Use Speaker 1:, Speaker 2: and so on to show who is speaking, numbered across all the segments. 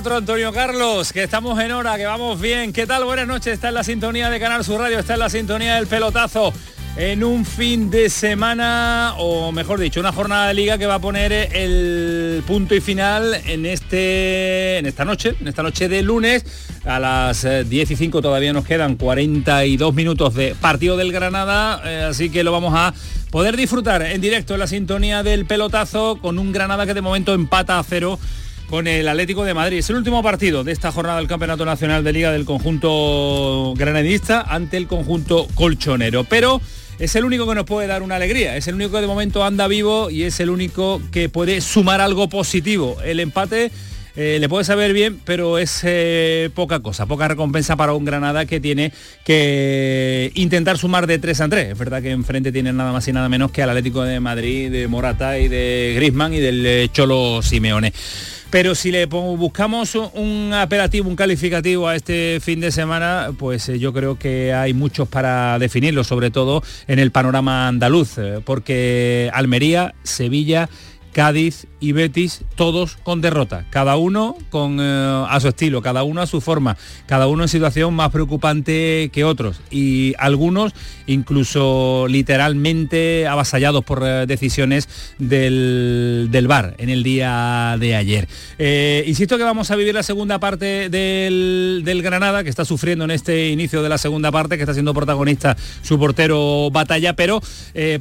Speaker 1: 4, Antonio Carlos, que estamos en hora, que vamos bien. ¿Qué tal? Buenas noches, está en la sintonía de Canal Sur Radio, está en la sintonía del pelotazo. En un fin de semana, o mejor dicho, una jornada de liga que va a poner el punto y final en, este, en esta noche, en esta noche de lunes. A las 10 y 5 todavía nos quedan 42 minutos de partido del Granada, eh, así que lo vamos a poder disfrutar en directo en la sintonía del pelotazo con un Granada que de momento empata a cero con el Atlético de Madrid. Es el último partido de esta jornada del Campeonato Nacional de Liga del conjunto granadista ante el conjunto colchonero. Pero es el único que nos puede dar una alegría, es el único que de momento anda vivo y es el único que puede sumar algo positivo. El empate eh, le puede saber bien, pero es eh, poca cosa, poca recompensa para un Granada que tiene que intentar sumar de 3 a 3. Es verdad que enfrente tiene nada más y nada menos que al Atlético de Madrid, de Morata y de Grisman y del eh, Cholo Simeone pero si le buscamos un apelativo, un calificativo a este fin de semana, pues yo creo que hay muchos para definirlo, sobre todo en el panorama andaluz, porque Almería, Sevilla, Cádiz y Betis, todos con derrota, cada uno con, eh, a su estilo, cada uno a su forma, cada uno en situación más preocupante que otros y algunos incluso literalmente avasallados por eh, decisiones del, del VAR en el día de ayer. Eh, insisto que vamos a vivir la segunda parte del, del, Granada, que está sufriendo en este inicio de la segunda parte, que está siendo protagonista su portero Batalla, pero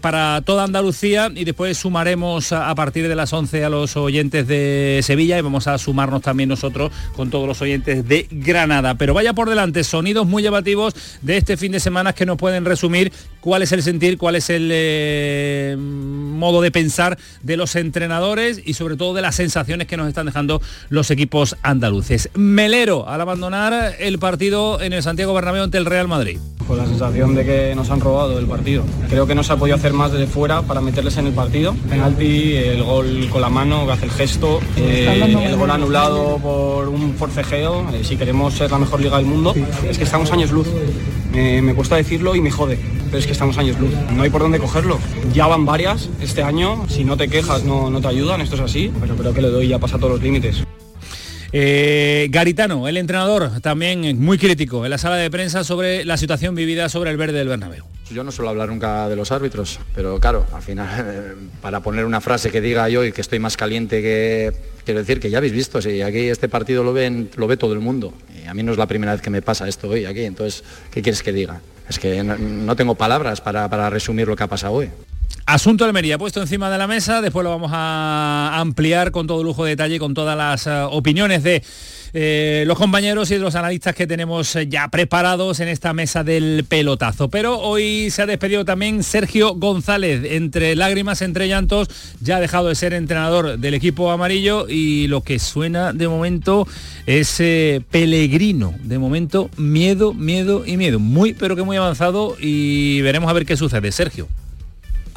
Speaker 1: para toda Andalucía y después sumaremos a, partir de las 11 a los oyentes de Sevilla y vamos a sumarnos también nosotros con todos los oyentes de Granada. Pero vaya por delante, sonidos muy llamativos de este fin de semana que nos pueden resumir cuál es el sentir, cuál es el eh, modo de pensar de los entrenadores y sobre todo de las sensaciones que nos están dejando los equipos andaluces. Melero al abandonar el partido en el Santiago Bernabéu ante el Real Madrid.
Speaker 2: Con la sensación de que nos han robado el partido. Creo que no se ha podido hacer más desde fuera para meterles en el partido. Penalti, el gol con la mano, que hace el gesto, eh, el gol anulado por un forcejeo. Eh, si queremos ser la mejor liga del mundo, es que estamos años luz. me cuesta decirlo y me jode pero es que estamos años luz. No hay por dónde cogerlo. Ya van varias este año, si no te quejas no, no te ayudan, esto es así, pero creo que le doy ya pasa todos los límites.
Speaker 1: Eh, Garitano, el entrenador, también muy crítico en la sala de prensa sobre la situación vivida sobre el verde del Bernabéu.
Speaker 3: Yo no suelo hablar nunca de los árbitros, pero claro, al final, para poner una frase que diga yo y que estoy más caliente que, quiero decir que ya habéis visto, si aquí este partido lo, ven, lo ve todo el mundo. A mí no es la primera vez que me pasa esto hoy aquí, entonces, ¿qué quieres que diga? Es que no, tengo palabras para, para resumir lo que ha pasado hoy.
Speaker 1: Asunto Almería puesto encima de la mesa, después lo vamos a ampliar con todo lujo de detalle, con todas las eh, opiniones de eh, los compañeros y de los analistas que tenemos eh, ya preparados en esta mesa del pelotazo. Pero hoy se ha despedido también Sergio González, entre lágrimas, entre llantos, ya ha dejado de ser entrenador del equipo amarillo y lo que suena de momento es Pelegrino, de momento miedo, miedo y miedo, muy pero que muy avanzado y veremos a ver qué sucede. Sergio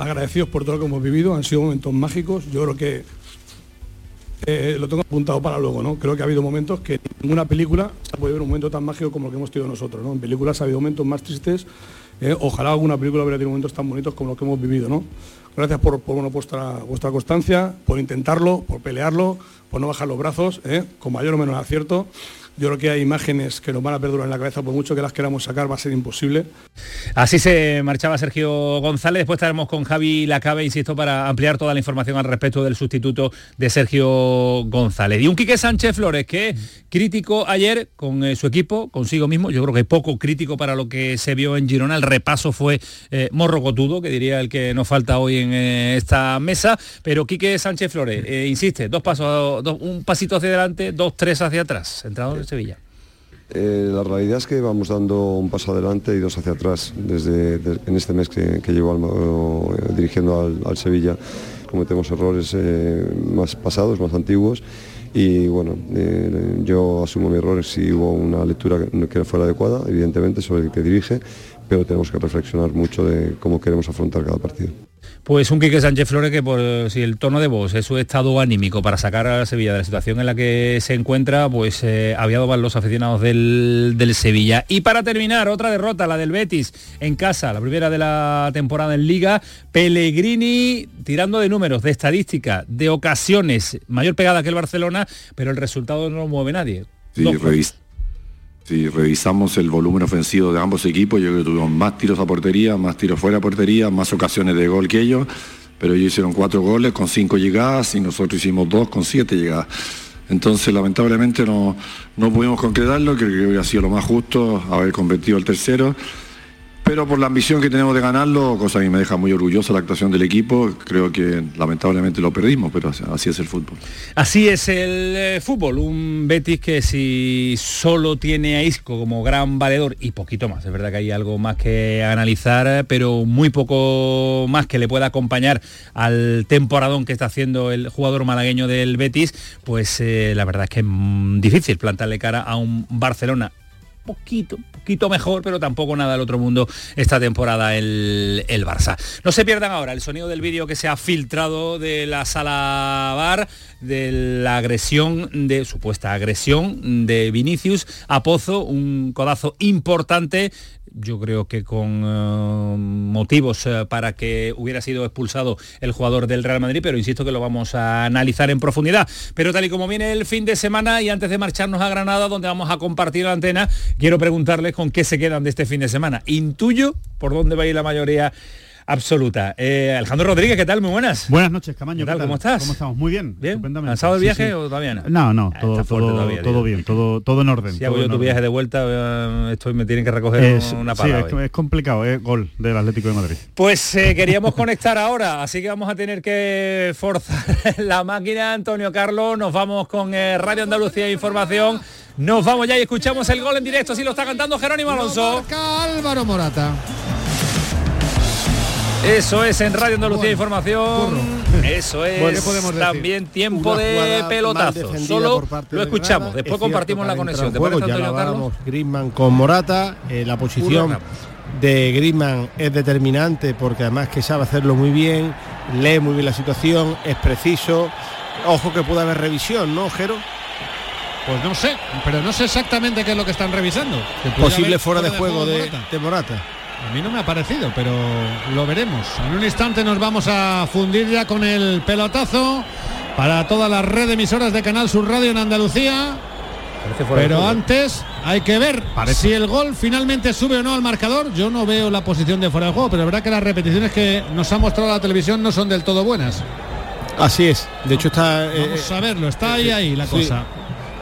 Speaker 4: agradecidos por todo lo que hemos vivido, han sido momentos mágicos, yo creo que eh, lo tengo apuntado para luego, ¿no? Creo que ha habido momentos que en ninguna película se podido ver un momento tan mágico como lo que hemos tenido nosotros, ¿no? En películas ha habido momentos más tristes, eh, ojalá alguna película hubiera tenido momentos tan bonitos como los que hemos vivido, ¿no? Gracias por, vuestra, vuestra constancia, por intentarlo, por pelearlo, por no bajar los brazos, ¿eh? con mayor o menor acierto. Yo creo que hay imágenes que nos van a perdurar en la cabeza, por mucho que las queramos sacar va a ser imposible.
Speaker 1: Así se marchaba Sergio González, después estaremos con Javi Lacabe, insisto, para ampliar toda la información al respecto del sustituto de Sergio González. Y un Quique Sánchez Flores, que crítico ayer con eh, su equipo, consigo mismo, yo creo que poco crítico para lo que se vio en Girona, el repaso fue eh, morrocotudo, que diría el que nos falta hoy en eh, esta mesa, pero Quique Sánchez Flores, eh, insiste, dos pasos, un pasito hacia adelante, dos, tres hacia atrás, de Sevilla.
Speaker 5: Eh, la realidad es que vamos dando un paso adelante y dos hacia atrás desde de- en este mes que, llevo al- eh, dirigiendo al, Sevilla. Cometemos errores eh, más pasados, más antiguos y bueno, eh, yo asumo mis errores si hubo una lectura que no fuera adecuada, evidentemente, sobre el que dirige, pero tenemos que reflexionar mucho de cómo queremos afrontar cada partido.
Speaker 1: Pues un Quique Sánchez Flores que por si el tono de voz es su estado anímico para sacar a la Sevilla de la situación en la que se encuentra, pues eh, aviado van los aficionados del, del Sevilla. Y para terminar, otra derrota, la del Betis en casa, la primera de la temporada en Liga. Pellegrini tirando de números, de estadística, de ocasiones, mayor pegada que el Barcelona, pero el resultado no lo mueve nadie.
Speaker 6: Sí,
Speaker 1: Dos
Speaker 6: revis- si revisamos el volumen ofensivo de ambos equipos, yo creo que tuvimos más tiros a portería, más tiros fuera de portería, más ocasiones de gol que ellos, pero ellos hicieron cuatro goles con cinco llegadas y nosotros hicimos dos con siete llegadas. Entonces, lamentablemente no, no pudimos concretarlo, creo que hubiera sido lo más justo haber convertido el tercero. Pero por la ambición que tenemos de ganarlo, cosa que me deja muy orgulloso la actuación del equipo, creo que lamentablemente lo perdimos, pero así es el fútbol.
Speaker 1: Así es el eh, fútbol, un Betis que si solo tiene a Isco como gran valedor y poquito más, es verdad que hay algo más que analizar, eh, pero muy poco más que le pueda acompañar al temporadón que está haciendo el jugador malagueño del Betis, pues eh, la verdad es que es mm, difícil plantarle cara a un Barcelona poquito, poquito mejor, pero tampoco nada del otro mundo esta temporada el, el Barça. No se pierdan ahora el sonido del vídeo que se ha filtrado de la sala bar de la agresión, de supuesta agresión de Vinicius a Pozo, un codazo importante yo creo que con eh, motivos eh, para que hubiera sido expulsado el jugador del Real Madrid, pero insisto que lo vamos a analizar en profundidad. Pero tal y como viene el fin de semana y antes de marcharnos a Granada, donde vamos a compartir la antena, quiero preguntarles con qué se quedan de este fin de semana. Intuyo por dónde va a ir la mayoría absoluta. Eh, Alejandro Rodríguez, ¿qué tal? Muy buenas.
Speaker 7: Buenas noches, Camaño.
Speaker 1: ¿Qué tal?
Speaker 7: ¿qué
Speaker 1: ¿Cómo estás?
Speaker 7: ¿Cómo estamos? Muy bien.
Speaker 1: ¿Bien? ¿Cansado del
Speaker 7: Sí,
Speaker 1: viaje
Speaker 7: sí.
Speaker 1: o todavía no?
Speaker 7: No, no,
Speaker 1: Ah,
Speaker 7: todo, todo,
Speaker 1: todavía,
Speaker 7: todo
Speaker 1: tío.
Speaker 7: bien, todo, todo en orden.
Speaker 1: Si hago yo tu
Speaker 7: orden.
Speaker 1: viaje de vuelta, eh, estoy, me tienen que recoger
Speaker 7: Es-
Speaker 1: una
Speaker 7: sí,
Speaker 1: pala.
Speaker 7: es,
Speaker 1: hoy.
Speaker 7: es complicado, es gol del Atlético de Madrid.
Speaker 1: Pues eh, queríamos conectar ahora, así que vamos a tener que forzar la máquina, Antonio Carlos. Nos vamos con eh, Radio Andalucía Información. Nos vamos ya y escuchamos el gol en directo. Si lo está cantando Jerónimo Alonso.
Speaker 8: Álvaro Morata.
Speaker 1: Eso es en Radio Andalucía Información. Eso es
Speaker 8: Bueno, ¿qué podemos decir?
Speaker 1: también tiempo de pelotazo. Solo lo escuchamos. Después
Speaker 8: Es
Speaker 1: compartimos la conexión. ¿Te
Speaker 8: juego, ya
Speaker 1: Antonio
Speaker 8: Griezmann con Morata, eh, la posición de Griezmann es determinante porque además que sabe hacerlo muy bien, lee muy bien la situación, es preciso. Ojo que puede haber revisión, ¿no, Jero?
Speaker 9: Pues no sé, pero no sé exactamente qué es lo que están revisando.
Speaker 8: Posible
Speaker 9: haber
Speaker 8: fuera de juego de,
Speaker 9: Morata.
Speaker 8: de Morata.
Speaker 9: A mí no me ha parecido, pero lo veremos. En un instante nos vamos a fundir ya con el pelotazo para toda la red de emisoras de Canal Sur Radio en Andalucía. Pero antes hay que ver si el gol finalmente sube o no al marcador. Yo no veo la posición de fuera de juego, pero es verdad que las repeticiones que nos ha mostrado la televisión no son del todo buenas.
Speaker 8: Así es. De hecho está. eh,
Speaker 9: Vamos a verlo, está ahí ahí la
Speaker 8: sí.
Speaker 9: cosa.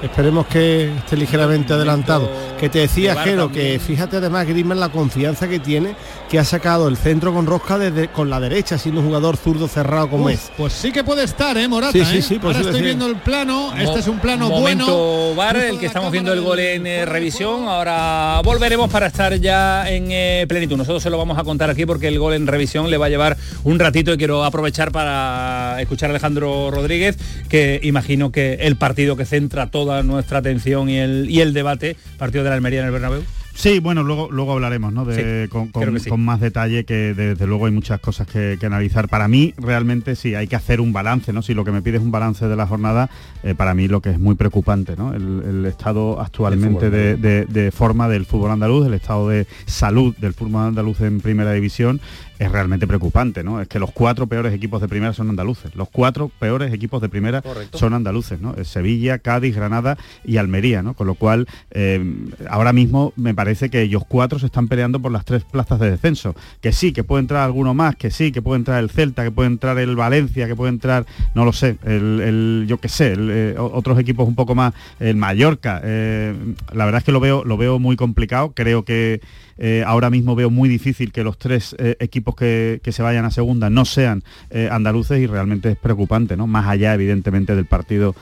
Speaker 8: Esperemos que esté ligeramente adelantado. Que te decía, Jero, que fíjate además Griezmann la confianza que tiene, que ha sacado el centro con rosca desde con la derecha, siendo un jugador zurdo cerrado como
Speaker 9: Uf,
Speaker 8: es.
Speaker 9: Pues sí que puede estar, ¿eh, Morata?
Speaker 8: Sí, sí,
Speaker 9: ¿eh?
Speaker 8: sí, pues
Speaker 9: Ahora
Speaker 8: sí,
Speaker 9: estoy
Speaker 8: sí.
Speaker 9: viendo el plano. Este
Speaker 1: Mo-
Speaker 9: es un plano
Speaker 1: momento
Speaker 9: bueno.
Speaker 1: VAR, el que estamos viendo el gol en eh, revisión. Ahora volveremos para estar ya en eh, plenitud. Nosotros se lo vamos a contar aquí porque el gol en revisión le va a llevar un ratito y quiero aprovechar para escuchar a Alejandro Rodríguez, que imagino que el partido que centra toda nuestra atención y el, y el debate, partido de la Almería en el Bernabéu.
Speaker 7: Sí, bueno, luego, luego hablaremos ¿no? de,
Speaker 1: Sí,
Speaker 7: con, con-
Speaker 1: creo que sí.
Speaker 7: con más detalle, que desde luego hay muchas cosas que, que analizar. Para mí, realmente sí, hay que hacer un balance, ¿no? Si lo que me pide es un balance de la jornada, eh, para mí lo que es muy preocupante, ¿no? El, el estado actualmente de, de- de forma del fútbol andaluz, el estado de salud del fútbol andaluz en primera división es realmente preocupante, ¿no? Es que los cuatro peores equipos de primera son andaluces. Los cuatro peores equipos de primera son andaluces, ¿no? Sevilla, Cádiz, Granada y Almería, ¿no? Con lo cual, eh, ahora mismo me parece que ellos cuatro se están peleando por las tres plazas de descenso. Que sí, que puede entrar alguno más, que sí, que puede entrar el Celta, que puede entrar el Valencia, que puede entrar, no lo sé, el, yo qué sé, eh, otros equipos un poco más, el Mallorca. Eh, la verdad es que lo veo, lo veo muy complicado. Creo que eh, ahora mismo veo muy difícil que los tres eh, equipos que, se vayan a segunda no sean eh, andaluces y realmente es preocupante, ¿no? Más allá, evidentemente, del partido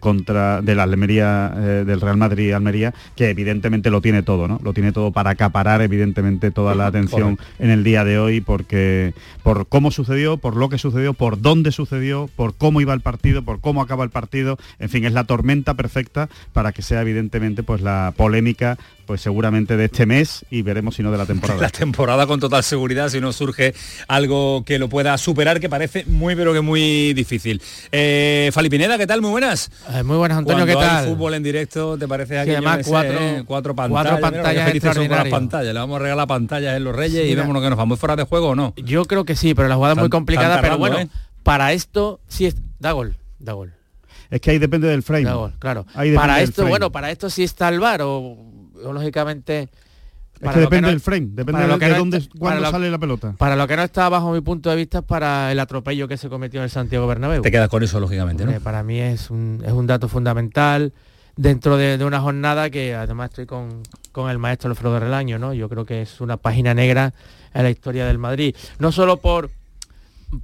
Speaker 7: contra de la Almería, del Real Madrid Almería, que evidentemente lo tiene todo, ¿no? Lo tiene todo para acaparar, evidentemente, toda la atención en el día de hoy, porque por cómo sucedió, por lo que sucedió, por dónde sucedió, por cómo iba el partido, por cómo acaba el partido, en fin, es la tormenta perfecta para que sea evidentemente pues la polémica pues seguramente de este mes y veremos si no de la temporada.
Speaker 1: La temporada con total seguridad, si no surge algo que lo pueda superar, que parece muy pero que muy difícil. Eh, Falipineda, ¿qué tal? Muy buenas.
Speaker 10: Eh, muy buenas, Antonio, ¿qué tal?
Speaker 1: fútbol en directo, ¿te parece
Speaker 10: aquí? además cuatro,
Speaker 1: cuatro pantallas.
Speaker 10: Cuatro pantallas
Speaker 1: pantallas. Le vamos a regalar pantallas en los Reyes y vemos que nos vamos fuera de juego o no.
Speaker 10: Yo creo que sí, pero la jugada es muy complicada, pero bueno, ¿eh? para esto sí es... Da gol, da gol.
Speaker 7: Es que ahí depende del frame. Da
Speaker 10: gol, claro. Para esto, bueno, para esto sí está el bar o lógicamente...
Speaker 7: Es que depende del frame, depende de, de dónde, cuándo sale la pelota.
Speaker 10: Para lo que no está bajo mi punto de vista es para el atropello que se cometió en el Santiago Bernabéu.
Speaker 1: Te quedas con eso, lógicamente, ¿no?
Speaker 10: Para mí es un, es un dato fundamental dentro de, una jornada que además estoy con, con el maestro Alfredo Relaño, ¿no? Yo creo que es una página negra en la historia del Madrid. No solo por,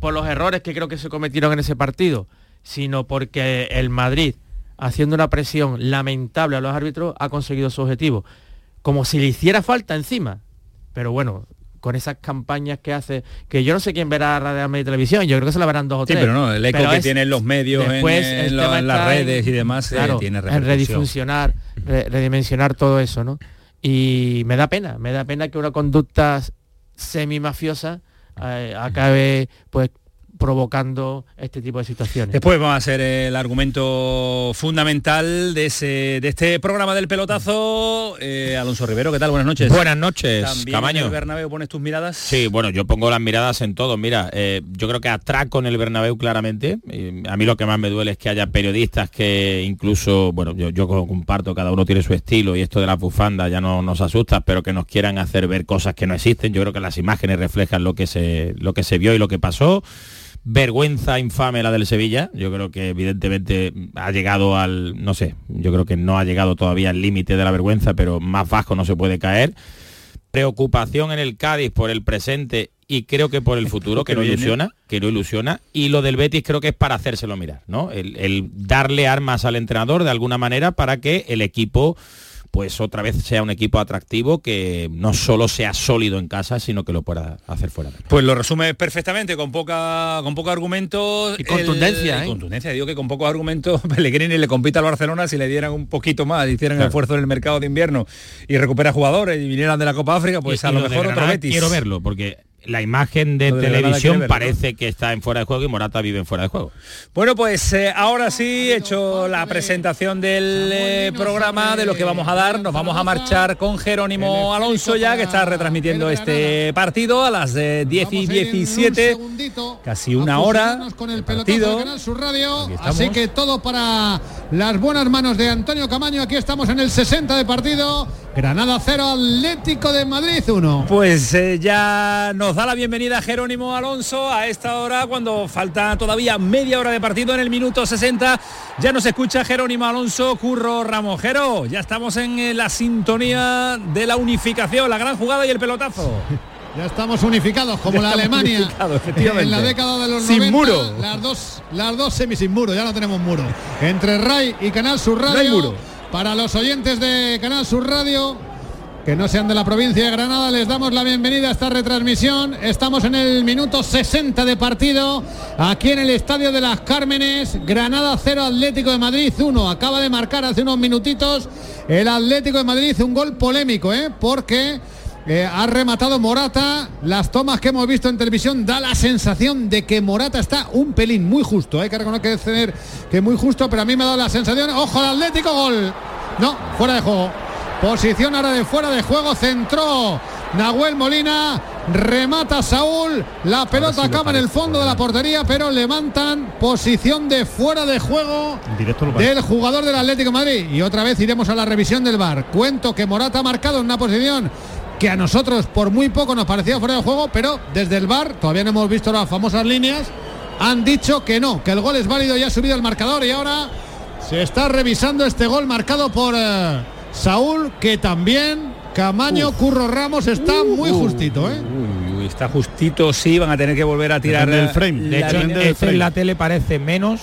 Speaker 10: por los errores que creo que se cometieron en ese partido, sino porque el Madrid haciendo una presión lamentable a los árbitros, ha conseguido su objetivo. Como si le hiciera falta encima. Pero bueno, con esas campañas que hace, que yo no sé quién verá Radio Media Televisión, yo creo que se la verán dos o tres.
Speaker 1: Sí, pero no, el eco que tienen los medios en, las redes y demás
Speaker 10: eh,
Speaker 1: tiene
Speaker 10: en redifuncionar, redimensionar todo eso, ¿no? Y me da pena, me da pena que una conducta semi mafiosa eh, acabe pues provocando este tipo de situaciones.
Speaker 1: Después vamos a hacer el argumento fundamental de, ese, de este programa del pelotazo. Eh, Alonso Rivero, ¿qué tal? Buenas noches.
Speaker 11: Buenas noches,
Speaker 1: ¿También Camaño. en el Bernabéu pones tus miradas?
Speaker 11: Sí, bueno, yo pongo las miradas en todo. Mira, eh, yo creo que atraco en el Bernabéu claramente. a mí lo que más me duele es que haya periodistas que incluso, bueno, yo, yo comparto, cada uno tiene su estilo y esto de la bufanda ya no nos asusta, pero que nos quieran hacer ver cosas que no existen. Yo creo que las imágenes reflejan lo que se, lo que se vio y lo que pasó vergüenza infame la del Sevilla. Yo creo que evidentemente ha llegado al, no sé, yo creo que no ha llegado todavía al límite de la vergüenza, pero más bajo no se puede caer. Preocupación en el Cádiz por el presente y creo que por el futuro, que no ilusiona, que no ilusiona. Y lo del Betis creo que es para hacérselo mirar, ¿no? el darle armas al entrenador de alguna manera para que el equipo pues otra vez sea un equipo atractivo que no solo sea sólido en casa, sino que lo pueda hacer fuera.
Speaker 1: Pues lo resume perfectamente, con poca con pocos argumentos.
Speaker 10: Y contundencia,
Speaker 1: ¿eh? contundencia, digo que con pocos argumentos Pellegrini le compita al Barcelona si le dieran un poquito más, hicieran el esfuerzo en el mercado de invierno y recupera jugadores y vinieran de la Copa África, pues a lo mejor otro Betis.
Speaker 11: Quiero verlo, porque la imagen de, televisión parece que está en fuera de juego y Morata vive en fuera de juego.
Speaker 1: Bueno, pues eh, ahora sí, he hecho la presentación del eh, programa, de lo que vamos a dar. Nos vamos a marchar con Jerónimo Alonso ya, que está retransmitiendo este partido a las 10 eh, y 17, casi una hora.
Speaker 9: Con el partido. Radio, así que todo para las buenas manos de Antonio Camaño. Aquí estamos en el 60 de partido. Granada 0, Atlético de Madrid 1.
Speaker 1: Pues ya nos da la bienvenida Jerónimo Alonso a esta hora cuando falta todavía media hora de partido en el minuto 60. Ya nos escucha Jerónimo Alonso, Curro Ramojero. Ya estamos en eh, la sintonía de la unificación, la gran jugada y el pelotazo.
Speaker 9: Ya estamos unificados como la Alemania en la década de los
Speaker 1: sin muro.
Speaker 9: Las dos, las dos semi sin muro, ya no tenemos muro. Entre Ray y Canal Sur Radio. Para los oyentes de Canal Sur Radio, que no sean de la provincia de Granada, les damos la bienvenida a esta retransmisión. Estamos en el minuto 60 de partido, aquí en el Estadio de las Cármenes, Granada 0, Atlético de Madrid 1. Acaba de marcar hace unos minutitos el Atlético de Madrid un gol polémico, ¿eh? porque eh, ha rematado Morata. Las tomas que hemos visto en televisión da la sensación de que Morata está un pelín muy justo. Hay que reconocer que muy justo, pero a mí me ha dado la sensación. Ojo al Atlético, gol. No, fuera de juego. Posición ahora de fuera de juego. Centró Nahuel Molina. remata Saúl, la pelota acaba en el fondo de la portería, pero levantan posición de fuera de juego del jugador del Atlético de Madrid. Y otra vez iremos a la revisión del bar. Cuento que Morata ha marcado en una posición que a nosotros por muy poco nos parecía fuera de juego, pero desde el bar, todavía no hemos visto las famosas líneas, han dicho que no, que el gol es válido y ha subido el marcador y ahora se está revisando este gol marcado por eh, Saúl, que también Camaño, Curro Ramos está muy justito, ¿eh?
Speaker 1: Uy, uy, está justito, sí, van a tener que volver a tirar
Speaker 7: del frame.
Speaker 11: De hecho, este en la tele parece menos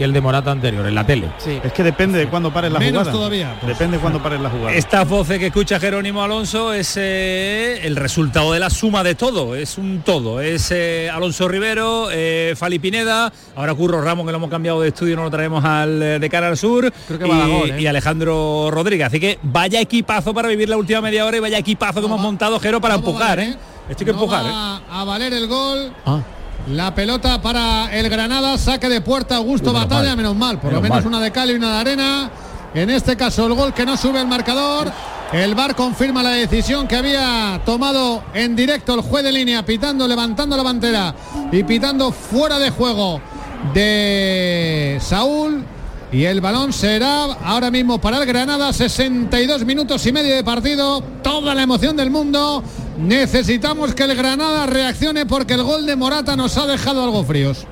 Speaker 11: que el de Morata anterior, en la tele.
Speaker 7: Es que depende de cuándo pares la
Speaker 9: Menos
Speaker 7: jugada.
Speaker 9: todavía, pues.
Speaker 7: Depende de cuándo pares la jugada.
Speaker 1: Estas voces que escucha Jerónimo Alonso es eh, el resultado de la suma de todo, es un todo. Es eh, Alonso Rivero, eh, Fali Pineda, ahora Curro Ramos que lo hemos cambiado de estudio, no lo traemos al eh, de cara al sur.
Speaker 10: Creo que va a
Speaker 1: y,
Speaker 10: dar gol, ¿eh?
Speaker 1: y Alejandro Rodríguez. Así que vaya equipazo para vivir la última media hora y vaya equipazo que hemos montado, Jero, para empujar, ¿eh? Esto hay que
Speaker 9: No
Speaker 1: empujar, ¿eh?
Speaker 9: va a valer el gol. La pelota para el Granada, saque de puerta Augusto
Speaker 1: Menos
Speaker 9: Batalla,
Speaker 1: mal.
Speaker 9: menos mal, por lo
Speaker 1: Menos mal.
Speaker 9: una de cal y una de arena. En este caso el gol que no sube el marcador. El VAR confirma la decisión que había tomado en directo el juez de línea, pitando, levantando la pantera y pitando fuera de juego de Saúl. Y el balón será ahora mismo para el Granada, 62 minutos y medio de partido, toda la emoción del mundo. Necesitamos que el Granada reaccione porque el gol de Morata nos ha dejado algo fríos.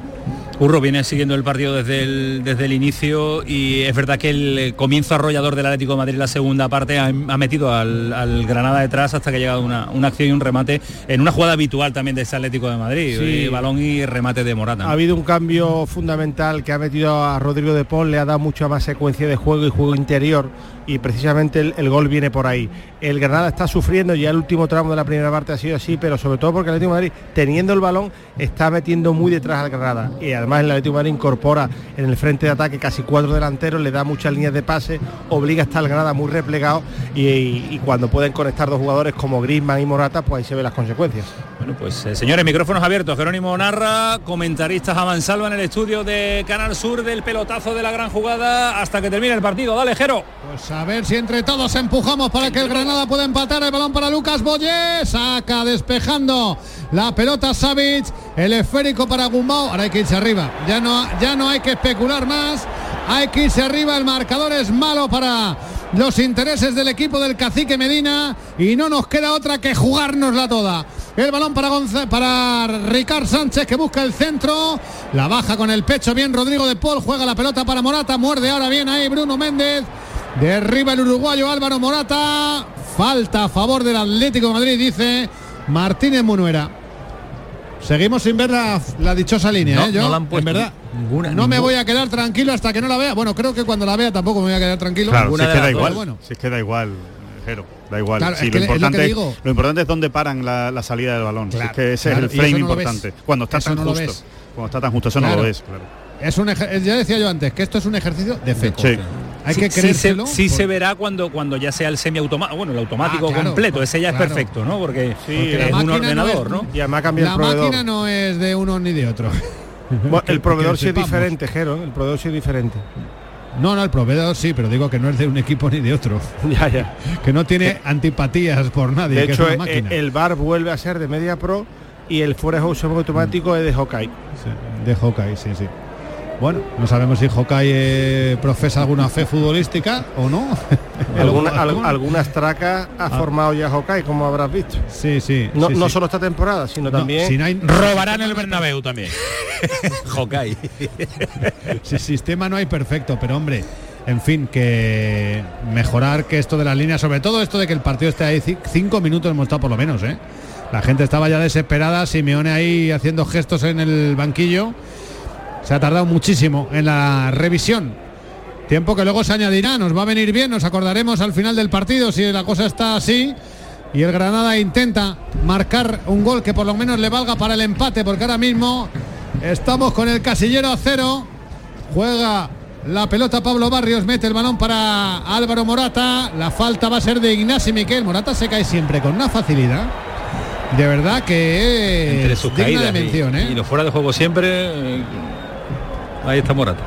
Speaker 1: Curro viene siguiendo el partido desde el, desde el inicio y es verdad que el comienzo arrollador del Atlético de Madrid la segunda parte ha, ha metido al, al Granada detrás hasta que ha llegado una, una acción y un remate en una jugada habitual también de ese Atlético de Madrid.
Speaker 8: Sí.
Speaker 1: eh, balón y remate de Morata.
Speaker 8: Ha habido un cambio fundamental que ha metido a Rodrigo de Paul, le ha dado mucha más secuencia de juego y juego interior y precisamente el, el gol viene por ahí. El Granada está sufriendo, ya el último tramo de la primera parte ha sido así, pero sobre todo porque el Atlético de Madrid, teniendo el balón, está metiendo muy detrás al Granada. Y además el Atlético de Madrid incorpora en el frente de ataque casi cuatro delanteros, le da muchas líneas de pase, obliga a estar el Granada muy replegado y, y- y cuando pueden conectar dos jugadores como Griezmann y Morata, pues ahí se ven las consecuencias.
Speaker 1: Bueno, pues eh, señores, micrófonos abiertos. Jerónimo Narra, comentaristas a mansalva en el estudio de Canal Sur del pelotazo de la gran jugada hasta que termine el partido. Dale, Jero.
Speaker 9: Pues a ver si entre todos empujamos para que el Granada pueda empatar el balón para Lucas Boyé. Saca despejando la pelota Savic. El esférico para Gumbau. Ahora hay que irse arriba. Ya no, ya no hay que especular más. Hay que irse arriba. El marcador es malo para los intereses del equipo del cacique Medina. Y no nos queda otra que jugárnosla toda. El balón para, Gonza- para Ricard Sánchez que busca el centro. La baja con el pecho bien Rodrigo de Paul. Juega la pelota para Morata. Muerde ahora bien ahí Bruno Méndez. Derriba el uruguayo Álvaro Morata. Falta a favor del Atlético de Madrid, dice Martínez Munuera. Seguimos sin ver la, la dichosa línea,
Speaker 1: No,
Speaker 9: ¿eh? Yo,
Speaker 1: no la han puesto
Speaker 9: en verdad,
Speaker 1: ninguna,
Speaker 9: no me voy a quedar tranquilo hasta que no la vea. Bueno, creo que cuando la vea tampoco me voy a quedar tranquilo.
Speaker 7: Claro, si
Speaker 9: Ninguna
Speaker 7: es que da igual.
Speaker 9: Bueno,
Speaker 7: Si es que da igual, Jero, da igual.
Speaker 9: Claro,
Speaker 7: Sí,
Speaker 9: es que
Speaker 7: lo,
Speaker 9: es lo que
Speaker 7: importante,
Speaker 9: digo.
Speaker 7: lo importante es dónde paran la, la salida del balón. Si es que ese
Speaker 9: claro,
Speaker 7: es el frame
Speaker 9: no
Speaker 7: importante. Cuando está
Speaker 9: Eso
Speaker 7: tan justo. Cuando está tan justo, eso no lo ves. Claro.
Speaker 9: es un ya decía yo antes que esto es un ejercicio de fe.
Speaker 7: Sí.
Speaker 9: Hay
Speaker 1: Sí-
Speaker 9: que
Speaker 1: sí se,
Speaker 9: creérselo.
Speaker 1: sí
Speaker 9: por-
Speaker 1: se verá cuando cuando ya sea el semiautomático, bueno, el automático
Speaker 9: Ah, claro,
Speaker 1: completo, ese ya
Speaker 9: claro.
Speaker 1: es perfecto, ¿no? Porque,
Speaker 9: porque la
Speaker 1: es un
Speaker 9: máquina no
Speaker 1: ordenador,
Speaker 9: es-
Speaker 1: ¿no?
Speaker 8: Y además cambia
Speaker 9: La
Speaker 8: el proveedor.
Speaker 9: máquina no es de uno ni de otro.
Speaker 8: Bueno, el proveedor sí es diferente, Jero. El proveedor sí es diferente.
Speaker 9: No, no, el proveedor sí, pero digo que no es de un equipo ni de otro.
Speaker 8: Ya, ya.
Speaker 9: Que no tiene antipatías por nadie.
Speaker 8: De
Speaker 9: que
Speaker 8: hecho,
Speaker 9: es
Speaker 8: eh,
Speaker 9: una máquina.
Speaker 8: el bar vuelve a ser de Media Pro y el fuera de semiautomático es de Hawkeye.
Speaker 9: Sí, de Hawkeye, sí, sí. Bueno, no sabemos si Hawkeye eh, profesa alguna fe futbolística o no.
Speaker 8: Alguna- al-
Speaker 9: Alguna-
Speaker 8: algunas tracas ha
Speaker 9: Ah.
Speaker 8: formado ya Hawkeye, como habrás visto.
Speaker 9: Sí, sí.
Speaker 8: No,
Speaker 9: sí,
Speaker 8: no
Speaker 9: sí.
Speaker 8: solo esta temporada, sino
Speaker 9: No,
Speaker 8: también.
Speaker 9: si no hay-
Speaker 11: Robarán el Bernabéu también.
Speaker 1: Hawkeye.
Speaker 9: Si sistema no hay perfecto, pero hombre, en fin, que mejorar que esto de las líneas, sobre todo esto de que el partido esté ahí, ci- cinco minutos hemos estado por lo menos, ¿eh? La gente estaba ya desesperada, Simeone ahí haciendo gestos en el banquillo. Se ha tardado muchísimo en la revisión. Tiempo que luego se añadirá, nos va a venir bien, nos acordaremos al final del partido si la cosa está así. Y el Granada intenta marcar un gol que por lo menos le valga para el empate, porque ahora mismo estamos con el casillero a cero. Juega la pelota Pablo Barrios, mete el balón para Álvaro Morata. La falta va a ser de Ignacio Miquel. Morata se cae siempre con una facilidad. De verdad que
Speaker 1: Entre
Speaker 9: es
Speaker 1: sus
Speaker 9: digna
Speaker 1: caídas
Speaker 9: de
Speaker 1: y-
Speaker 9: mención, ¿eh?
Speaker 1: y, los fuera de juego siempre, eh, ahí está Morata.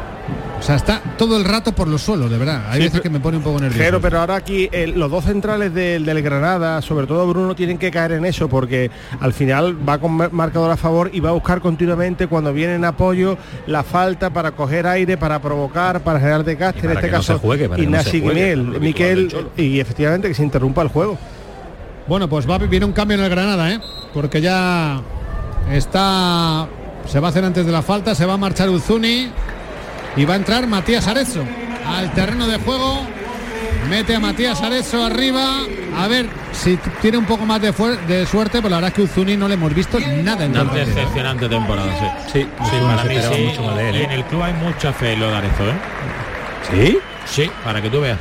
Speaker 9: O sea, está todo el rato por los suelos, de verdad. Hay
Speaker 8: Sí,
Speaker 9: veces que me pone un poco nervioso.
Speaker 8: Pero, pero ahora aquí el- los dos centrales del, del Granada, sobre todo Bruno, tienen que caer en eso porque al final va con mar- marcador a favor y va a buscar continuamente cuando viene en apoyo la falta para coger aire, para provocar, para generar desgaste. En este
Speaker 12: que no
Speaker 8: caso,
Speaker 12: se juegue, para que no juegue,
Speaker 8: Miquel y efectivamente que se interrumpa el juego.
Speaker 9: Bueno, pues va a viene un cambio en el Granada, ¿eh? Porque ya está. Se va a hacer antes de la falta, se va a marchar Uzuni y va a entrar Matías Arezzo al terreno de juego. Mete a Matías Arezzo arriba. A ver si tiene un poco más de, de suerte, pues la verdad es que Uzuni no le hemos visto nada en
Speaker 11: Una
Speaker 9: partido.
Speaker 11: decepcionante temporada, sí.
Speaker 12: Sí,
Speaker 11: para mí sí.
Speaker 12: mucho más de él,
Speaker 11: Y
Speaker 12: ¿eh?
Speaker 11: en el club hay mucha fe en lo de Arezzo, ¿eh?
Speaker 12: ¿Sí?
Speaker 11: Sí, para que tú veas.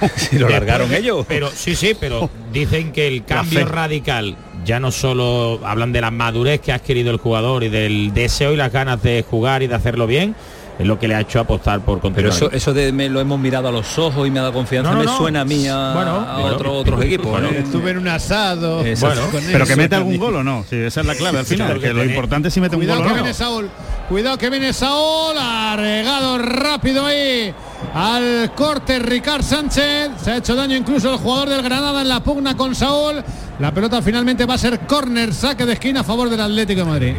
Speaker 12: Si lo
Speaker 11: Después
Speaker 12: largaron ellos.
Speaker 11: Pero sí, sí, pero dicen que el cambio radical, ya no solo hablan de la madurez que ha adquirido el jugador y del deseo y las ganas de jugar y de hacerlo bien, es lo que le ha hecho apostar por
Speaker 12: Pero eso, eso de me lo hemos mirado a los ojos y me ha dado confianza,
Speaker 11: No, no,
Speaker 12: me
Speaker 11: no.
Speaker 12: suena a mí a,
Speaker 11: Bueno,
Speaker 12: a
Speaker 11: bueno.
Speaker 12: otro- otros equipos.
Speaker 11: Bueno,
Speaker 12: ¿no?
Speaker 9: Estuve en un asado. Con
Speaker 7: Pero que mete algún gol o no. Sí, esa es la clave al final.
Speaker 11: claro
Speaker 7: que
Speaker 11: que
Speaker 7: lo importante es si mete un
Speaker 9: Cuidado
Speaker 7: gol
Speaker 9: que
Speaker 7: o no.
Speaker 9: viene Saúl. Cuidado que viene Saúl. Arregado rápido ahí. Al corte Ricard Sánchez. Se ha hecho daño incluso el jugador del Granada en la pugna con Saúl. La pelota finalmente va a ser córner, saque de esquina a favor del Atlético de Madrid.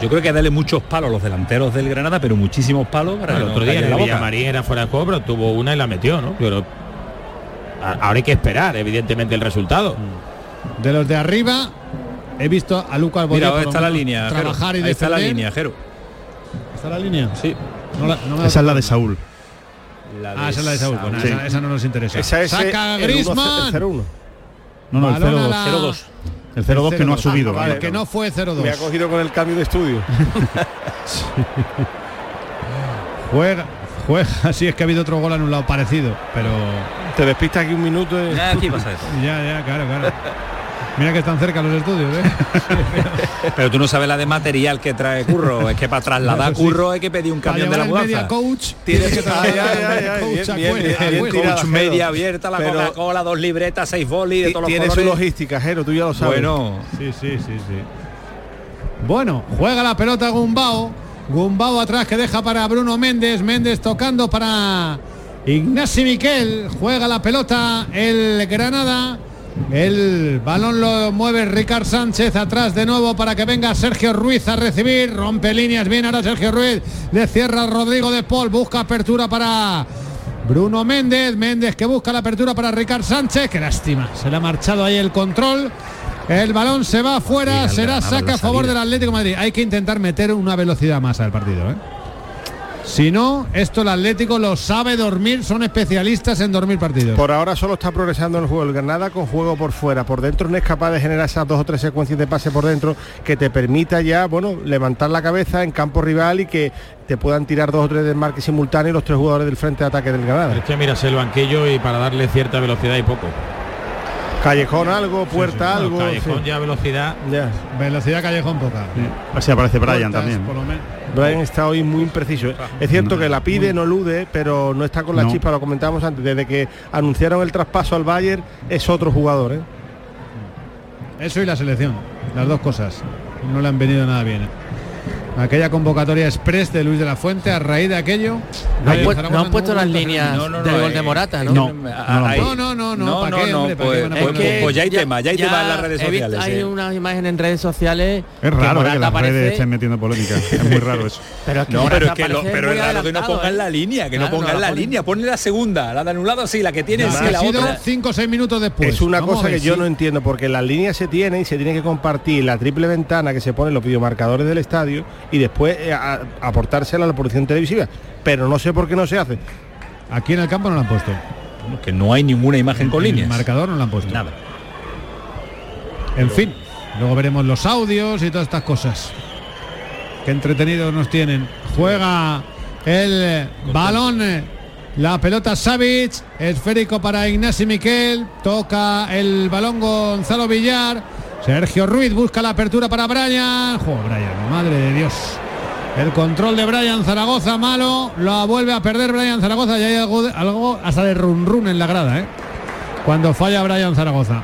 Speaker 12: Yo creo que darle muchos palos a los delanteros del Granada, pero muchísimos palos para
Speaker 11: el otro día en
Speaker 12: la boca.
Speaker 11: Villamarín era fuera de juego, pero tuvo una y la metió, ¿no? Pero ahora hay que esperar, evidentemente, el resultado.
Speaker 9: De los de arriba, he visto a Lucas Boyer
Speaker 12: Mira, está la línea. Jero.
Speaker 9: Trabajar y
Speaker 12: Ahí está la
Speaker 9: defender.
Speaker 12: línea, Jero.
Speaker 9: ¿Está la línea?
Speaker 12: Sí.
Speaker 9: No la- no me da
Speaker 7: Esa es la de Saúl.
Speaker 9: Ah, esa es la de Saúl. Bueno,
Speaker 7: Sí.
Speaker 9: esa, esa no nos interesa.
Speaker 8: Esa es
Speaker 9: Saca
Speaker 8: el 0-1.
Speaker 7: No, no, el
Speaker 9: Balón a
Speaker 7: 0-2.
Speaker 9: la-
Speaker 12: 0-2.
Speaker 7: El 0-2 que no ha
Speaker 9: 0-2.
Speaker 7: subido.
Speaker 9: Ah,
Speaker 7: vale.
Speaker 9: que no fue 0-2.
Speaker 8: Me ha cogido con el cambio de estudio.
Speaker 9: Juega, juega. Sí, es que ha habido otro gol anulado parecido, pero
Speaker 8: Te despistas aquí un minuto. y-
Speaker 12: Ya, aquí pasa eso.
Speaker 9: ya, ya, claro, claro. Mira que están cerca los estudios, ¿eh?
Speaker 12: Pero tú no sabes la de material que trae Curro. Es que para trasladar
Speaker 9: sí.
Speaker 12: Curro hay que pedir un camión de la mudanza.
Speaker 9: coach,
Speaker 8: Tienes
Speaker 9: que
Speaker 8: ay,
Speaker 9: coach
Speaker 12: media abierta, la Coca-Cola, dos libretas, seis bolis de todos los
Speaker 8: Tiene su logística, Jero, tú ya lo sabes.
Speaker 12: Bueno,
Speaker 9: Sí, sí, sí, sí. Bueno, juega la pelota Gumbao. Gumbao atrás que deja para Bruno Méndez. Méndez tocando para Ignasi Miquel. Juega la pelota el Granada. El balón lo mueve Ricard Sánchez atrás de nuevo para que venga Sergio Ruiz a recibir. Rompe líneas bien ahora Sergio Ruiz. Le cierra Rodrigo de Paul. Busca apertura para Bruno Méndez. Méndez que busca la apertura para Ricard Sánchez. Qué lástima. Se le ha marchado ahí el control. El balón se va afuera. Será saca a favor del Atlético de Madrid. Hay que intentar meter una velocidad más al partido. ¿eh? Si no, esto el Atlético lo sabe dormir. Son especialistas en dormir partidos.
Speaker 8: Por ahora solo está progresando en el juego el Granada con juego por fuera. Por dentro no es capaz de generar esas dos o tres secuencias de pase por dentro que te permita ya, bueno, levantar la cabeza en campo rival y que te puedan tirar dos o tres desmarques simultáneos los tres jugadores del frente de ataque del Granada.
Speaker 11: Es que miras el banquillo y para darle cierta velocidad y poco.
Speaker 8: Callejón algo, puerta algo.
Speaker 11: Bueno, Callejón
Speaker 8: sí.
Speaker 11: ya velocidad.
Speaker 8: Ya.
Speaker 9: Velocidad callejón poca.
Speaker 7: Así aparece Brian también.
Speaker 9: por lo menos.
Speaker 8: Brian está hoy muy impreciso. Es cierto que la pide, no elude, pero no está con la
Speaker 7: No.
Speaker 8: chispa, lo comentábamos antes. Desde que anunciaron el traspaso al Bayern es otro jugador. ¿eh?
Speaker 9: Eso y la selección. Las dos cosas. No le han venido nada bien. ¿eh? Aquella convocatoria express de Luis de la Fuente a raíz de aquello.
Speaker 10: No han, pu- no han puesto las líneas
Speaker 12: No, no, no,
Speaker 10: del gol
Speaker 12: eh,
Speaker 10: de Morata, ¿no?
Speaker 7: No,
Speaker 12: ahí-
Speaker 9: No, no, no, no, ¿para qué, hombre? ¿Para
Speaker 12: pues,
Speaker 9: qué
Speaker 12: pues-
Speaker 9: poner-
Speaker 12: pues ya hay tema, ya hay tema en las redes sociales.
Speaker 10: hay
Speaker 12: eh.
Speaker 10: unas imágenes en redes sociales
Speaker 7: Es
Speaker 10: que
Speaker 7: raro eh, que
Speaker 10: Morata
Speaker 7: las redes
Speaker 10: aparece-
Speaker 7: estén metiendo polémica. Es muy raro eso.
Speaker 10: pero es que
Speaker 12: No, pero es que lo, pero es raro que no pongan
Speaker 10: ¿eh?
Speaker 12: la línea, que no pongan
Speaker 10: no
Speaker 12: la, línea, ponle la segunda, la de anulado sí, la que tiene sí, la otra.
Speaker 9: 5 o 6 minutos después.
Speaker 8: es una cosa que yo no entiendo, porque las líneas se tienen y se tiene que compartir la triple ventana que se ponen los videomarcadores del estadio y después eh, a- aportársela a la producción televisiva. Pero no sé por qué no se hace.
Speaker 9: Aquí en el campo no lo han puesto.
Speaker 12: Que no hay ninguna imagen con
Speaker 9: En el
Speaker 12: líneas.
Speaker 9: marcador no lo han puesto.
Speaker 12: Nada.
Speaker 9: En fin, luego veremos los audios y todas estas cosas. Qué entretenidos nos tienen. Juega el balón, eh, la pelota Savic, esférico para Ignasi Miquel, toca el balón Gonzalo Villar, Sergio Ruiz busca la apertura para Brian. Juego Brian, madre de Dios. El control de Brian Zaragoza malo, lo vuelve a perder Brian Zaragoza y hay algo, algo hasta de run run en la grada, ¿eh? cuando falla Brian Zaragoza.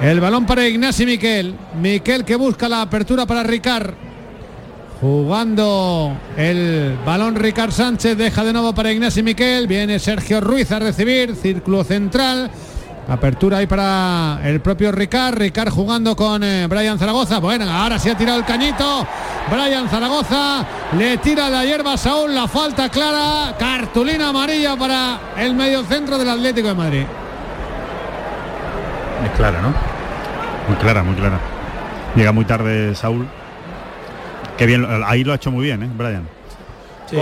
Speaker 9: El balón para Ignasi Miquel. Miquel que busca la apertura para Ricard. Jugando el balón Ricard Sánchez, deja de nuevo para Ignacio Miquel, viene Sergio Ruiz a recibir, círculo central, apertura ahí para el propio Ricard, Ricard jugando con eh, Brian Zaragoza, bueno, ahora sí ha tirado el cañito, Brian Zaragoza le tira la hierba a Saúl, la falta clara, cartulina amarilla para el mediocentro del Atlético de Madrid.
Speaker 7: Es clara, ¿no? Muy clara, muy clara. Llega muy tarde Saúl. Qué bien, ahí lo ha hecho muy bien, ¿eh, Brian?
Speaker 9: Sí,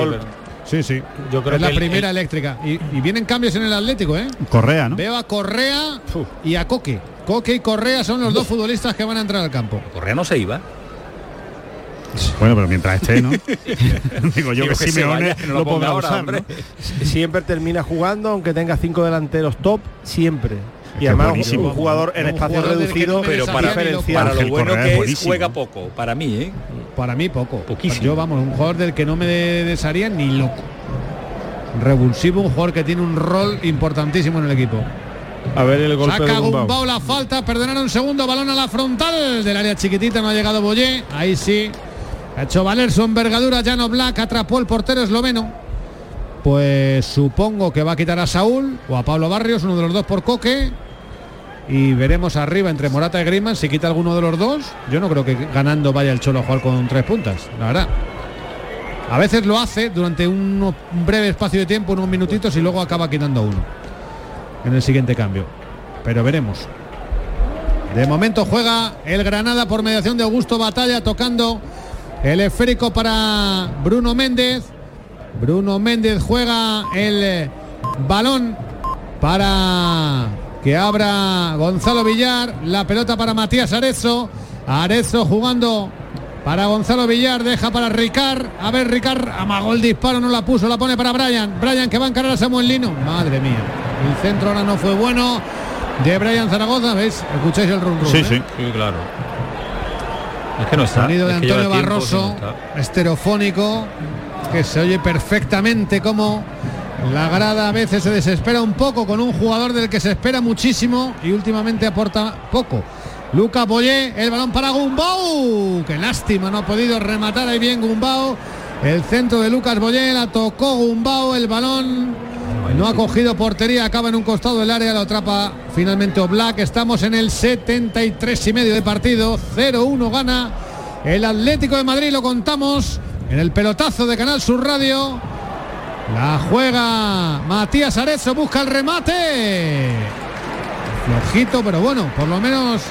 Speaker 9: sí, sí.
Speaker 11: Yo creo
Speaker 9: es la
Speaker 11: que el-
Speaker 9: primera
Speaker 11: el-
Speaker 9: eléctrica. Y, y vienen cambios en el Atlético, ¿eh?
Speaker 7: Correa, ¿no?
Speaker 9: Veo a Correa y a Coque. Coque y Correa son los dos futbolistas que van a entrar al campo.
Speaker 12: Correa no se iba.
Speaker 7: Bueno, pero mientras esté, ¿no? Digo yo
Speaker 12: Digo
Speaker 7: que Simeone
Speaker 12: vaya, que no lo
Speaker 7: lo podrá
Speaker 12: ponga ahora,
Speaker 7: usar,
Speaker 12: hombre.
Speaker 7: ¿no?
Speaker 8: Siempre termina jugando, aunque tenga cinco delanteros top, siempre. Y
Speaker 7: es
Speaker 8: además
Speaker 7: buenísimo.
Speaker 8: un jugador en
Speaker 9: Un
Speaker 8: espacio reducido,
Speaker 12: Pero para, para lo bueno
Speaker 7: Correa es
Speaker 12: que es,
Speaker 7: buenísimo.
Speaker 12: juega poco. Para mí, ¿eh?
Speaker 9: Para mí poco.
Speaker 12: Poquísimo.
Speaker 9: Yo, vamos, un jugador del que no me desharía ni loco. Revulsivo, un jugador que tiene un rol importantísimo en el equipo.
Speaker 8: a ver el golpe
Speaker 9: Saca
Speaker 8: de Gumbau.
Speaker 9: Gumbau la falta, perdonar un segundo, balón a la frontal del área chiquitita, no ha llegado Boyé, ahí sí. Ha hecho valer su envergadura, Llano Black atrapó el portero esloveno. Pues supongo que va a quitar a Saúl o a Pablo Barrios, uno de los dos por Coque. Y veremos arriba entre Morata y Griezmann si quita alguno de los dos. Yo no creo que ganando vaya el Cholo a jugar con tres puntas, la verdad. A veces lo hace durante un breve espacio de tiempo, unos minutitos, y luego acaba quitando uno en el siguiente cambio. Pero veremos. De momento juega el Granada por mediación de Augusto Batalla tocando el esférico para Bruno Méndez. Bruno Méndez juega el eh, balón para que abra Gonzalo Villar. La pelota para Matías Arezzo. Arezzo jugando para Gonzalo Villar. Deja para Ricard. A ver, Ricard amagó el disparo, no la puso, la pone para Brian. Brian que va a encarar a Samuel Lino. Madre mía. El centro ahora no fue bueno. De Brian Zaragoza, ¿veis? Escucháis el rum rum,
Speaker 7: Sí,
Speaker 9: ¿eh?
Speaker 7: sí.
Speaker 12: Sí, claro. Es que no está.
Speaker 9: Sonido de
Speaker 12: es
Speaker 9: Antonio
Speaker 12: tiempo
Speaker 9: Barroso,
Speaker 12: estar.
Speaker 9: esterofónico, que se oye perfectamente como la grada a veces se desespera un poco con un jugador del que se espera muchísimo y últimamente aporta poco. Lucas Boyé, el balón para Gumbau. Qué lástima, no ha podido rematar ahí bien Gumbau. El centro de Lucas Boyé, la tocó Gumbau, el balón no ha cogido portería, acaba en un costado del área, lo atrapa finalmente Oblak. Estamos en el 73 y medio de partido, 0-1 gana el Atlético de Madrid, lo contamos en el pelotazo de Canal Sur Radio. La juega Matías Arezzo, busca el remate. Flojito, pero bueno, por lo menos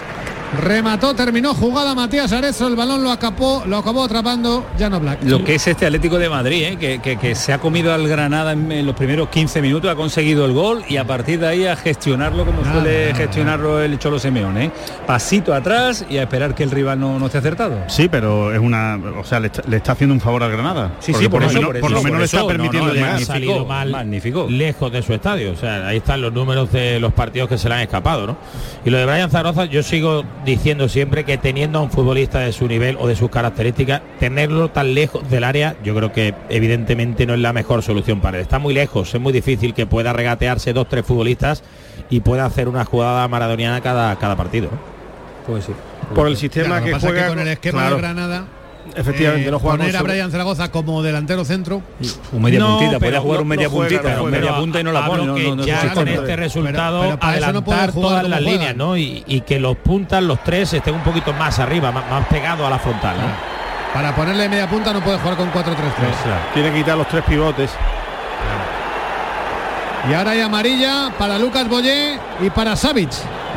Speaker 9: remató, terminó jugada Matías Arezzo, el balón lo acabó, lo acabó atrapando Llano Black.
Speaker 12: Lo que es este Atlético de Madrid, ¿eh? que, que- que se ha comido al Granada en, en los primeros 15 minutos, ha conseguido el gol y a partir de ahí a gestionarlo como
Speaker 9: Nada,
Speaker 12: suele
Speaker 9: nada,
Speaker 12: gestionarlo el Cholo Simeone. ¿eh? Pasito atrás y a esperar que el rival no, no esté acertado.
Speaker 7: Sí, pero es una, o sea, le está, le está haciendo un favor al Granada.
Speaker 12: Sí, sí, por
Speaker 7: lo
Speaker 12: eso,
Speaker 7: menos,
Speaker 12: por
Speaker 7: por lo menos
Speaker 12: por
Speaker 7: le está.
Speaker 12: No,
Speaker 7: permitiendo
Speaker 12: no,
Speaker 7: llegar.
Speaker 11: ha salido mal
Speaker 12: magnífico.
Speaker 11: lejos de su estadio. O sea, ahí están los números de los partidos que se le han escapado, ¿no? Y lo de Brian Zaragoza, yo sigo diciendo siempre que teniendo a un futbolista de su nivel o de sus características, tenerlo tan lejos del área, yo creo que evidentemente no es la mejor solución para él. Está muy lejos, es muy difícil que pueda regatearse dos, tres futbolistas y pueda hacer una jugada maradoniana cada, cada partido. ¿no?
Speaker 12: Pues sí.
Speaker 8: Por el sistema
Speaker 9: Claro,
Speaker 8: que juega
Speaker 9: con el esquema
Speaker 8: claro,
Speaker 9: de Granada.
Speaker 8: Efectivamente,
Speaker 9: eh,
Speaker 8: no juega
Speaker 9: poner a Brian Zaragoza como delantero centro.
Speaker 12: Un media
Speaker 11: No,
Speaker 12: puntita, puede
Speaker 11: pero
Speaker 12: jugar
Speaker 11: no-
Speaker 12: un media
Speaker 8: no juega,
Speaker 12: puntita,
Speaker 8: no
Speaker 12: un
Speaker 8: juega.
Speaker 12: media punta y no la pone. no-
Speaker 11: que
Speaker 12: no- no
Speaker 11: ya con este resultado
Speaker 9: pero para eso no puede
Speaker 11: adelantar
Speaker 9: jugar
Speaker 11: todas las líneas, ¿no? Y, y que los puntas, los tres, estén un poquito más arriba, más, más pegados a la frontal, ¿no?
Speaker 9: Para ponerle media punta no puede jugar con 4-3-3.
Speaker 8: Tiene que quitar los tres pivotes.
Speaker 9: Y ahora hay amarilla para Lucas Boyé y para Savic,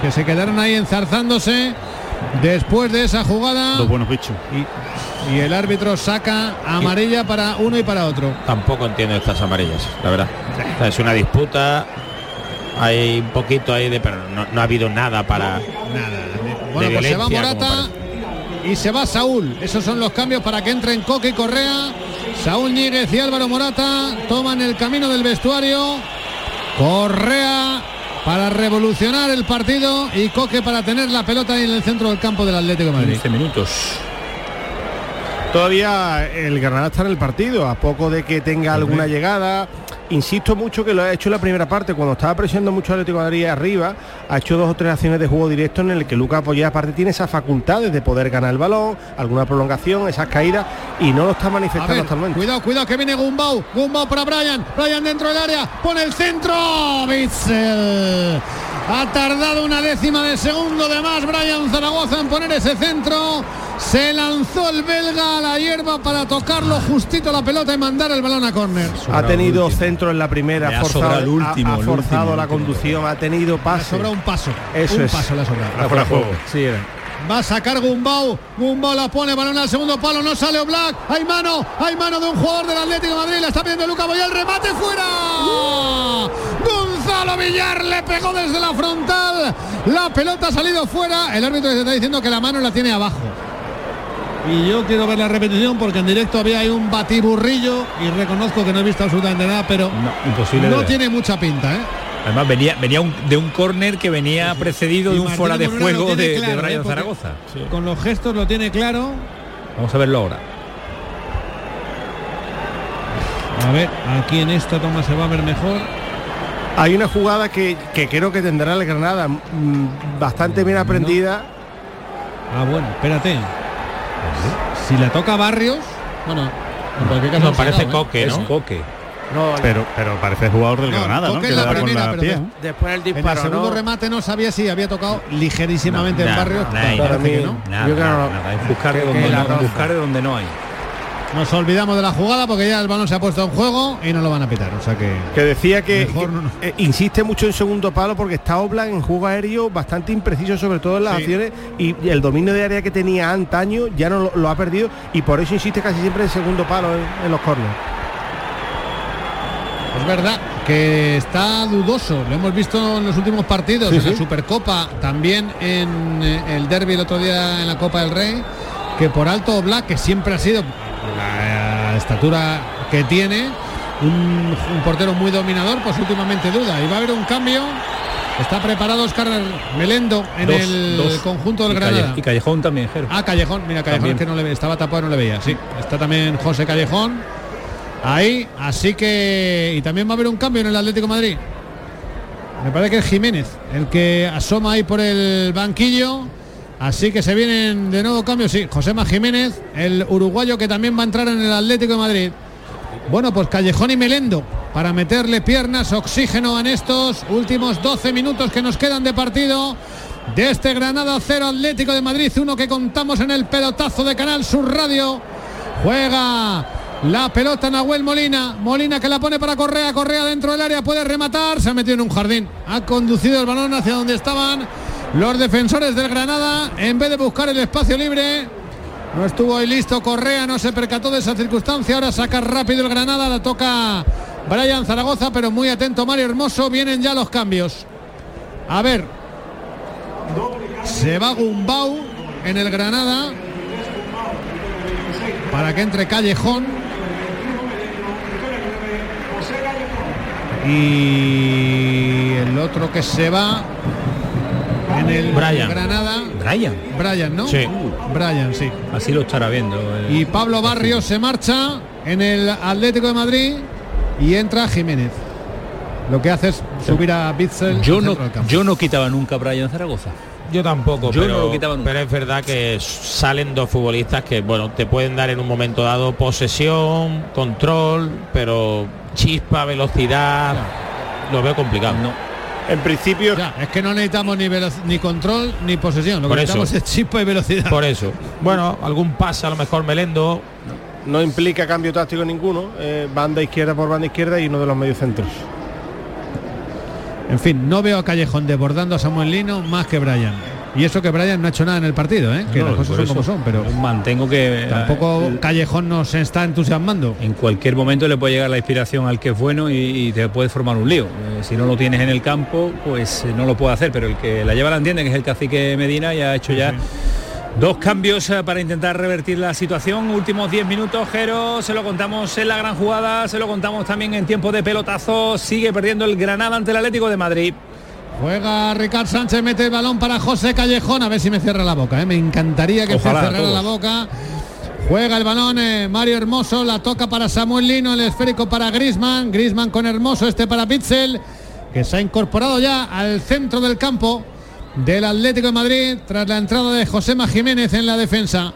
Speaker 9: que se quedaron ahí enzarzándose después de esa jugada.
Speaker 7: Los buenos bichos.
Speaker 9: Y, y el árbitro saca amarilla para uno y para otro.
Speaker 11: Tampoco entiendo estas amarillas, la verdad. O sea, es una disputa, hay un poquito ahí de, pero no, no ha habido nada para.
Speaker 9: Bueno,
Speaker 11: de
Speaker 9: pues se va Morata y se va Saúl. Esos son los cambios para que entren Coque y Correa. Saúl Ñíguez y Álvaro Morata toman el camino del vestuario. Correa para revolucionar el partido y Coque para tener la pelota ahí en el centro del campo del Atlético de Madrid.
Speaker 12: 15 minutos.
Speaker 8: Todavía el Granada está en el partido, a poco de que tenga alguna llegada, Insisto mucho que lo ha hecho en la primera parte, cuando estaba presionando mucho Atlético de Madrid arriba, ha hecho dos o tres acciones de juego directo en el que Lucas Apoyá aparte tiene esas facultades de poder ganar el balón, alguna prolongación, esas caídas, y no lo está manifestando
Speaker 9: ver,
Speaker 8: hasta el momento.
Speaker 9: cuidado, cuidado, que viene Gumbau. Gumbau para Brian. Brian dentro del área. Pone el centro. Bitzel. Ha tardado una décima de segundo de más Brian Zaragoza en poner ese centro. Se lanzó el belga a la hierba para tocarlo justito la pelota y mandar el balón a córner.
Speaker 8: Ha tenido centro en la primera, ha forzado,
Speaker 9: el último,
Speaker 8: ha- ha
Speaker 9: el
Speaker 8: forzado
Speaker 9: último,
Speaker 8: la conducción, ha tenido
Speaker 9: Le
Speaker 8: pase.
Speaker 9: sobrado un paso.
Speaker 8: Eso
Speaker 9: un
Speaker 8: es.
Speaker 9: paso le ha sobrado.
Speaker 8: Fuera juego. Sí, era.
Speaker 9: Va a sacar Gumbau. Gumbau la pone, balón al segundo palo, no sale Black. Hay mano, hay mano de un jugador del Atlético de Madrid. La está pidiendo Luca Boyal, remate fuera. Gonzalo Villar le pegó desde la frontal. La pelota ha salido fuera. El árbitro está diciendo que la mano la tiene abajo. Y yo quiero ver la repetición porque en directo había ahí un batiburrillo y reconozco que no he visto absolutamente nada, pero
Speaker 12: imposible
Speaker 9: no tiene mucha pinta, ¿eh?
Speaker 12: Además venía, venía un- de un córner que venía precedido
Speaker 9: Y
Speaker 12: de un
Speaker 9: Martín
Speaker 12: fuera de
Speaker 9: Moreno
Speaker 12: juego de, Brian
Speaker 9: ¿eh?
Speaker 12: Zaragoza.
Speaker 9: Con los gestos lo tiene claro.
Speaker 12: Vamos a verlo ahora.
Speaker 9: A ver, aquí en esta toma se va a ver mejor.
Speaker 8: Hay una jugada que, que creo que tendrá el Granada mm, bastante bien aprendida.
Speaker 9: Ah, bueno, espérate. Si la toca Barrios, bueno, en cualquier caso
Speaker 7: No, parece
Speaker 9: ¿eh?
Speaker 7: Coque, ¿no?
Speaker 12: Es Coque.
Speaker 9: No,
Speaker 7: Pero, pero parece jugador del
Speaker 9: No,
Speaker 7: Granada, ¿no?
Speaker 9: Coque
Speaker 7: Que
Speaker 9: en
Speaker 7: le
Speaker 9: la
Speaker 7: da con
Speaker 9: primera,
Speaker 7: la
Speaker 9: pero
Speaker 7: pie.
Speaker 9: de-
Speaker 10: Después el
Speaker 9: En el
Speaker 10: disparo,
Speaker 9: segundo
Speaker 10: ¿no?
Speaker 9: remate no sabía si había tocado ligerísimamente en no. no.
Speaker 12: no,
Speaker 9: roza.
Speaker 12: buscar de donde no hay.
Speaker 9: Nos olvidamos de la jugada porque ya el balón se ha puesto en juego y no lo van a pitar. O sea que.
Speaker 8: Que decía que,
Speaker 9: Mejor
Speaker 8: que,
Speaker 9: no, no.
Speaker 8: eh, insiste mucho en segundo palo porque está Oblak en juego aéreo bastante impreciso, sobre todo en las
Speaker 9: Sí.
Speaker 8: acciones, y el dominio de área que tenía antaño ya no lo, lo ha perdido y por eso insiste casi siempre en segundo palo en, en los corners.
Speaker 9: Es verdad que está dudoso, lo hemos visto en los últimos partidos,
Speaker 8: Sí,
Speaker 9: en la. Supercopa, también en eh, el derby el otro día en la Copa del Rey, que por alto Black, que siempre ha sido la estatura que tiene, un, un portero muy dominador, pues últimamente duda. Y va a haber un cambio. Está preparado Oscar Melendo en
Speaker 12: Dos,
Speaker 9: el
Speaker 12: dos.
Speaker 9: conjunto del
Speaker 12: Y Calle-
Speaker 9: Granada.
Speaker 12: Y Callejón también, Jero.
Speaker 9: Ah, Callejón, mira, Callejón es que no le estaba tapado, no le veía. Sí, está también José Callejón. Ahí, así que. Y también va a haber un cambio en el Atlético de Madrid. Me parece que es Jiménez el que asoma ahí por el banquillo. Así que se vienen de nuevo cambios. Sí, Josema Jiménez, el uruguayo que también va a entrar en el Atlético de Madrid. Bueno, pues Callejón y Melendo para meterle piernas, oxígeno en estos últimos 12 minutos que nos quedan de partido de este Granada 0 Atlético de Madrid, uno que contamos en el pelotazo de Canal Sur Radio. Juega la pelota Nahuel Molina, Molina que la pone para Correa, Correa dentro del área puede rematar, se ha metido en un jardín, ha conducido el balón hacia donde estaban los defensores del Granada en vez de buscar el espacio libre. No estuvo ahí listo Correa, no se percató de esa circunstancia. Ahora saca rápido el Granada, la toca Brian Zaragoza, pero muy atento Mario Hermoso. Vienen ya los cambios. A ver. Se va Gumbau en el Granada. Para que entre Callejón. Y el otro que se va el
Speaker 12: Brian.
Speaker 9: Granada.
Speaker 12: Brian.
Speaker 9: Brian, ¿no?
Speaker 12: Sí.
Speaker 9: Brian, sí.
Speaker 12: Así lo estará viendo. el-
Speaker 9: Y Pablo Barrios se marcha en el Atlético de Madrid y entra Jiménez. Lo que hace es subir a Bitzel.
Speaker 12: Yo no, yo no quitaba nunca a Brian Zaragoza.
Speaker 11: Yo tampoco,
Speaker 12: Yo
Speaker 11: pero,
Speaker 12: no lo quitaba nunca.
Speaker 11: pero es verdad que salen dos futbolistas que bueno te pueden dar en un momento dado posesión, control, pero chispa, velocidad, lo veo complicado.
Speaker 12: No.
Speaker 8: En principio,
Speaker 9: Ya, es que no necesitamos ni, ni control ni posesión. Lo que
Speaker 11: eso.
Speaker 9: necesitamos es chispa y velocidad.
Speaker 11: Por eso. Bueno, algún pase a lo mejor Melendo.
Speaker 8: no implica cambio táctico ninguno, eh, banda izquierda por banda izquierda y uno de los mediocentros.
Speaker 9: En fin, no veo a Callejón desbordando a Samuel Lino más que Brian. Y eso que Brian no ha hecho nada en el partido, ¿eh? que
Speaker 12: No,
Speaker 9: las cosas son como son, pero
Speaker 12: mantengo que
Speaker 9: tampoco
Speaker 12: eh,
Speaker 9: Callejón nos está entusiasmando.
Speaker 12: en cualquier momento le puede llegar la inspiración al que es bueno y, y te puede formar un lío. Eh, si no lo tienes en el campo, pues eh, no lo puede hacer, pero el que la lleva la entiende, que es el cacique Medina, ya ha hecho ya dos cambios eh, para intentar revertir la situación. Últimos 10 minutos, Jero, se lo contamos en la gran jugada, se lo contamos también en tiempo de pelotazo. Sigue perdiendo el Granada ante el Atlético de Madrid.
Speaker 9: Juega Ricard Sánchez, mete el balón para José Callejón, a ver si me cierra la boca. ¿eh? Me encantaría que
Speaker 12: Ojalá,
Speaker 9: se cerrara la boca. Juega el balón eh, Mario Hermoso, la toca para Samuel Lino, el esférico para Grisman, Grisman con Hermoso, este para Pitzel, que se ha incorporado ya al centro del campo del Atlético de Madrid tras la entrada de Josema Jiménez en la defensa.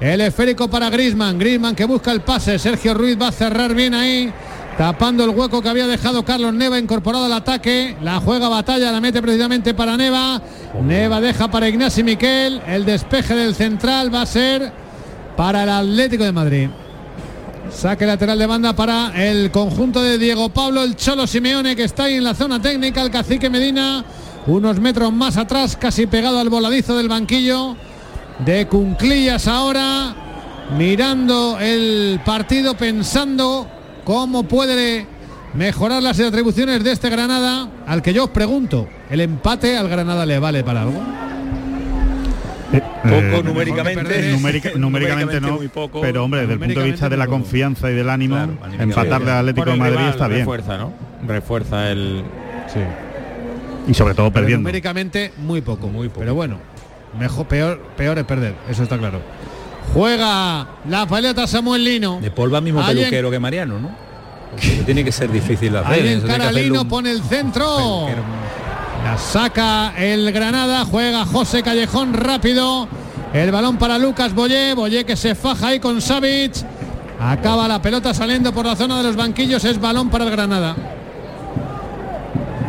Speaker 9: El esférico para Grisman, Grisman que busca el pase, Sergio Ruiz va a cerrar bien ahí, tapando el hueco que había dejado Carlos Neva incorporado al ataque, la juega batalla, la mete precisamente para Neva, Neva deja para Ignacio Miquel, el despeje del central va a ser para el Atlético de Madrid. Saque lateral de banda para el conjunto de Diego Pablo, el Cholo Simeone que está ahí en la zona técnica, el cacique Medina, unos metros más atrás, casi pegado al voladizo del banquillo de Cunclillas ahora, mirando el partido, pensando cómo puede mejorar las atribuciones de este Granada, al que yo os pregunto, ¿el empate al Granada le vale para algo?
Speaker 1: Poco numéricamente,
Speaker 7: numérica- numéricamente no,
Speaker 1: poco.
Speaker 7: pero hombre, desde el punto de vista de la confianza y del ánimo, empatarle al Atlético de Madrid
Speaker 11: rival
Speaker 7: está bien.
Speaker 11: Refuerza, ¿no? Refuerza el.
Speaker 7: Y sobre todo
Speaker 9: Pero
Speaker 7: perdiendo.
Speaker 9: numéricamente muy poco, muy Pero bueno, mejor, peor, peor es perder, eso está claro. Juega la paleta Samuel Lino.
Speaker 12: De Paul va mismo
Speaker 9: Ahí en-
Speaker 12: peluquero que Mariano, ¿no? Porque tiene que ser difícil hacer.
Speaker 9: Ahí en
Speaker 12: un-
Speaker 9: pone el centro. La saca el Granada, juega José Callejón rápido. El balón para Lucas Boyé, Boyé que se faja ahí con Savic. Acaba la pelota saliendo por la zona de los banquillos, es balón para el Granada.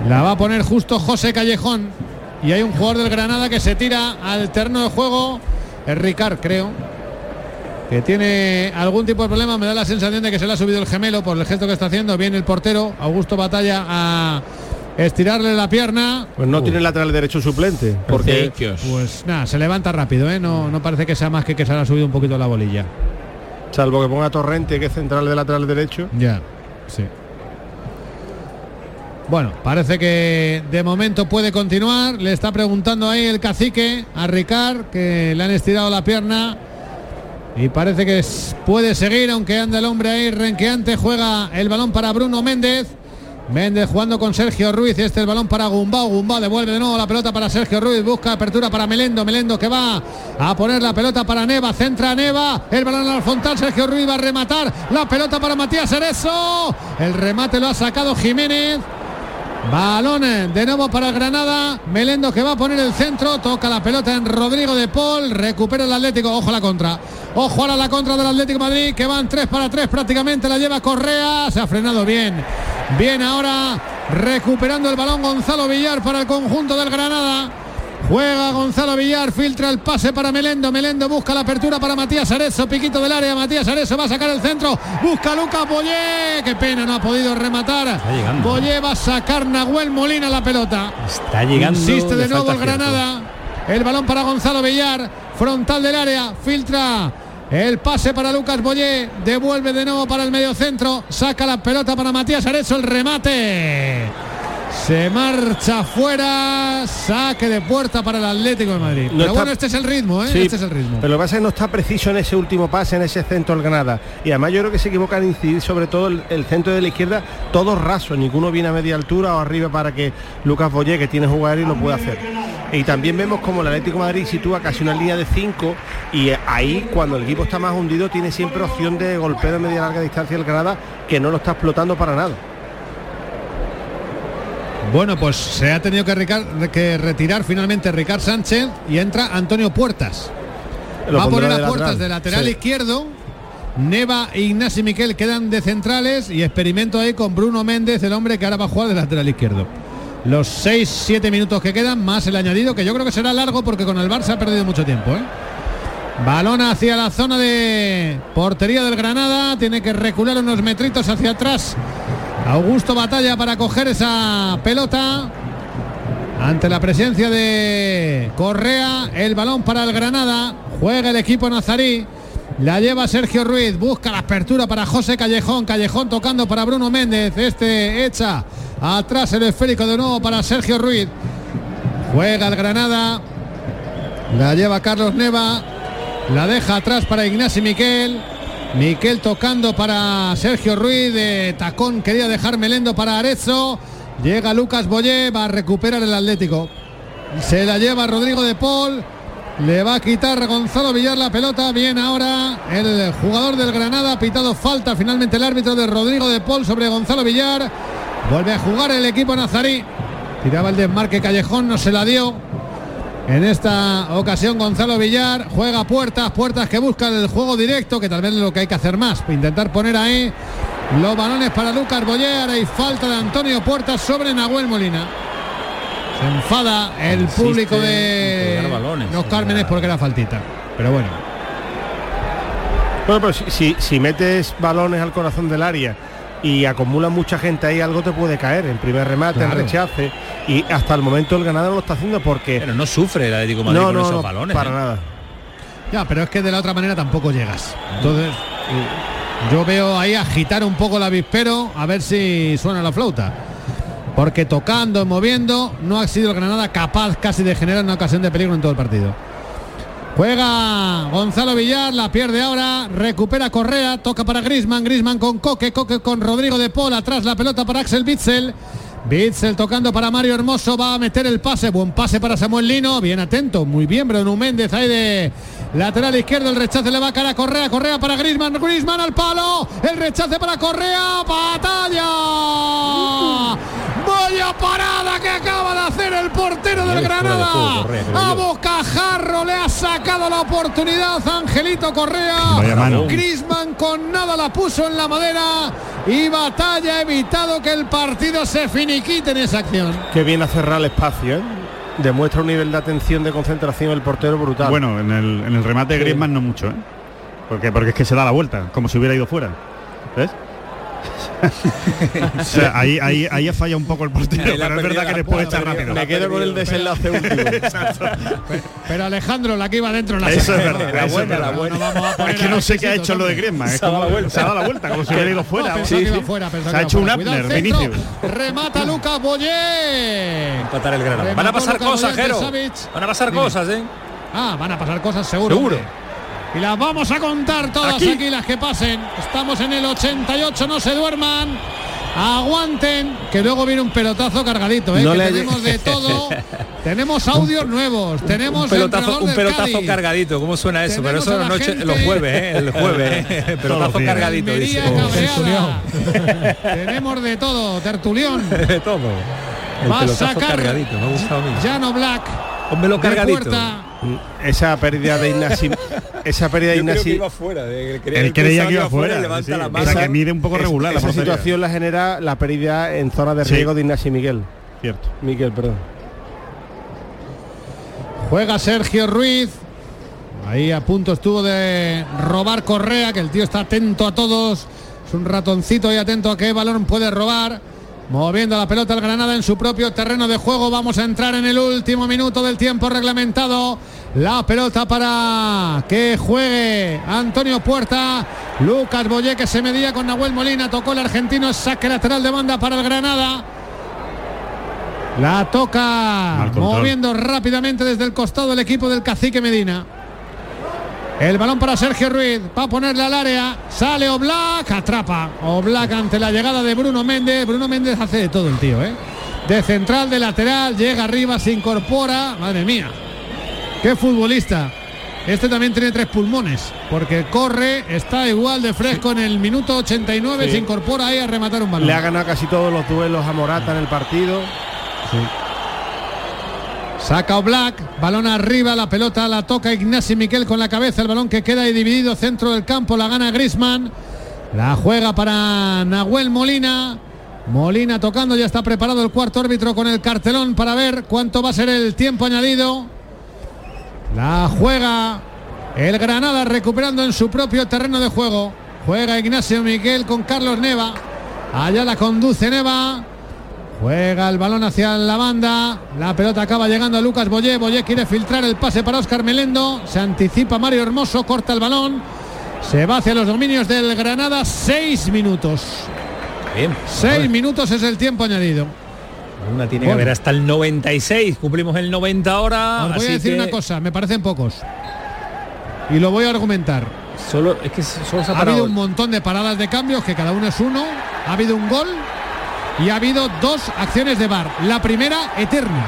Speaker 9: La va a poner justo José Callejón. Y hay un jugador del Granada que se tira al terreno de juego. Es Ricard, creo. Que tiene algún tipo de problema. Me da la sensación de que se le ha subido el gemelo por el gesto que está haciendo. Viene el portero, Augusto Batalla, a estirarle la pierna.
Speaker 8: Pues no tiene lateral derecho suplente. Porque
Speaker 9: Pues nada, se levanta rápido, ¿eh? No, no parece que sea más que que se le ha subido un poquito la bolilla.
Speaker 8: salvo que ponga Torrente, que es central de lateral derecho.
Speaker 9: Ya, sí. Bueno, parece que de momento puede continuar. Le está preguntando ahí el cacique a Ricard, que le han estirado la pierna. Y parece que puede seguir, aunque anda el hombre ahí renqueante. Juega el balón para Bruno Méndez. Méndez jugando con Sergio Ruiz. Este es el balón para Gumbao. Gumbao devuelve de nuevo la pelota para Sergio Ruiz. Busca apertura para Melendo. Melendo que va a poner la pelota para Neva. Centra Neva. El balón al frontal. Sergio Ruiz va a rematar. La pelota para Matías Ereso. El remate lo ha sacado Jiménez. Balones de nuevo para el Granada. Melendo que va a poner el centro. Toca la pelota en Rodrigo de Paul. Recupera el Atlético. Ojo a la contra. Ojo ahora a la contra del Atlético Madrid. Que van 3 para 3 prácticamente. La lleva Correa. Se ha frenado bien. Bien ahora. Recuperando el balón Gonzalo Villar para el conjunto del Granada. Juega Gonzalo Villar, filtra el pase para Melendo. Melendo busca la apertura para Matías Arezo. Piquito del área. Matías Arezo va a sacar el centro. Busca Lucas Boyé. Qué pena, no ha podido rematar. Boyé va a sacar Nahuel Molina la pelota.
Speaker 12: Está llegando.
Speaker 9: Insiste de nuevo el. Granada. El balón para Gonzalo Villar. Frontal del área. Filtra. El pase para Lucas Boyé. Devuelve de nuevo para el medio centro. Saca la pelota para Matías Arezo. El remate. Se marcha fuera. Saque de puerta para el Atlético de Madrid.
Speaker 8: No
Speaker 9: Pero
Speaker 8: está-
Speaker 9: bueno, este es el ritmo, ¿eh?
Speaker 8: Sí,
Speaker 9: Este es el ritmo.
Speaker 8: Pero lo que pasa es que no está preciso en ese último pase, en ese centro del Granada. Y además yo creo que se equivocan en incidir sobre todo el, el centro de la izquierda, todos rasos, ninguno viene a media altura o arriba para que Lucas Boyé, que tiene jugador y lo pueda hacer. Y también vemos como el Atlético de Madrid sitúa casi una línea de 5 y ahí cuando el equipo está más hundido tiene siempre opción de golpeo de media larga distancia el Granada que no lo está explotando para nada.
Speaker 9: Bueno, pues se ha tenido que, retirar finalmente Ricard Sánchez y entra Antonio Puertas.
Speaker 8: Lo
Speaker 9: Va a poner
Speaker 8: de
Speaker 9: a Puertas
Speaker 8: lateral,
Speaker 9: de lateral
Speaker 8: sí.
Speaker 9: izquierdo. Neva e Ignasi Miquel quedan de centrales y experimento ahí con Bruno Méndez, el hombre que ahora va a jugar de lateral izquierdo. Los 6-7 minutos que quedan, más el añadido, que yo creo que será largo porque con el Barça ha perdido mucho tiempo. ¿eh? Balón hacia la zona de portería del Granada. Tiene que recular unos metritos hacia atrás. Augusto batalla para coger esa pelota. Ante la presencia de Correa, el balón para el Granada. Juega el equipo nazarí. La lleva Sergio Ruiz. Busca la apertura para José Callejón. Callejón tocando para Bruno Méndez. Este echa atrás el esférico de nuevo para Sergio Ruiz. Juega el Granada. La lleva Carlos Neva. La deja atrás para Ignacio Miquel. Miquel tocando para Sergio Ruiz. De tacón quería dejar Melendo para Arezzo. Llega Lucas Boyé. Va a recuperar el Atlético. Se la lleva Rodrigo de Paul. Le va a quitar Gonzalo Villar la pelota. Bien ahora el jugador del Granada. Pitado falta finalmente el árbitro de Rodrigo de Paul sobre Gonzalo Villar. Vuelve a jugar el equipo nazarí. Tiraba el desmarque Callejón, no se la dio. En esta ocasión Gonzalo Villar juega puertas, puertas que buscan el juego directo, que tal vez es lo que hay que hacer más. Intentar poner ahí los balones para Lucas Boyer y falta de Antonio Puertas sobre Nahuel Molina. Se enfada el
Speaker 12: Insiste
Speaker 9: público de
Speaker 12: balones,
Speaker 9: los Cármenes porque era faltita. Pero bueno.
Speaker 8: Bueno, pero si, si, si metes balones al corazón del área y acumula mucha gente ahí, algo te puede caer en primer remate, en
Speaker 9: Claro.
Speaker 8: rechace. Y hasta el momento el ganador lo está haciendo porque.
Speaker 12: Pero no sufre el Atlético de Madrid
Speaker 8: no,
Speaker 12: con
Speaker 8: no,
Speaker 12: esos
Speaker 8: no,
Speaker 12: balones.
Speaker 8: Para
Speaker 12: ¿eh?
Speaker 8: nada.
Speaker 9: Ya, pero es que de la otra manera tampoco llegas. Entonces, yo veo ahí agitar un poco el avispero a ver si suena la flauta. Porque tocando, moviendo, no ha sido el Granada capaz casi de generar una ocasión de peligro en todo el partido. Juega Gonzalo Villar, la pierde ahora, recupera Correa, toca para Grisman, Grisman con Coque, Coque con Rodrigo de Paul, atrás la pelota para Axel Bitzel. Bitzel tocando para Mario Hermoso, va a meter el pase, buen pase para Samuel Lino, bien atento, muy bien Bruno Méndez ahí de lateral izquierdo, el rechace le va a cara a Correa, Correa para Grisman, Grisman al palo, el rechace para Correa, batalla. Vaya parada que acaba de hacer el portero del Granada.
Speaker 12: juego, Correa, creo
Speaker 9: a bocajarro le ha sacado la oportunidad Angelito Correa. Grisman con nada la puso en la madera y Batalla ha evitado que el partido se finiquite en esa acción.
Speaker 8: Qué bien a cerrar el espacio, ¿eh? Demuestra un nivel de atención, de concentración el portero brutal.
Speaker 7: Bueno, en el, en el remate de
Speaker 8: Sí.
Speaker 7: Griezmann no mucho, ¿eh? Porque, porque es que se da la vuelta, como si hubiera ido fuera. ¿Ves? o sea, ahí, ahí, ahí ha fallado un poco el portero, pero es verdad que después está rápido.
Speaker 8: Me quedo con el desenlace último.
Speaker 9: Pero Alejandro, la que iba dentro la
Speaker 7: Eso es verdad,
Speaker 9: La
Speaker 7: eso es
Speaker 9: buena,
Speaker 7: verdad.
Speaker 9: la buena. No vamos a poner
Speaker 7: Es que no sé qué ha hecho lo de. Griezmann,
Speaker 12: Se ha dado
Speaker 7: como-
Speaker 12: la vuelta.
Speaker 7: se ha dado la vuelta, como si hubiera ido fuera.
Speaker 9: No, que iba fuera,
Speaker 7: se ha hecho un Abner. Vinicius.
Speaker 9: Remata Lucas Boyer.
Speaker 12: Empatar el Granada. Van a pasar cosas, Jero. Van a pasar cosas, ¿eh?
Speaker 9: Ah, van a pasar cosas seguro.
Speaker 12: Seguro.
Speaker 9: Hombre. Y las vamos a contar todas aquí.
Speaker 12: Aquí.
Speaker 9: las que pasen. Estamos en el 88, no se duerman. Aguanten, que luego viene un pelotazo cargadito, ¿eh?
Speaker 8: No
Speaker 9: que
Speaker 8: le-
Speaker 9: tenemos de todo. tenemos audios nuevos, tenemos
Speaker 12: un pelotazo, un pelotazo cargadito. ¿Cómo suena eso? Pero eso
Speaker 9: la
Speaker 12: noche,
Speaker 9: gente-
Speaker 12: los jueves, ¿eh? El jueves. ¿eh? pelotazo cargadito, dice.
Speaker 9: Tenemos de todo, tertulión.
Speaker 12: De todo. El
Speaker 9: Va a sacar
Speaker 12: cargadito, me ha gustado a mí.
Speaker 9: Llano Black.
Speaker 12: Pónmelo
Speaker 9: de
Speaker 12: cargadito.
Speaker 9: puerta.
Speaker 8: Esa pérdida de Ignasi, esa pérdida de
Speaker 12: que
Speaker 8: Ignasi,
Speaker 12: iba fuera. de-
Speaker 7: Él
Speaker 12: pensaba
Speaker 7: creía que iba
Speaker 12: fuera levanta
Speaker 7: sí,
Speaker 12: la
Speaker 7: sea, que mide un poco
Speaker 8: es-
Speaker 7: regular la
Speaker 8: esa
Speaker 7: portería.
Speaker 8: situación la genera la pérdida en zona de
Speaker 7: Sí.
Speaker 8: riesgo de Ignasi Miguel.
Speaker 7: Cierto.
Speaker 8: Miguel, perdón.
Speaker 9: Juega Sergio Ruiz. Ahí a punto estuvo de robar Correa, que el tío está atento a todos. Es un ratoncito y atento a qué balón puede robar. Moviendo la pelota el Granada en su propio terreno de juego. Vamos a entrar en el último minuto del tiempo reglamentado. La pelota para que juegue Antonio Puerta. Lucas Boyé que se medía con Nahuel Molina. Tocó el argentino. Saque lateral de banda para el Granada. La toca moviendo rápidamente desde el costado el equipo del cacique Medina. El balón para Sergio Ruiz. Va a ponerle al área. Sale Oblak. Atrapa. Oblak ante la llegada de Bruno Méndez. Bruno Méndez hace de todo el tío, ¿eh? De central, de lateral. Llega arriba, se incorpora. Madre mía. Qué futbolista. Este también tiene tres pulmones. Porque corre, está igual de fresco en el minuto 89.
Speaker 8: Sí.
Speaker 9: Se incorpora ahí a rematar un balón.
Speaker 8: Le ha ganado casi todos los duelos a Morata en el partido.
Speaker 9: Saca Black, balón arriba, la pelota la toca Ignacio Miquel con la cabeza, el balón que queda ahí dividido centro del campo, la gana Grisman, la juega para Nahuel Molina, Molina tocando, ya está preparado el cuarto árbitro con el cartelón para ver cuánto va a ser el tiempo añadido. La juega el Granada recuperando en su propio terreno de juego. Juega Ignacio Miquel con Carlos Neva. Allá la conduce Neva. Juega el balón hacia la banda. La pelota acaba llegando a Lucas Boyé. Boyé quiere filtrar el pase para Oscar Melendo. Se anticipa Mario Hermoso. Corta el balón. Se va hacia los dominios del Granada. Seis minutos.
Speaker 12: Bien.
Speaker 9: Seis minutos es el tiempo añadido.
Speaker 12: Una tiene
Speaker 9: Bueno.
Speaker 12: que haber hasta el 96. Cumplimos el 90 ahora.
Speaker 9: Os voy
Speaker 12: así
Speaker 9: a decir
Speaker 12: que
Speaker 9: una cosa. Me parecen pocos. Y lo voy a argumentar.
Speaker 12: Solo, es que solo se ha
Speaker 9: Ha habido un montón de paradas de cambios, que cada uno es uno. Ha habido un gol y ha habido dos acciones de bar. La primera, eterna.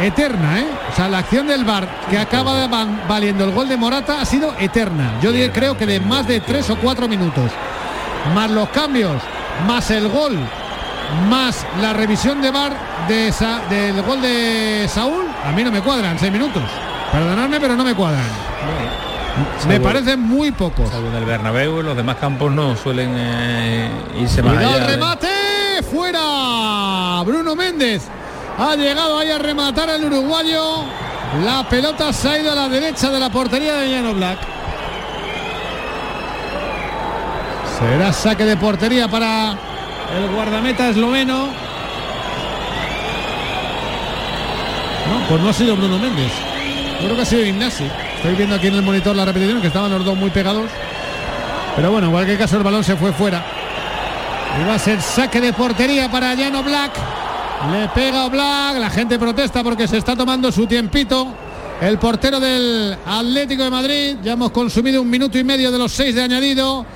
Speaker 9: eterna, ¿eh? O sea, la acción del Bar que acaba van- valiendo el gol de Morata ha sido eterna. Yo creo que de más de tres o cuatro minutos. Más los cambios, más el gol, más la revisión de Bar de Sa- del gol de Saúl, a mí no me cuadran, seis minutos. Perdonadme, pero no me cuadran. Me parecen muy pocos.
Speaker 12: Salvo en el Bernabéu, los demás campos no suelen eh, irse más allá.
Speaker 9: remate fuera. Bruno Méndez ha llegado ahí a rematar el uruguayo. La pelota se ha ido a la derecha de la portería de Llano Black. Será saque de portería para el guardameta esloveno. No, pues no ha sido Bruno Méndez. Creo que ha sido Ignasi. Estoy viendo aquí en el monitor la repetición que estaban los dos muy pegados. Pero bueno, en cualquier caso el balón se fue fuera. Y va a ser saque de portería para Llano Black. Le pega Black, la gente protesta porque se está tomando su tiempito. El portero del Atlético de Madrid, ya hemos consumido un minuto y medio de los seis de añadido.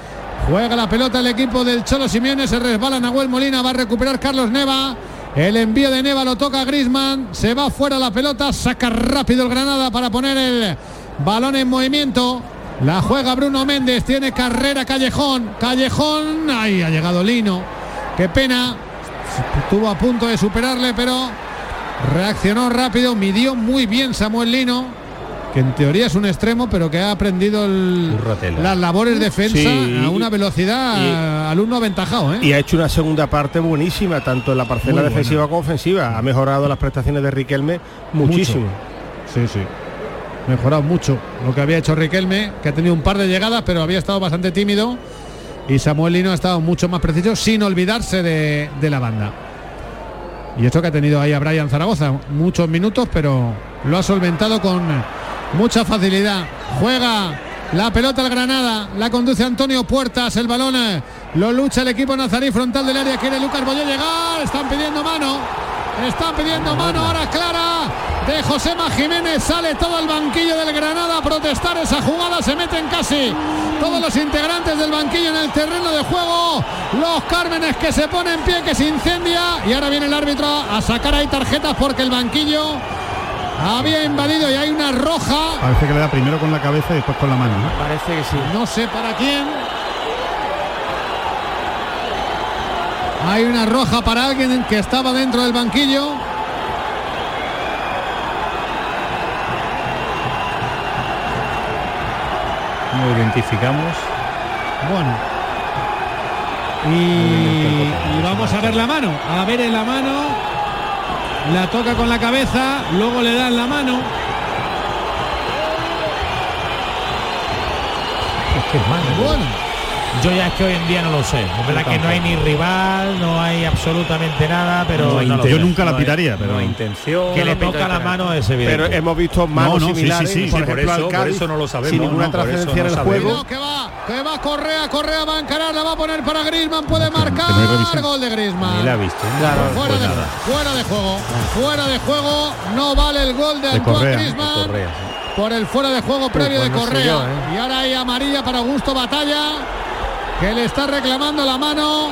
Speaker 9: Juega la pelota el equipo del Cholo Simeone, se resbala Nahuel Molina, va a recuperar Carlos Neva. El envío de Neva lo toca Grisman, se va fuera la pelota, saca rápido el Granada para poner el balón en movimiento. La juega Bruno Méndez, tiene carrera Callejón, Callejón, ahí ha llegado Lino. Qué pena, estuvo a punto de superarle, pero reaccionó rápido, midió muy bien Samuel Lino, que en teoría es un extremo, pero que ha aprendido el- las labores de defensa
Speaker 8: Sí,
Speaker 9: a una velocidad
Speaker 8: y-
Speaker 9: alumno aventajado. ¿eh?
Speaker 8: Y ha hecho una segunda parte buenísima, tanto en la parcela
Speaker 9: Muy buena.
Speaker 8: defensiva como ofensiva. Ha mejorado las prestaciones de Riquelme muchísimo.
Speaker 9: Sí, sí. Mejorado mucho lo que había hecho Riquelme, que ha tenido un par de llegadas, pero había estado bastante tímido. Y Samuel Lino ha estado mucho más preciso, sin olvidarse de, de la banda. Y esto que ha tenido ahí a Brian Zaragoza, muchos minutos, pero lo ha solventado con mucha facilidad. Juega la pelota al Granada, la conduce Antonio Puertas, el balón eh, lo lucha el equipo nazarí frontal del área, quiere Lucas Boyó llegar, están pidiendo mano, están pidiendo mano, ahora clara de Josema Jiménez, sale todo el banquillo del Granada a protestar esa jugada, se meten casi todos los integrantes del banquillo en el terreno de juego, los Cármenes que se pone en pie, que se incendia y ahora viene el árbitro a sacar ahí tarjetas porque el banquillo había invadido y hay una roja.
Speaker 7: Parece que le da primero con la cabeza y después con la mano. ¿no?
Speaker 10: Parece que sí.
Speaker 9: No sé para quién. Hay una roja para alguien que estaba dentro del banquillo.
Speaker 12: No identificamos.
Speaker 9: Bueno. Y, y vamos a ver la mano. A ver en la mano. La toca con la cabeza. Luego le dan la mano.
Speaker 12: Es que es malo.
Speaker 9: Bueno.
Speaker 13: Yo ya es que hoy en día no lo sé. Es verdad que no hay ni rival, no hay absolutamente nada, pero
Speaker 12: No
Speaker 13: no.
Speaker 7: Yo nunca la pitaría, pero
Speaker 12: no hay intención.
Speaker 13: que le toca la mano es evidente.
Speaker 8: Pero hemos visto manos
Speaker 7: No, no, sí,
Speaker 8: similares,
Speaker 7: sí, sí,
Speaker 8: por
Speaker 7: sí,
Speaker 12: por
Speaker 8: ejemplo,
Speaker 12: eso-
Speaker 8: al
Speaker 12: por
Speaker 8: Cádiz,
Speaker 12: eso no lo sabemos,
Speaker 8: sin ninguna
Speaker 12: por
Speaker 8: trascendencia
Speaker 12: no
Speaker 8: en el juego.
Speaker 9: Que va, que va Correa, Correa va a encarar, la va a poner para Grisman, puede marcar gol de Grisman.
Speaker 12: Ni la ha visto.
Speaker 9: fuera,
Speaker 12: Pues
Speaker 9: de, fuera de juego, fuera de juego, no vale el gol de,
Speaker 7: De
Speaker 9: Antoine
Speaker 7: Correa.
Speaker 9: Griezmann
Speaker 12: Correa, sí.
Speaker 9: por el fuera de juego previo
Speaker 10: pues
Speaker 9: de Correa.
Speaker 10: yo, ¿eh?
Speaker 9: Y ahora hay amarilla para Augusto Batalla, que le está reclamando la mano.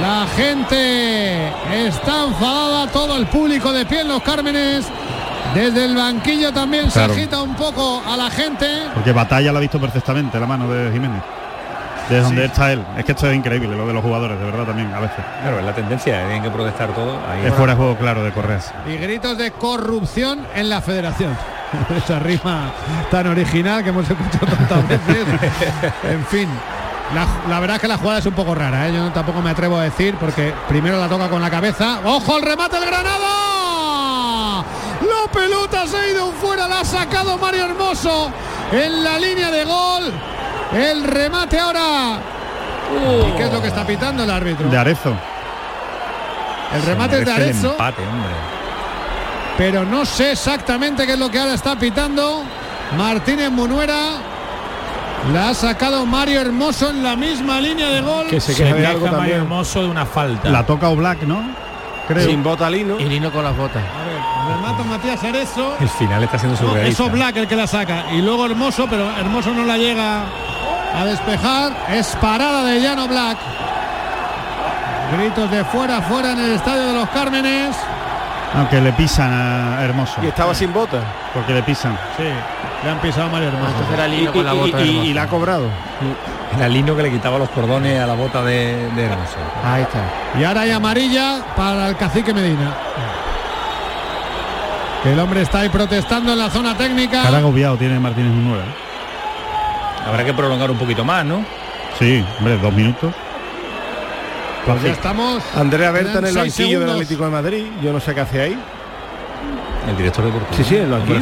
Speaker 9: La gente está enfadada, todo el público de pie en los Cármenes. Desde el banquillo también
Speaker 7: Claro.
Speaker 9: se agita un poco a la gente.
Speaker 7: Porque Batalla la ha visto perfectamente la mano de Jiménez. De donde está él. Es que esto es increíble, lo de los jugadores, de verdad también, a veces.
Speaker 12: Claro, es la tendencia, tienen que protestar todo. Ahí
Speaker 7: Es fuera de juego, claro, de Correa.
Speaker 9: y gritos de corrupción en la federación. Esa rima tan original que hemos escuchado tantas veces. En fin, la, la verdad es que la jugada es un poco rara, ¿eh? yo tampoco me atrevo a decir porque primero la toca con la cabeza. ¡Ojo al remate el Granada! La pelota se ha ido fuera, la ha sacado Mario Hermoso en la línea de gol. El remate ahora. ¿Y qué es lo que está pitando el árbitro?
Speaker 7: De Arezo.
Speaker 9: El remate es de
Speaker 12: el empate, hombre.
Speaker 9: pero no sé exactamente qué es lo que ahora está pitando Martínez Munuera. La ha sacado Mario Hermoso en la misma línea de gol.
Speaker 8: Que se
Speaker 13: Se
Speaker 8: queja de
Speaker 13: queja
Speaker 8: algo
Speaker 13: Mario
Speaker 8: también.
Speaker 13: Hermoso de una falta.
Speaker 7: La toca Oblak, ¿no? Creo.
Speaker 8: Sin bota Lino.
Speaker 10: Y Lino con las botas.
Speaker 9: A ver, remata Matías Arezzo.
Speaker 12: El final está siendo
Speaker 9: No,
Speaker 12: surrealista.
Speaker 9: es Black el que la saca. Y luego Hermoso, pero Hermoso no la llega a despejar. Es parada de Llano Black. Gritos de fuera, fuera en el estadio de los Cármenes.
Speaker 7: Aunque le pisan a Hermoso.
Speaker 8: Y estaba sin bota.
Speaker 7: Porque le pisan.
Speaker 13: Sí, le han pisado a Mario Hermoso.
Speaker 10: Era Lino con la
Speaker 8: Y-
Speaker 10: bota
Speaker 8: y-
Speaker 10: de
Speaker 8: y
Speaker 10: Hermoso.
Speaker 8: la ha cobrado.
Speaker 12: Era Lino que le quitaba los cordones a la bota de, de Hermoso.
Speaker 10: Ahí está.
Speaker 9: Y ahora hay amarilla para el cacique Medina. Que el hombre está ahí protestando en la zona técnica.
Speaker 7: Cara agobiado tiene Martínez un 9.
Speaker 12: Habrá que prolongar un poquito más, ¿no?
Speaker 7: Sí, hombre, dos minutos.
Speaker 9: Pues ya estamos.
Speaker 8: Andrea Berta en el banquillo del. Atlético de Madrid. Yo no sé qué hace ahí.
Speaker 12: El director deportivo.
Speaker 8: Sí, sí, en el banquillo.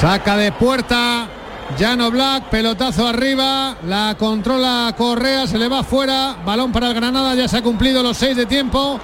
Speaker 9: Saca de puerta. Llano Black, pelotazo arriba, la controla Correa, se le va fuera, balón para el Granada, ya se ha cumplido los seis de tiempo.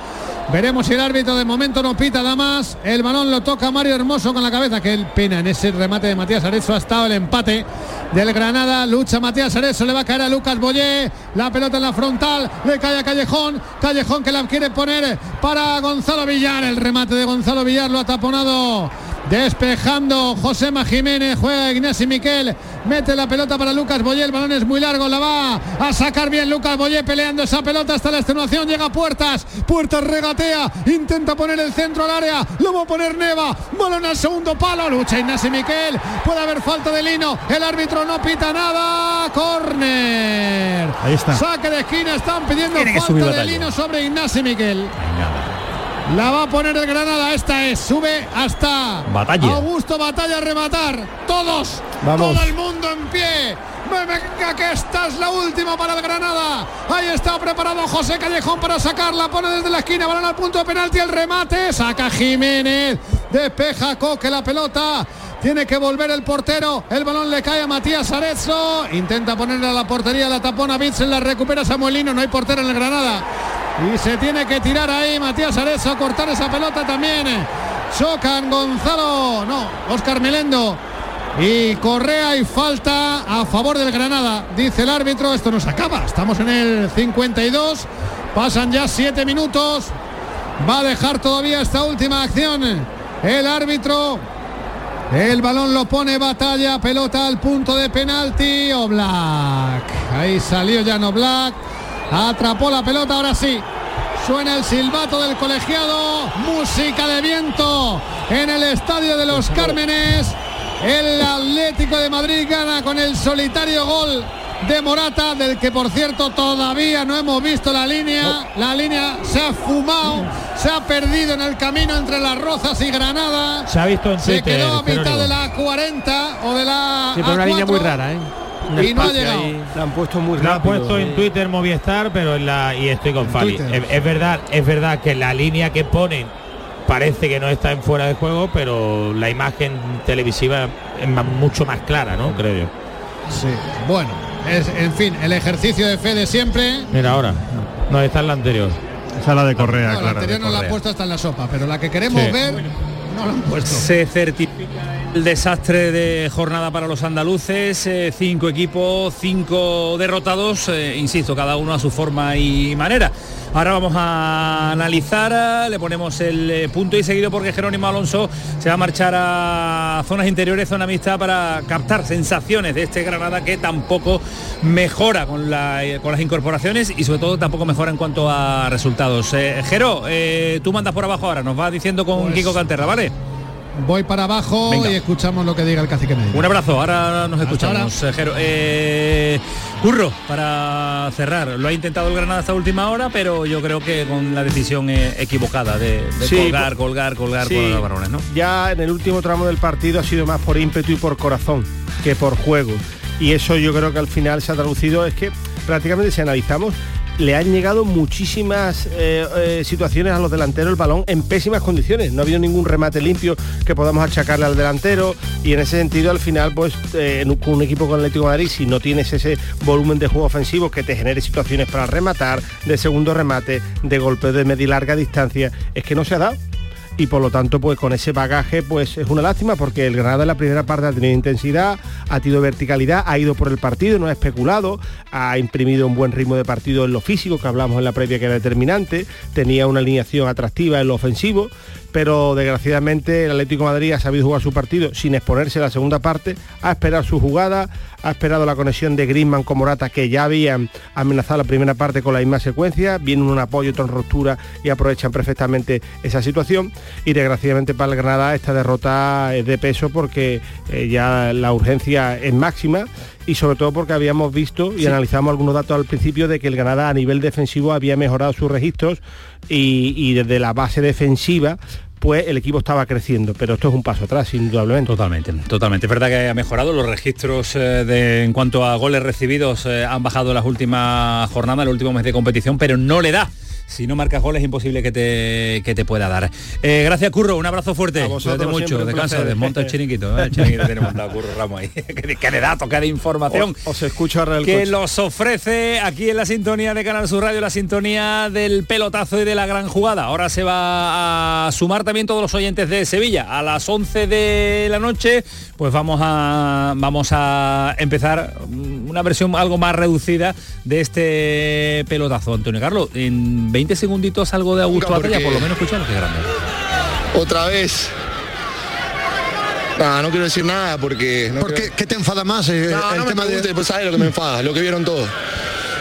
Speaker 9: Veremos si el árbitro de momento no pita nada más. El balón lo toca Mario Hermoso con la cabeza. Que el pena en ese remate de Matías Arezzo ha estado el empate del Granada. Lucha Matías Arezzo, le va a caer a Lucas Boyé. La pelota en la frontal, le cae a Callejón. Callejón que la quiere poner para Gonzalo Villar. El remate de Gonzalo Villar lo ha taponado. Despejando Josema Jiménez, juega Ignacio Miquel, mete la pelota para Lucas Boyé, el balón es muy largo, la va a sacar bien Lucas Boyé peleando esa pelota hasta la extenuación, llega a Puertas, Puertas regatea, intenta poner el centro al área, lo va a poner Neva, balón al segundo palo, lucha Ignacio Miquel, puede haber falta de Lino, el árbitro no pita nada, córner.
Speaker 7: Ahí está.
Speaker 9: Saque de esquina, están pidiendo
Speaker 12: Tiene
Speaker 9: falta de. Lino sobre Ignacio Miquel. La va a poner el Granada, esta es, sube hasta
Speaker 12: Batalla.
Speaker 9: Augusto Batalla a rematar. Todos,
Speaker 8: Vamos.
Speaker 9: todo el mundo en pie. Venga, que esta es la última para el Granada. Ahí está preparado José Callejón para sacarla. Pone desde la esquina, balón al punto de penalti, el remate. Saca Jiménez, despeja Coque la pelota. Tiene que volver el portero. El balón le cae a Matías Arezzo. Intenta ponerle a la portería la tapona Bitzel. La recupera Samuelino. No hay portero en el Granada. Y se tiene que tirar ahí Matías Arezzo a cortar esa pelota también. Chocan Gonzalo, no, Oscar Melendo. Y Correa y falta a favor del Granada. Dice el árbitro, esto no se acaba. Estamos en el 52. Pasan ya 7 minutos. Va a dejar todavía esta última acción. El árbitro. El balón lo pone batalla, pelota al punto de penalti. O Black. Ahí salió Llano Black. Atrapó la pelota, ahora sí. Suena el silbato del colegiado. Música de viento en el estadio de los Cármenes. El Atlético de Madrid gana con el solitario gol de Morata, del que por cierto todavía no hemos visto la línea. La línea se ha fumado, se ha perdido en el camino entre las Rozas y Granada.
Speaker 13: Se ha visto en
Speaker 9: Se
Speaker 13: Twitter,
Speaker 9: quedó a mitad de la 40 o de la.
Speaker 10: Sí, pero una línea
Speaker 9: A4,
Speaker 10: muy rara, ¿eh? Un
Speaker 9: Y no ha
Speaker 10: espacio
Speaker 9: llegado.
Speaker 10: ahí.
Speaker 8: La han puesto muy
Speaker 13: ha
Speaker 8: rápido.
Speaker 13: puesto en Twitter Movistar, pero en la y estoy con Fali. Es, es verdad, es verdad que la línea que ponen parece que no está en fuera de juego, pero la imagen televisiva es más- mucho más clara, ¿no? Creo yo.
Speaker 9: Sí, bueno, es, en fin, el ejercicio de fe de siempre.
Speaker 13: Mira ahora. No, está en la anterior.
Speaker 7: Esa es la de Correa,
Speaker 9: No, la
Speaker 7: claro.
Speaker 9: anterior no la ha
Speaker 7: Correa.
Speaker 9: puesto hasta en la sopa, pero la que queremos
Speaker 13: Sí.
Speaker 9: ver no la han puesto.
Speaker 1: Se certifica el desastre de jornada para los andaluces, eh, cinco equipos, cinco derrotados, eh, insisto, cada uno a su forma y manera. Ahora vamos a analizar, eh, le ponemos el punto y seguido porque Jerónimo Alonso se va a marchar a zonas interiores, zona mixta para captar sensaciones de este Granada que tampoco mejora con, la, con las incorporaciones y sobre todo tampoco mejora en cuanto a resultados. Eh, Jero, tú mandas por abajo ahora, nos vas diciendo con
Speaker 9: Pues-
Speaker 1: Kiko Canterra, ¿vale?
Speaker 9: Voy para abajo
Speaker 1: Venga.
Speaker 9: y escuchamos lo que diga el cacique Medina.
Speaker 1: Un abrazo, ahora nos escuchamos. Jero. Eh, Curro, para cerrar, lo ha intentado el Granada hasta última hora, pero yo creo que con la decisión eh, equivocada de, de
Speaker 8: Sí,
Speaker 1: colgar, colgar, colgar
Speaker 8: Sí,
Speaker 1: con los varones, ¿no?
Speaker 8: Ya en el último tramo del partido ha sido más por ímpetu y por corazón que por juego. Y eso yo creo que al final se ha traducido, es que prácticamente si analizamos, le han llegado muchísimas eh, eh, situaciones a los delanteros el balón en pésimas condiciones. No ha habido ningún remate limpio que podamos achacarle al delantero y en ese sentido al final pues eh, con un equipo con Atlético de Madrid si no tienes ese volumen de juego ofensivo que te genere situaciones para rematar, de segundo remate, de golpeo de media y larga distancia, es que no se ha dado. Y por lo tanto pues con ese bagaje pues es una lástima porque el Granada en la primera parte ha tenido intensidad, ha tenido verticalidad, ha ido por el partido, no ha especulado, ha imprimido un buen ritmo de partido en lo físico que hablamos en la previa que era determinante, tenía una alineación atractiva en lo ofensivo, pero desgraciadamente el Atlético de Madrid ha sabido jugar su partido sin exponerse la segunda parte, ha esperado su jugada, ha esperado la conexión de Griezmann con Morata que ya habían amenazado la primera parte con la misma secuencia, viene un apoyo, otra ruptura y aprovechan perfectamente esa situación y desgraciadamente para el Granada esta derrota es de peso porque eh, ya la urgencia es máxima y sobre todo porque habíamos visto y
Speaker 1: Sí.
Speaker 8: analizamos algunos datos al principio de que el Granada a nivel defensivo había mejorado sus registros y, desde la base defensiva pues el equipo estaba creciendo, pero esto es un paso atrás, indudablemente.
Speaker 1: Totalmente, totalmente. Es verdad que ha mejorado los registros eh, de, en cuanto a goles recibidos eh, han bajado las últimas jornadas, el último mes de competición, pero no le da. Si no marcas goles es imposible que te, que te pueda dar. Eh, gracias, Curro. Un abrazo fuerte.
Speaker 8: vosotros
Speaker 1: mucho. Descansa, desmonta el chiringuito. ¿eh? El chiringuito tiene montado Curro Ramos ahí. que, de datos, que de información.
Speaker 8: Os, os escucho ahora el
Speaker 1: que
Speaker 8: coche.
Speaker 1: los ofrece aquí en la sintonía de Canal Sur Radio, la sintonía del pelotazo y de la gran jugada. Ahora se va a sumar también todos los oyentes de Sevilla. A las 11 de la noche, pues vamos a, vamos a empezar mm, una versión algo más reducida de este pelotazo. Antonio Carlos, en 20 segunditos algo de Augusto Batalla, por lo menos escuchar que grande.
Speaker 14: Otra vez. Nada, no quiero decir nada porque... No
Speaker 9: ¿Por
Speaker 14: quiero-
Speaker 9: qué, qué te enfada más eh,
Speaker 14: No,
Speaker 9: el
Speaker 14: no me
Speaker 9: tema de...
Speaker 14: pues sabes lo que me enfada, lo que vieron todos.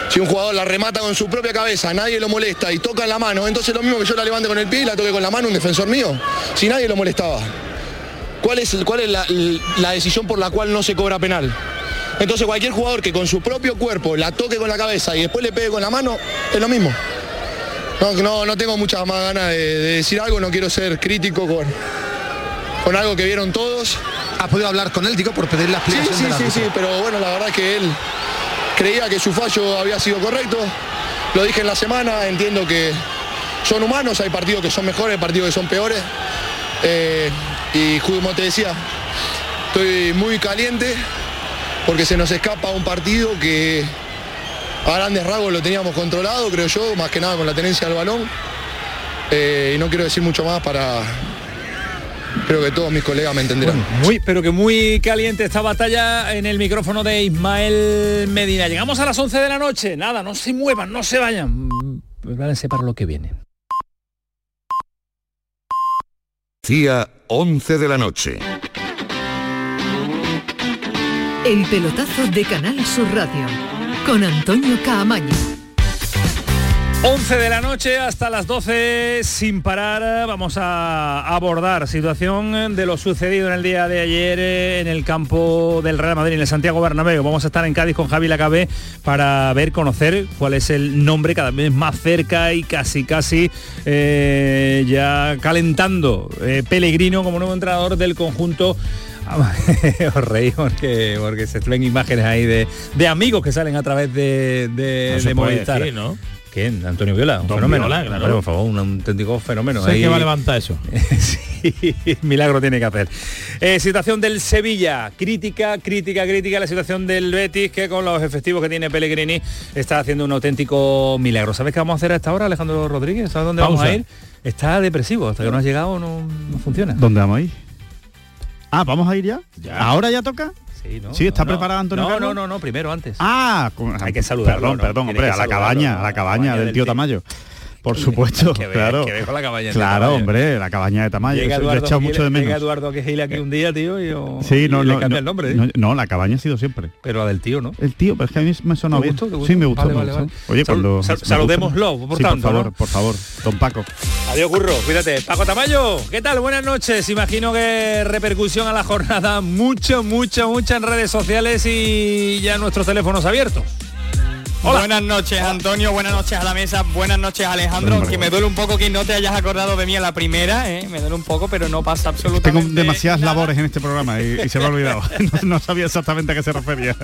Speaker 14: Si un jugador la remata con su propia cabeza, nadie lo molesta y toca en la mano, entonces lo mismo que yo la levante con el pie y la toque con la mano un defensor mío, si nadie lo molestaba. ¿Cuál es, el- cuál es la, la decisión por la cual no se cobra penal? Entonces cualquier jugador que con su propio cuerpo la toque con la cabeza y después le pegue con la mano, es lo mismo. No, no, no tengo muchas más ganas de, de decir algo, no quiero ser crítico con, con algo que vieron todos.
Speaker 9: ¿Has podido hablar con él, digo, por pedir la
Speaker 14: Sí,
Speaker 9: explicación
Speaker 14: sí, sí,
Speaker 9: árbitro?
Speaker 14: sí, pero bueno, la verdad es que él creía que su fallo había sido correcto. Lo dije en la semana, entiendo que son humanos, hay partidos que son mejores, partidos que son peores. Eh, y como te decía, estoy muy caliente porque se nos escapa un partido que a grandes rasgos lo teníamos controlado, creo yo, más que nada con la tenencia del balón. Eh, y no quiero decir mucho más para... Creo que todos mis colegas me entenderán.
Speaker 1: Muy, pero que muy caliente esta batalla en el micrófono de Ismael Medina. Llegamos a las 11 de la noche. Nada, no se muevan, no se vayan. Prepárense para lo que viene.
Speaker 15: Día 11 de la noche.
Speaker 16: El pelotazo de Canal Sur Radio con Antonio Caamaño.
Speaker 1: 11 de la noche hasta las 12 sin parar vamos a abordar situación de lo sucedido en el día de ayer eh, en el campo del Real Madrid en el Santiago Bernabéu. Vamos a estar en Cádiz con Javi Lacabé para ver, conocer cuál es el nombre cada vez más cerca y casi casi eh, ya calentando eh, Pellegrino como nuevo entrenador del conjunto os reí porque, porque se ven imágenes ahí de, de amigos que salen a través de, de,
Speaker 11: No
Speaker 1: de Movistar.
Speaker 11: decir, ¿no?
Speaker 1: ¿Quién? Antonio Viola, un
Speaker 11: Don
Speaker 1: fenómeno.
Speaker 11: Viola, claro.
Speaker 1: Por favor, un auténtico fenómeno.
Speaker 11: Sé
Speaker 1: Ahí-
Speaker 11: que va a levantar eso.
Speaker 1: sí, milagro tiene que hacer. Eh, situación del Sevilla, crítica, crítica, crítica la situación del Betis, que con los efectivos que tiene Pellegrini está haciendo un auténtico milagro. ¿Sabes qué vamos a hacer a esta hora, Alejandro Rodríguez? ¿Sabes dónde vamos a ir? Está depresivo, hasta que no has llegado no, no funciona.
Speaker 7: ¿Dónde vamos a ir? Ah, ¿vamos a ir ya? ¿Ahora ya toca?
Speaker 1: Sí, ¿no?
Speaker 7: Sí, ¿está
Speaker 1: No,
Speaker 7: preparado Antonio
Speaker 1: No,
Speaker 7: Carlos?
Speaker 1: no, no, no, primero antes.
Speaker 7: Ah, con-
Speaker 1: Hay que saludarlo,
Speaker 7: Perdón,
Speaker 1: ¿no?
Speaker 7: perdón, hombre, a la
Speaker 1: saludarlo,
Speaker 7: cabaña, a la cabaña del tío Tamayo. Por supuesto,
Speaker 1: que ver,
Speaker 7: claro.
Speaker 1: que la cabaña
Speaker 7: Claro, hombre, la cabaña de Tamayo.
Speaker 1: Llega
Speaker 7: lo he
Speaker 1: Eduardo,
Speaker 7: echado mucho de
Speaker 1: llega
Speaker 7: menos.
Speaker 1: Eduardo Quejil aquí un día, tío, y, yo-
Speaker 7: Sí,
Speaker 1: y
Speaker 7: no,
Speaker 1: le
Speaker 7: no,
Speaker 1: cambia
Speaker 7: no,
Speaker 1: el nombre. ¿eh?
Speaker 7: no, no, la cabaña ha sido siempre.
Speaker 1: Pero la del tío, ¿no?
Speaker 7: El tío, pero es que a mí me sonó
Speaker 1: ¿Te
Speaker 7: bien.
Speaker 1: gustó? ¿Te gustó?
Speaker 7: Sí, me gustó.
Speaker 1: Vale.
Speaker 7: Oye,
Speaker 1: Sal-
Speaker 7: cuando...
Speaker 1: sal- saludémoslo, por
Speaker 7: sí,
Speaker 1: tanto,
Speaker 7: por favor,
Speaker 1: ¿no?
Speaker 7: por favor, don Paco.
Speaker 1: Adiós, Curro, cuídate. Paco Tamayo, ¿qué tal? Buenas noches. Imagino que repercusión a la jornada, mucho, mucho, mucha en redes sociales y ya nuestros teléfonos abiertos.
Speaker 17: Buenas noches Antonio, buenas noches a la mesa, buenas noches Alejandro, que me duele un poco que no te hayas acordado de mí en la primera, ¿eh? me duele un poco, pero no pasa absolutamente
Speaker 7: Tengo demasiadas labores en este programa y, y se me ha olvidado. No, no sabía exactamente a qué se refería.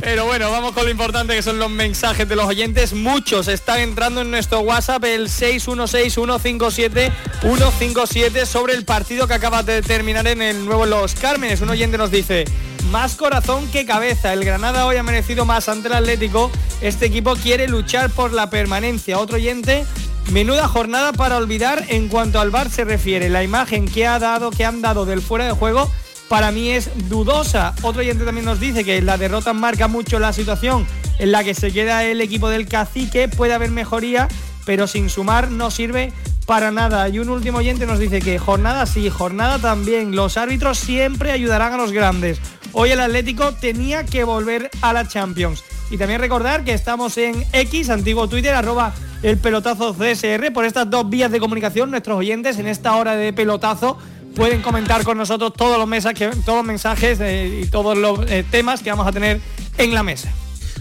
Speaker 17: Pero bueno, vamos con lo importante que son los mensajes de los oyentes. Muchos están entrando en nuestro WhatsApp el 616-157-157 sobre el partido que acaba de terminar en el nuevo Los Cármenes. Un oyente nos dice, más corazón que cabeza. El Granada hoy ha merecido más ante el Atlético. Este equipo quiere luchar por la permanencia. Otro oyente Menuda jornada para olvidar en cuanto al VAR se refiere. La imagen que ha dado, que han dado del fuera de juego, para mí es dudosa. Otro oyente también nos dice que la derrota marca mucho la situación en la que se queda el equipo del cacique. Puede haber mejoría, pero sin sumar no sirve para nada. Y un último oyente nos dice que jornada sí, jornada también. Los árbitros siempre ayudarán a los grandes. Hoy el Atlético tenía que volver a la Champions. Y también recordar que estamos en X, antiguo Twitter, arroba el pelotazo CSR. Por estas dos vías de comunicación, nuestros oyentes en esta hora de pelotazo pueden comentar con nosotros todos los mensajes, todos los mensajes eh, y todos los eh, temas que vamos a tener en la mesa.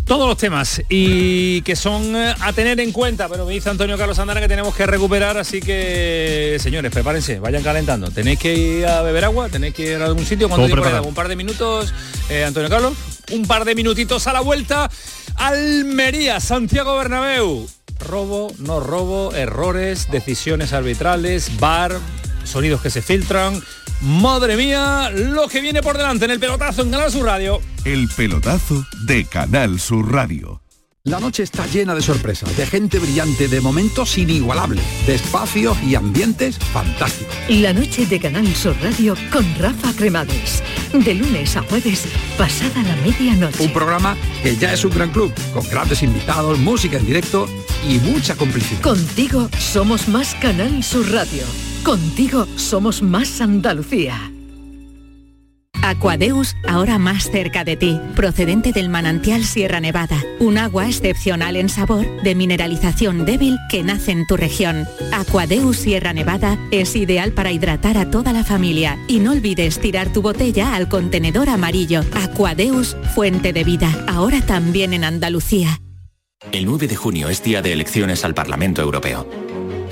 Speaker 1: Todos los temas y que son eh, a tener en cuenta, pero me dice Antonio Carlos Andara que tenemos que recuperar, así que señores, prepárense, vayan calentando. Tenéis que ir a beber agua, tenéis que ir a algún sitio, cuando un par de minutos, Antonio Carlos, un par de minutitos a la vuelta. Almería, Santiago Bernabéu. Robo, no robo, errores, decisiones arbitrales, bar, sonidos que se filtran. Madre mía, lo que viene por delante en el pelotazo en Canal Sur Radio.
Speaker 15: El pelotazo de Canal Sur Radio.
Speaker 18: La noche está llena de sorpresas, de gente brillante, de momentos inigualables, de espacios y ambientes fantásticos.
Speaker 16: La noche de Canal Sur Radio con Rafa Cremades. De lunes a jueves, pasada la medianoche.
Speaker 18: Un programa que ya es un gran club, con grandes invitados, música en directo y mucha complicidad.
Speaker 16: Contigo somos más Canal Sur Radio. Contigo somos más Andalucía.
Speaker 19: Aquadeus, ahora más cerca de ti, procedente del manantial Sierra Nevada, un agua excepcional en sabor, de mineralización débil que nace en tu región. Aquadeus Sierra Nevada es ideal para hidratar a toda la familia y no olvides tirar tu botella al contenedor amarillo. Aquadeus, fuente de vida, ahora también en Andalucía.
Speaker 20: El 9 de junio es día de elecciones al Parlamento Europeo.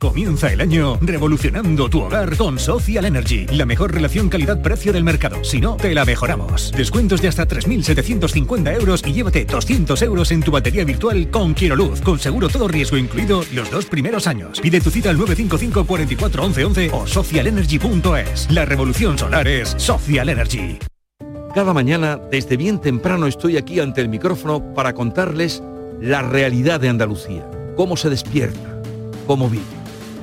Speaker 21: Comienza el año revolucionando tu hogar con Social Energy, la mejor relación calidad-precio del mercado. Si no, te la mejoramos. Descuentos de hasta 3.750 euros y llévate 200 euros en tu batería virtual con Quiero Luz, con seguro todo riesgo incluido los dos primeros años. Pide tu cita al 955 44 11 11 o socialenergy.es. La revolución solar es Social Energy.
Speaker 22: Cada mañana, desde bien temprano, estoy aquí ante el micrófono para contarles la realidad de Andalucía, cómo se despierta, cómo vive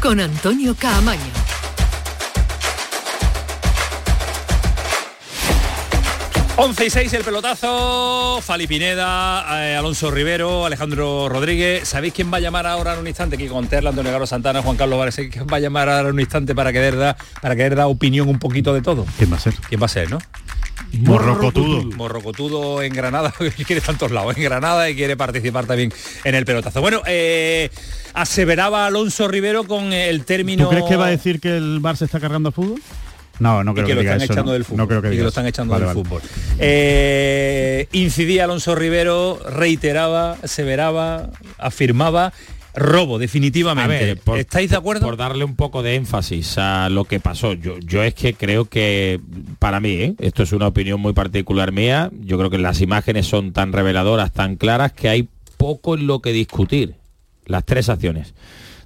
Speaker 16: con Antonio Caamaño.
Speaker 1: Once y 6 el pelotazo, Fali Pineda, eh, Alonso Rivero, Alejandro Rodríguez. ¿Sabéis quién va a llamar ahora en un instante? Aquí con Terla, Antonio Carlos Santana, Juan Carlos Vares. ¿Quién va a llamar ahora en un instante para que da, para que da opinión un poquito de todo?
Speaker 7: ¿Quién va a ser?
Speaker 1: ¿Quién va a ser, no?
Speaker 7: Morrocotudo.
Speaker 1: Morrocotudo en Granada, que quiere tantos lados, en Granada y quiere participar también en el pelotazo. Bueno, eh, aseveraba Alonso Rivero con el término...
Speaker 7: ¿Tú crees que va a decir que el Bar se está cargando al fútbol? No, no creo
Speaker 1: que,
Speaker 7: que,
Speaker 1: lo
Speaker 7: diga
Speaker 1: están
Speaker 7: eso,
Speaker 1: echando
Speaker 7: no.
Speaker 1: del fútbol.
Speaker 7: No creo que
Speaker 1: y
Speaker 7: diga
Speaker 1: lo están echando
Speaker 7: Vale,
Speaker 1: del
Speaker 7: vale.
Speaker 1: fútbol. Eh, incidía Alonso Rivero, reiteraba, aseveraba, afirmaba robo, definitivamente.
Speaker 11: A ver, por-
Speaker 1: ¿Estáis de acuerdo?
Speaker 11: Por darle un poco de énfasis a lo que pasó. Yo, yo es que creo que, para mí, ¿eh? esto es una opinión muy particular mía, yo creo que las imágenes son tan reveladoras, tan claras, que hay poco en lo que discutir. Las tres acciones.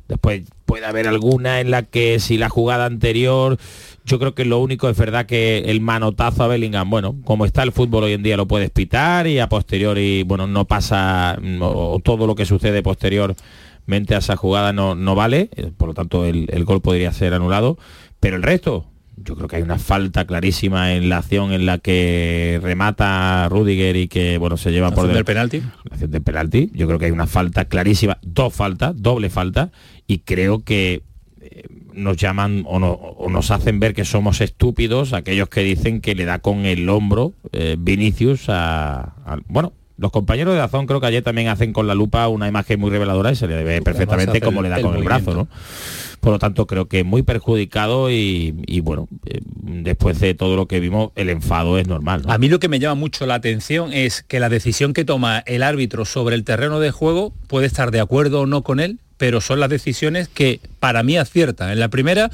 Speaker 11: Después puede haber alguna en la que si la jugada anterior, yo creo que lo único es verdad que el manotazo a Bellingham, bueno, como está el fútbol hoy en día lo puedes pitar y a posteriori, bueno, no pasa, todo lo que sucede posteriormente a esa jugada no, no vale, eh, por lo tanto el gol podría ser anulado, pero el resto, yo creo que hay una falta clarísima en la acción en la que remata Rudiger y que bueno se lleva por
Speaker 1: del
Speaker 11: del-
Speaker 1: penalti.
Speaker 11: la acción del penalti. Yo creo que hay una falta clarísima, dos faltas, doble falta, y creo que eh, nos llaman o, no- o nos hacen ver que somos estúpidos aquellos que dicen que le da con el hombro eh, Vinicius a, a- bueno. Los compañeros de Azón creo que ayer también hacen con la lupa una imagen muy reveladora y se le ve perfectamente cómo le da
Speaker 1: el
Speaker 11: con el brazo. ¿no? Por lo tanto, creo que muy perjudicado y, y, bueno, eh, después de todo lo que vimos, el enfado es normal. ¿no?
Speaker 1: A mí lo que me llama mucho la atención es que la decisión que toma el árbitro sobre el terreno de juego puede estar de acuerdo o no con él, pero son las decisiones que para mí aciertan. En la primera,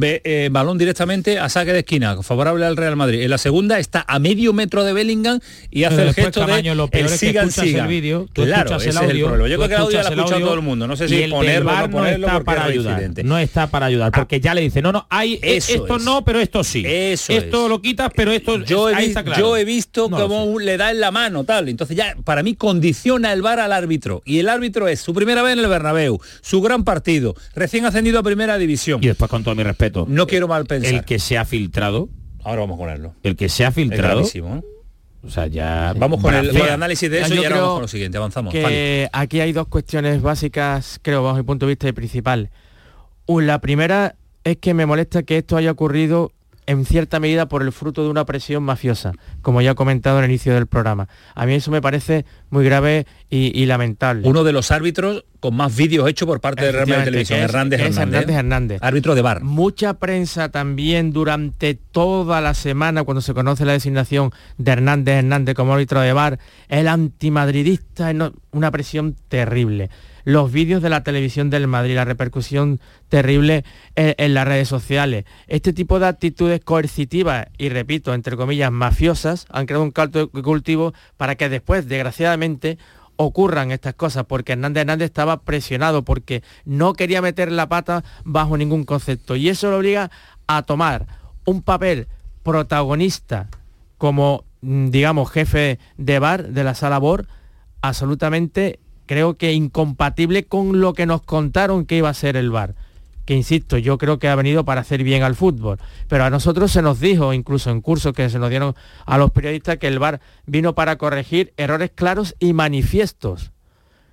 Speaker 1: eh, balón directamente a saque de esquina, favorable al Real Madrid. En la segunda está a medio metro de Bellingham y hace
Speaker 23: Pero
Speaker 1: el gesto
Speaker 23: Camaño,
Speaker 1: de
Speaker 23: lo peor
Speaker 1: el
Speaker 23: es que
Speaker 1: sigan,
Speaker 23: el vídeo,
Speaker 1: claro, ese
Speaker 23: el
Speaker 1: es el
Speaker 23: audio,
Speaker 1: problema. Yo creo que el audio ya lo ha escuchado
Speaker 23: audio
Speaker 1: todo el mundo. No sé si ponerlo no ponerlo
Speaker 11: está para ayudar no está para ayudar porque ya le dice no no hay e-
Speaker 1: Eso
Speaker 11: esto
Speaker 1: es.
Speaker 11: no pero esto sí
Speaker 1: Eso
Speaker 11: esto
Speaker 1: es.
Speaker 11: lo quitas pero esto
Speaker 1: yo he,
Speaker 11: ahí
Speaker 1: vi-
Speaker 11: está claro.
Speaker 1: yo he visto
Speaker 11: No
Speaker 1: un- le da en la mano tal entonces ya para mí condiciona el VAR al árbitro y el árbitro es su primera vez en el Bernabéu su gran partido recién ascendido a primera división
Speaker 11: y después con todo mi respeto
Speaker 1: no quiero mal pensar.
Speaker 11: El que se ha filtrado.
Speaker 1: Ahora vamos a ponerlo
Speaker 11: el que se ha filtrado. O sea ya
Speaker 1: vamos con el,
Speaker 11: bracea.
Speaker 1: con el análisis de eso
Speaker 10: Yo
Speaker 1: y ahora vamos con lo siguiente. Avanzamos
Speaker 10: que aquí hay dos cuestiones básicas, creo, bajo mi punto de vista y principal. La primera es que me molesta que esto haya ocurrido en cierta medida por el fruto de una presión mafiosa, como ya he comentado en el inicio del programa. A mí eso me parece muy grave y, y lamentable.
Speaker 1: uno de los árbitros con más vídeos hechos por parte de Real Madrid Televisión
Speaker 10: es-
Speaker 1: Hernández
Speaker 10: es
Speaker 1: Hernández,
Speaker 10: Hernández Hernández.
Speaker 1: árbitro de VAR
Speaker 10: Mucha prensa también durante toda la semana, cuando se conoce la designación de Hernández Hernández como árbitro de VAR, el antimadridista, una presión terrible. Los vídeos de la televisión del Madrid, la repercusión terrible en, en las redes sociales. Este tipo de actitudes coercitivas y, repito, entre comillas, mafiosas, han creado un caldo de cultivo para que después, desgraciadamente, ocurran estas cosas, porque Hernández Hernández estaba presionado, porque no quería meter la pata bajo ningún concepto. Y eso lo obliga a tomar un papel protagonista como, mm, digamos, jefe de bar de la sala BOR, absolutamente, creo que incompatible con lo que nos contaron que iba a ser el bar. Que insisto, yo creo que ha venido para hacer bien al fútbol. Pero a nosotros se nos dijo, incluso en cursos que se nos dieron a los periodistas, que el bar vino para corregir errores claros y manifiestos.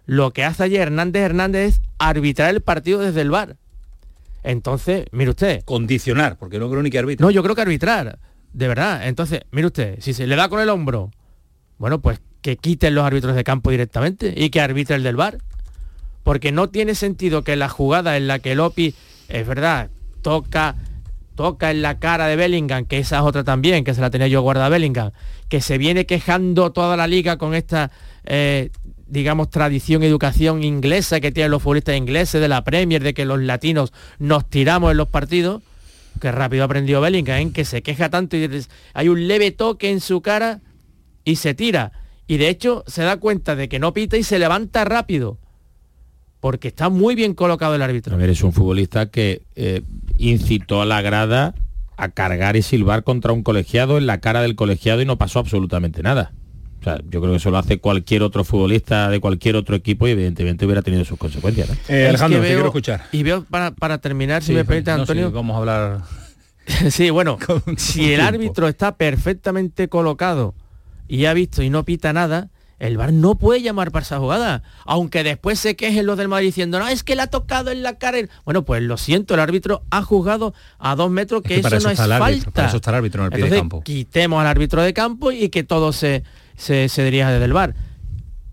Speaker 10: Lo que hace ayer Hernández Hernández es arbitrar el partido desde el bar. Entonces, mire usted.
Speaker 1: condicionar porque no creo ni que arbitro
Speaker 10: No, yo creo que arbitrar, de verdad. Entonces, mire usted, si se le da con el hombro, bueno, pues que quiten los árbitros de campo directamente y que arbitre el del bar. Porque no tiene sentido que la jugada en la que Lopi, es verdad, toca, toca en la cara de Bellingham, que esa es otra también, que se la tenía yo guardada Bellingham, que se viene quejando toda la liga con esta, eh, digamos, tradición, educación inglesa que tienen los futbolistas ingleses de la Premier, de que los latinos nos tiramos en los partidos, que rápido aprendió Bellingham, ¿eh? que se queja tanto y hay un leve toque en su cara y se tira. Y de hecho se da cuenta de que no pita y se levanta rápido. Porque está muy bien colocado el árbitro.
Speaker 11: A ver, es un futbolista que eh, incitó a la grada a cargar y silbar contra un colegiado en la cara del colegiado y no pasó absolutamente nada. O sea, yo creo que eso lo hace cualquier otro futbolista de cualquier otro equipo y evidentemente hubiera tenido sus consecuencias. ¿no?
Speaker 1: Eh,
Speaker 10: Es
Speaker 1: Alejandro te quiero escuchar
Speaker 10: Y veo, para, para terminar, si me permite,
Speaker 1: no, sí,
Speaker 10: Antonio,
Speaker 1: vamos a hablar
Speaker 10: sí, bueno, si el
Speaker 1: tiempo.
Speaker 10: árbitro está perfectamente colocado y ha visto y no pita nada, el VAR no puede llamar para esa jugada. Aunque después se quejen los del Madrid diciendo, no, es que le ha tocado en la cara. Bueno, pues lo siento, el árbitro ha juzgado a dos metros que,
Speaker 1: Es que
Speaker 10: eso,
Speaker 1: eso
Speaker 10: no
Speaker 1: está
Speaker 10: es
Speaker 1: el árbitro,
Speaker 10: falta.
Speaker 1: para eso está el árbitro en el pie de
Speaker 10: Entonces,
Speaker 1: campo.
Speaker 10: quitemos al árbitro de campo y que todo se, se, se dirija desde el VAR.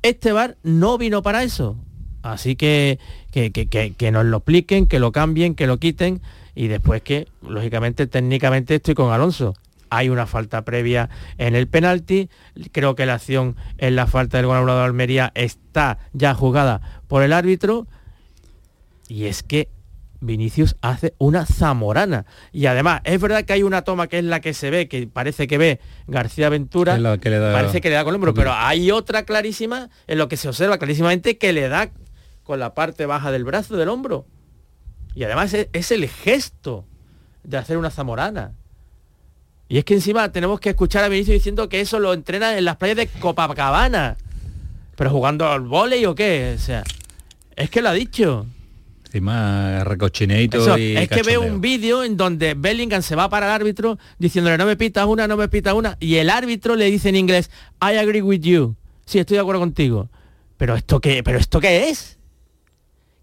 Speaker 10: Este VAR no vino para eso. Así que que, que- que- que nos lo expliquen, que lo cambien, que lo quiten y después que, lógicamente, técnicamente estoy con Alonso. Hay una falta previa en el penalti. Creo que la acción en la falta del anulado de Almería está ya jugada por el árbitro. Y es que Vinicius hace una zamorana. Y además, es verdad que hay una toma que es la que se ve, que parece que ve García Ventura,
Speaker 12: la que le da-
Speaker 10: parece que le da con el hombro, pero hay otra clarísima en lo que se observa clarísimamente que le da con la parte baja del brazo, del hombro. Y además es, es el gesto de hacer una zamorana. Y es que encima tenemos que escuchar a Vinicius diciendo que eso lo entrena en las playas de Copacabana. Pero jugando al vóley o qué, o sea, es que lo ha dicho.
Speaker 12: Encima recochineito
Speaker 10: Eso,
Speaker 12: y
Speaker 10: es que veo un vídeo en donde Bellingham se va para el árbitro diciéndole no me pitas una, no me pitas una, y el árbitro le dice en inglés, I agree with you. Sí, estoy de acuerdo contigo. Pero esto qué, pero esto qué es?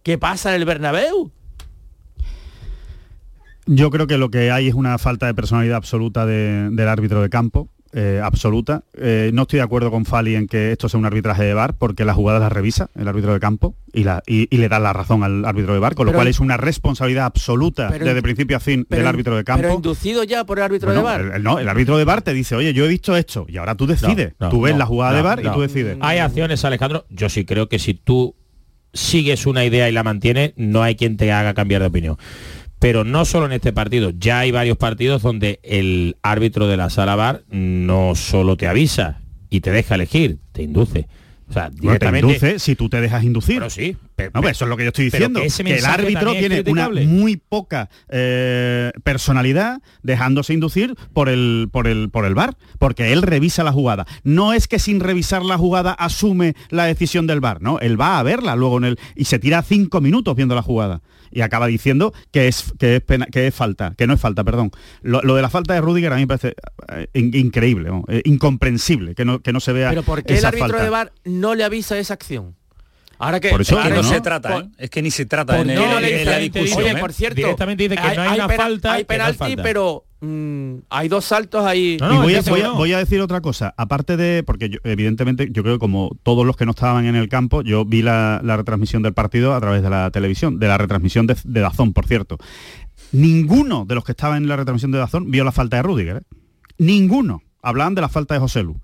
Speaker 10: ¿Qué pasa en el Bernabéu?
Speaker 7: Yo creo que lo que hay es una falta de personalidad absoluta de- del árbitro de campo. eh, absoluta. Eh, no estoy de acuerdo con Fali en que esto sea un arbitraje de VAR porque las jugadas las revisa el árbitro de campo y, la, y, y le da la razón al árbitro de VAR, con lo
Speaker 10: Pero-
Speaker 7: cual es una responsabilidad absoluta
Speaker 10: Pero-
Speaker 7: desde principio a fin
Speaker 10: Pero-
Speaker 7: del árbitro de campo.
Speaker 10: Pero inducido ya por el árbitro
Speaker 7: Bueno,
Speaker 10: de
Speaker 7: el- el- no, el árbitro de VAR te dice, oye, yo he visto esto y ahora tú decides.
Speaker 11: No, no,
Speaker 7: tú ves
Speaker 11: no,
Speaker 7: la jugada de
Speaker 11: no,
Speaker 7: VAR y tú decides.
Speaker 11: Hay acciones, Alejandro. Yo sí creo que si tú sigues una idea y la mantienes, no hay quien te haga cambiar de opinión. Pero no solo en este partido, ya hay varios partidos donde el árbitro de la sala VAR no solo te avisa y te deja elegir, te induce. O sea,
Speaker 7: Bueno, te
Speaker 11: directamente...
Speaker 7: induce si tú te dejas inducir.
Speaker 11: Bueno, sí.
Speaker 7: No, pues eso es lo que yo estoy
Speaker 11: pero
Speaker 7: diciendo.
Speaker 11: que
Speaker 7: el árbitro tiene una muy poca eh, personalidad dejándose inducir por el, por, el, por el VAR, porque él revisa la jugada. No es que sin revisar la jugada asume la decisión del VAR, ¿no? Él va a verla luego en el. y se tira cinco minutos viendo la jugada. Y acaba diciendo que es, que es, pena- que es falta, que no es falta, perdón. Lo, lo de la falta de Rudiger a mí me parece eh, in- increíble, ¿no? Eh, incomprensible que no, que no se vea.
Speaker 10: Pero ¿por qué el árbitro
Speaker 7: falta.
Speaker 10: de VAR no le avisa esa acción? Ahora que
Speaker 7: Por eso,
Speaker 12: Es que
Speaker 10: ahora
Speaker 12: no,
Speaker 7: ¿no?
Speaker 12: se trata, ¿eh? Es que ni se trata
Speaker 10: Por
Speaker 12: en,
Speaker 10: no
Speaker 12: el-
Speaker 10: le
Speaker 12: en la discusión.
Speaker 10: Oye,
Speaker 12: ¿eh?
Speaker 10: por cierto,
Speaker 11: Directamente dice que no hay una
Speaker 10: pena-
Speaker 11: falta,
Speaker 10: Hay penalti,
Speaker 11: falta.
Speaker 10: pero mm, hay dos saltos ahí.
Speaker 11: No,
Speaker 7: y voy a,
Speaker 11: dice
Speaker 7: voy
Speaker 11: que
Speaker 7: a-
Speaker 11: no.
Speaker 7: voy a decir otra cosa, aparte de, porque yo, evidentemente yo creo que como todos los que no estaban en el campo, yo vi la, la retransmisión del partido a través de la televisión, de la retransmisión de, de Dazón, por cierto. Ninguno de los que estaban en la retransmisión de Dazón vio la falta de Rudiger. ¿eh? Ninguno. Hablaban de la falta de José Lu.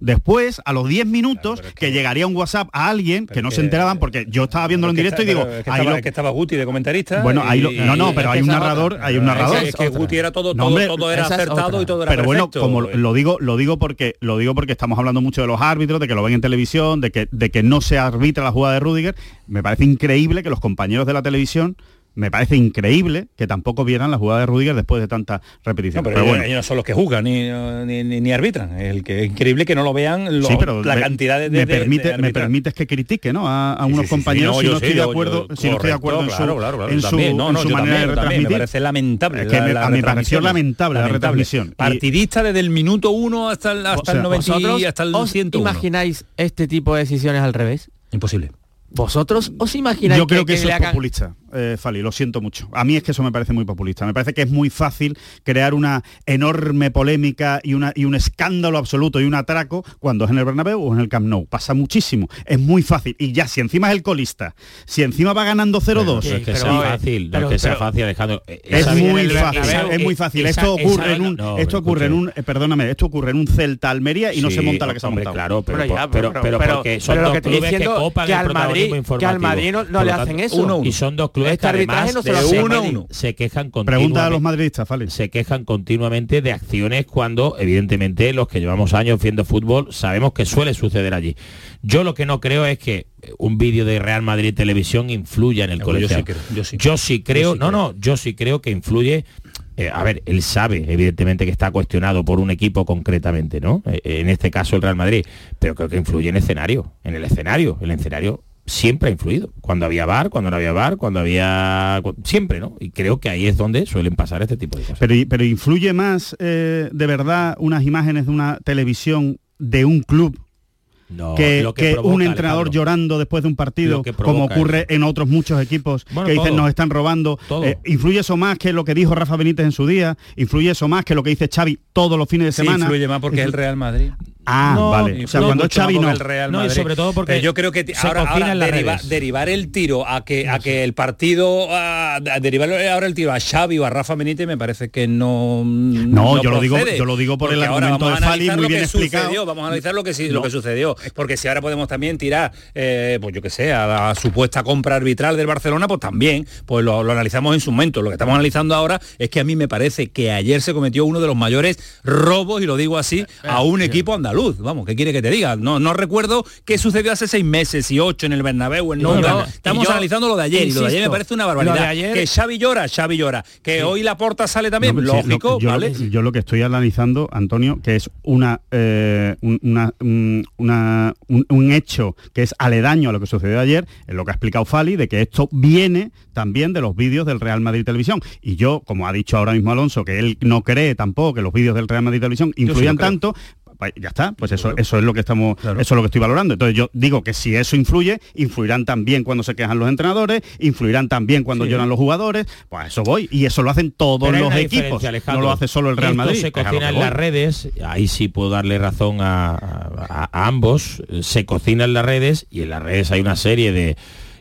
Speaker 7: Después, a los 10 minutos, que, llegaría un WhatsApp a alguien que no se enteraban, porque yo estaba viéndolo en
Speaker 12: Es que
Speaker 7: directo y digo,
Speaker 12: es que
Speaker 7: ahí
Speaker 12: estaba,
Speaker 7: lo-
Speaker 12: es que estaba Guti de comentarista.
Speaker 7: bueno, ahí lo-
Speaker 12: y-
Speaker 7: no, no, pero hay un narrador,
Speaker 12: otra.
Speaker 7: hay un narrador.
Speaker 12: Es que Guti era todo,
Speaker 7: No,
Speaker 12: todo,
Speaker 7: hombre,
Speaker 12: todo era acertado y todo era
Speaker 7: pero bueno, como lo digo, lo digo porque lo digo porque estamos hablando mucho de los árbitros, de que lo ven en televisión, de que de que no se arbitra la jugada de Rudiger. Me parece increíble que los compañeros de la televisión me parece increíble que tampoco vieran la jugada de Rudiger después de tanta repetición.
Speaker 12: No, pero,
Speaker 7: pero
Speaker 12: ellos,
Speaker 7: bueno,
Speaker 12: ellos no son los que juzgan ni, ni, ni- ni arbitran. El que es increíble que no lo vean lo-
Speaker 7: sí, pero
Speaker 12: la
Speaker 7: me,
Speaker 12: cantidad de, de-
Speaker 7: me permite,
Speaker 12: de
Speaker 7: me
Speaker 12: arbitrar.
Speaker 7: permites que critique ¿no? a, a unos
Speaker 12: sí, sí,
Speaker 7: compañeros
Speaker 12: sí,
Speaker 7: si
Speaker 12: no,
Speaker 7: no
Speaker 12: yo
Speaker 7: estoy
Speaker 12: sí,
Speaker 7: de
Speaker 12: yo-
Speaker 7: acuerdo,
Speaker 12: yo-
Speaker 7: si no estoy de acuerdo en su,
Speaker 12: claro, claro, claro,
Speaker 7: en su,
Speaker 12: también, no,
Speaker 7: en
Speaker 12: no,
Speaker 7: su
Speaker 12: yo
Speaker 7: manera
Speaker 12: también,
Speaker 7: de
Speaker 12: yo también,
Speaker 7: retransmitir.
Speaker 12: me parece lamentable
Speaker 7: Es que
Speaker 12: la-
Speaker 7: me-
Speaker 12: la
Speaker 7: a mí me pareció
Speaker 12: retransmisión.
Speaker 7: lamentable, la retransmisión. Y-
Speaker 12: Partidista desde el minuto 1 hasta el, hasta
Speaker 7: O sea,
Speaker 12: el 90 y
Speaker 10: ¿Vosotros
Speaker 12: hasta el
Speaker 10: os
Speaker 12: 101.
Speaker 10: imagináis este tipo de decisiones al revés?
Speaker 12: Imposible.
Speaker 10: ¿Vosotros os imagináis
Speaker 7: Yo creo que, eso
Speaker 10: le
Speaker 7: es
Speaker 10: hagan-
Speaker 7: populista, eh, Fali, lo siento mucho. A mí es que eso me parece muy populista. Me parece que es muy fácil crear una enorme polémica y, una, y un escándalo absoluto y un atraco cuando es en el Bernabéu o en el Camp Nou. Pasa muchísimo. Es muy fácil. Y ya, si encima es el colista, si encima va ganando 0-2...
Speaker 11: No es que
Speaker 10: pero,
Speaker 11: sea
Speaker 10: eh,
Speaker 11: fácil, no
Speaker 10: pero-
Speaker 11: es que sea
Speaker 10: pero-
Speaker 11: fácil, Alejandro. Eh,
Speaker 7: Es muy fácil, es muy fácil. esto ocurre
Speaker 11: esa-
Speaker 7: en un,
Speaker 11: no,
Speaker 7: esto ocurre en un, eh, perdóname, esto ocurre en un Celta Almería y no se monta la que se ha montado.
Speaker 11: Claro, pero,
Speaker 10: Pero ya,
Speaker 11: pero, pero, porque son dos
Speaker 10: que estoy
Speaker 11: clubes
Speaker 10: diciendo
Speaker 11: que copan
Speaker 10: que
Speaker 11: el
Speaker 10: al Madrid- que al. Madrid no- le hacen eso.
Speaker 11: uno, uno. Y son dos clubes
Speaker 10: Este
Speaker 11: que además
Speaker 10: no se
Speaker 11: de uno
Speaker 10: Se-
Speaker 11: uno se quejan
Speaker 7: Pregunta a los
Speaker 11: continuamente
Speaker 7: madridistas, Fali.
Speaker 11: se quejan continuamente de acciones cuando evidentemente los que llevamos años viendo fútbol sabemos que suele suceder allí. Yo lo que no creo es que un vídeo de Real Madrid Televisión influya en el
Speaker 12: Yo
Speaker 11: colegio.
Speaker 12: sí creo, yo sí.
Speaker 11: Yo sí creo,
Speaker 12: sí
Speaker 11: no,
Speaker 12: creo.
Speaker 11: no, yo sí creo que influye. eh, a ver, él sabe, evidentemente, que está cuestionado por un equipo concretamente, ¿no? Eh, en este caso el Real Madrid, pero creo que influye en el escenario, en el escenario, el escenario siempre ha influido. Cuando había bar, cuando no había bar, cuando había siempre, ¿no? Y creo que ahí es donde suelen pasar este tipo de cosas.
Speaker 7: Pero, pero influye más eh, de verdad unas imágenes de una televisión de un club
Speaker 11: No,
Speaker 7: que,
Speaker 11: lo que
Speaker 7: que
Speaker 11: provoca,
Speaker 7: un entrenador
Speaker 11: Alejandro.
Speaker 7: llorando después de un partido, como ocurre
Speaker 11: eso.
Speaker 7: en otros muchos equipos
Speaker 11: Bueno,
Speaker 7: que dicen
Speaker 11: todo.
Speaker 7: nos están robando.
Speaker 11: Todo.
Speaker 7: Eh, ¿Influye eso más que lo que dijo Rafa Benítez en su día? ¿Influye eso más que lo que dice Xavi todos los fines de
Speaker 12: Sí,
Speaker 7: semana?
Speaker 12: influye más porque es el Real Madrid.
Speaker 7: Ah,
Speaker 1: No,
Speaker 7: vale. O sea,
Speaker 1: no,
Speaker 7: cuando Xavi no.
Speaker 1: el Real
Speaker 11: No, y
Speaker 1: Madrid.
Speaker 11: sobre todo porque
Speaker 1: Pero yo creo que
Speaker 11: se
Speaker 1: ahora, deriva- derivar el tiro a que a que el partido a, a derivar ahora el tiro a Xavi o a Rafa Benítez me parece que no
Speaker 7: No, yo lo digo- yo lo digo por el
Speaker 1: Porque
Speaker 7: argumento
Speaker 1: vamos
Speaker 7: de
Speaker 1: a
Speaker 7: Fali,
Speaker 1: analizar
Speaker 7: muy
Speaker 1: lo
Speaker 7: bien
Speaker 1: que
Speaker 7: explicado.
Speaker 1: sucedió, vamos a analizar lo que sí, lo que sucedió porque si ahora podemos también tirar eh, pues yo que sé a la supuesta compra arbitral del Barcelona pues también pues lo, lo analizamos en su momento lo que estamos analizando ahora es que a mí me parece que ayer se cometió uno de los mayores robos y lo digo así a un equipo andaluz vamos qué quiere que te diga no no recuerdo qué sucedió hace seis meses y ocho en el Bernabéu en
Speaker 10: No,
Speaker 1: estamos
Speaker 10: yo
Speaker 1: analizando lo de ayer y lo de ayer me parece una barbaridad.
Speaker 10: ayer-
Speaker 1: que Xavi llora Xavi llora. Que hoy la porta sale también
Speaker 7: No,
Speaker 1: lógico
Speaker 7: yo,
Speaker 1: vale
Speaker 7: yo lo que estoy analizando, Antonio, que es una, eh, un, una- un- una- un- un hecho que es aledaño a lo que sucedió ayer, es lo que ha explicado Fali, de que esto viene también de los vídeos del Real Madrid Televisión. Y yo, como ha dicho ahora mismo Alonso, que él no cree tampoco que los vídeos del Real Madrid Televisión influyan tanto, ya está, pues eso, eso es lo que estamos, eso es lo que estoy valorando. Entonces yo digo que si eso influye, influirán también cuando se quejan los entrenadores, influirán también cuando
Speaker 11: Sí.
Speaker 7: lloran los jugadores, pues a eso voy. Y eso lo hacen todos los equipos. No lo hace solo el Real Madrid.
Speaker 11: se
Speaker 7: Es
Speaker 11: cocina en las redes, ahí sí puedo darle razón a, a- a ambos, se cocina en las redes y en las redes hay una serie de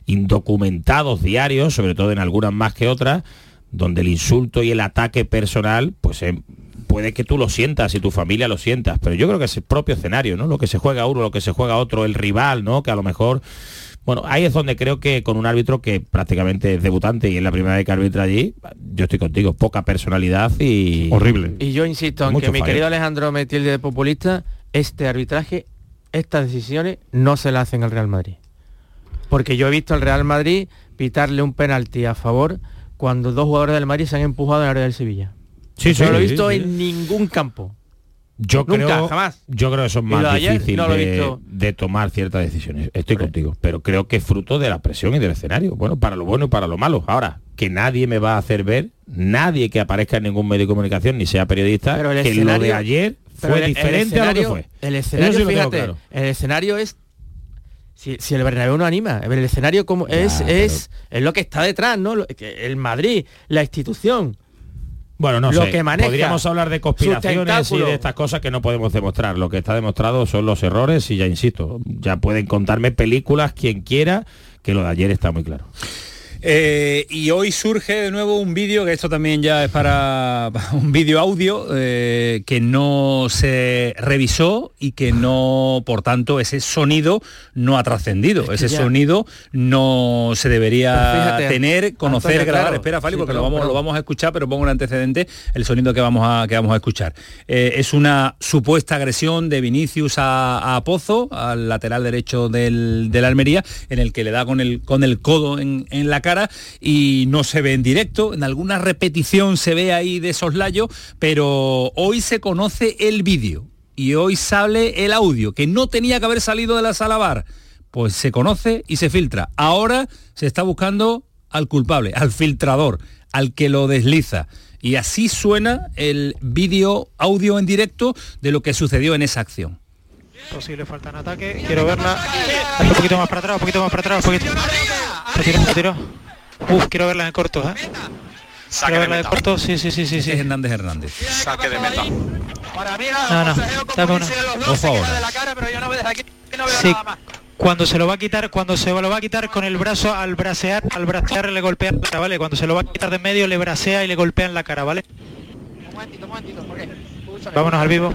Speaker 11: indocumentados diarios, sobre todo en algunas más que otras, donde el insulto y el ataque personal, pues eh, puede que tú lo sientas y tu familia lo sientas, pero yo creo que es el propio escenario, ¿no? Lo que se juega uno, lo que se juega otro, el rival, ¿no? Que a lo mejor bueno, ahí es donde creo que con un árbitro que prácticamente es debutante y es la primera vez que arbitra allí, yo estoy contigo, poca personalidad y...
Speaker 7: Horrible.
Speaker 10: Y yo insisto, aunque
Speaker 11: Mucho
Speaker 10: mi
Speaker 11: fallo.
Speaker 10: querido Alejandro me tilde de populista, este arbitraje, estas decisiones no se las hacen al Real Madrid. Porque yo he visto al Real Madrid pitarle un penalti a favor cuando dos jugadores del Madrid se han empujado en el área del Sevilla.
Speaker 11: Sí,
Speaker 10: Eso no lo he
Speaker 11: sí,
Speaker 10: visto
Speaker 11: sí.
Speaker 10: en ningún campo.
Speaker 11: Yo
Speaker 10: Nunca,
Speaker 11: creo,
Speaker 10: jamás.
Speaker 11: Yo creo que eso es
Speaker 10: Y lo
Speaker 11: más
Speaker 10: de ayer
Speaker 11: difícil
Speaker 10: no lo he
Speaker 11: de, tomar ciertas decisiones. Estoy contigo. Pero creo que es fruto de la presión y del escenario. Bueno, para lo bueno y para lo malo. Ahora, que nadie me va a hacer ver, nadie que aparezca en ningún medio de comunicación, ni sea periodista,
Speaker 10: Pero el
Speaker 11: que lo de ayer fue
Speaker 10: el- el
Speaker 11: diferente a lo que fue.
Speaker 10: El escenario,
Speaker 11: sí
Speaker 10: fíjate,
Speaker 11: claro.
Speaker 10: el escenario es si, si el Bernabéu no anima, el escenario como es, es es lo que está detrás, ¿no? El Madrid, la institución.
Speaker 11: Bueno, no
Speaker 10: lo
Speaker 11: sé.
Speaker 10: que maneja,
Speaker 11: Podríamos hablar de conspiraciones y de estas cosas que no podemos demostrar. Lo que está demostrado son los errores y ya insisto, ya pueden contarme películas quien quiera, que lo de ayer está muy claro.
Speaker 1: Eh, y hoy surge de nuevo un vídeo, que esto también ya es para, para un vídeo audio, eh, que no se revisó y que no, por tanto, ese sonido no ha trascendido.
Speaker 10: que
Speaker 1: Ese
Speaker 10: ya-
Speaker 1: sonido no se debería
Speaker 10: fíjate,
Speaker 1: tener, conocer,
Speaker 10: Antonio,
Speaker 1: grabar.
Speaker 10: claro.
Speaker 1: Espera, Fali,
Speaker 10: Sí,
Speaker 1: porque lo, vamos, lo
Speaker 10: perdón.
Speaker 1: vamos a escuchar, pero pongo un antecedente, el sonido que vamos a, que vamos a escuchar. Eh, es una supuesta agresión de Vinicius a, a Pozo, al lateral derecho del, del Almería, en el que le da con el, con el codo en, en la cara y no se ve en directo, en alguna repetición se ve ahí de soslayo, pero hoy se conoce el vídeo y hoy sale el audio, que no tenía que haber salido de la sala bar, pues se conoce y se filtra. Ahora se está buscando al culpable, al filtrador, al que lo desliza. Y así suena el vídeo audio en directo de lo que sucedió en esa acción.
Speaker 24: Posible falta en ataque. Quiero verla. Un poquito más para atrás, un poquito más para atrás, un poquito. Retiro, retiro. Uf, quiero verla en corto, ¿eh? Quiero verla de corto, sí, sí, sí, sí, sí.
Speaker 1: Es Hernández Hernández.
Speaker 24: Saque de meta. No, no, dame una.
Speaker 1: Ojo ahora.
Speaker 24: Sí, cuando se lo va a quitar, cuando se lo va a quitar con el brazo al bracear, al bracear le golpea la cara, ¿vale? Cuando se lo va a quitar de medio le bracea y le golpea en la cara, ¿vale? Vámonos al vivo.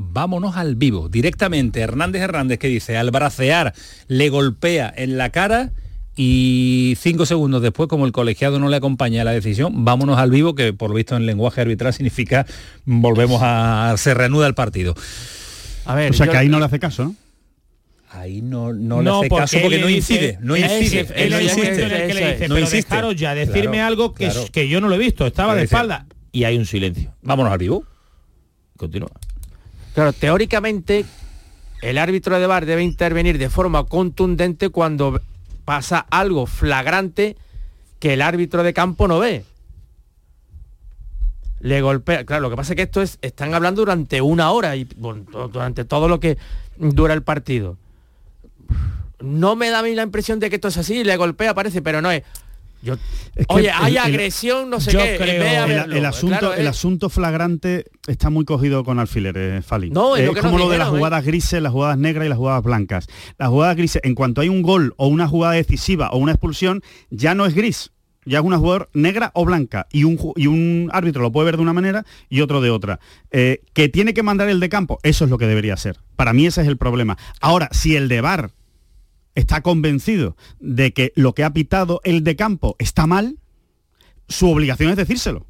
Speaker 1: Vámonos al vivo, directamente. Hernández Hernández que dice, al bracear le golpea en la cara y cinco segundos después, como el colegiado no le acompaña a la decisión, vámonos al vivo, que por lo visto en lenguaje arbitral significa volvemos a... se reanuda el partido.
Speaker 10: A ver,
Speaker 7: O sea
Speaker 10: yo-
Speaker 7: que ahí no le hace caso, ¿no?
Speaker 1: Ahí no, no, le
Speaker 11: No,
Speaker 1: hace
Speaker 11: porque
Speaker 1: caso porque
Speaker 11: le
Speaker 1: no
Speaker 11: dice-
Speaker 1: incide, no incide,
Speaker 11: dice-
Speaker 1: él
Speaker 11: él
Speaker 1: no insiste.
Speaker 11: en el que le dice,
Speaker 1: No
Speaker 11: pero
Speaker 1: insiste.
Speaker 11: dejaros ya, decirme
Speaker 1: Claro,
Speaker 11: algo que,
Speaker 1: claro.
Speaker 11: que yo no lo he visto, estaba de espalda. Y hay un silencio.
Speaker 1: Vámonos al vivo.
Speaker 11: Continúa.
Speaker 10: Claro, teóricamente el árbitro de bar debe intervenir de forma contundente cuando pasa algo flagrante que el árbitro de campo no ve. Le golpea. Claro, lo que pasa es que esto es. Están hablando durante una hora y durante todo lo que dura el partido. No me da a mí la impresión de que esto es así, le golpea, parece, pero no es.
Speaker 7: Es que
Speaker 10: Oye, hay
Speaker 7: el-
Speaker 10: agresión, no sé
Speaker 7: yo
Speaker 10: qué.
Speaker 7: creo- el, asunto,
Speaker 10: Claro,
Speaker 7: el
Speaker 10: eh.
Speaker 7: asunto flagrante está muy cogido con alfileres, Fali.
Speaker 10: No, es lo que
Speaker 7: como lo de las
Speaker 10: ¿eh?
Speaker 7: jugadas grises, las jugadas negras y las jugadas blancas. Las jugadas grises, en cuanto hay un gol o una jugada decisiva o una expulsión, ya no es gris. Ya es una jugada negra o blanca y un, ju- y un árbitro lo puede ver de una manera y otro de otra. Eh, que tiene que mandar el de campo, eso es lo que debería ser. Para mí ese es el problema. Ahora, si el de VAR está convencido de que lo que ha pitado el de campo está mal, su obligación es decírselo.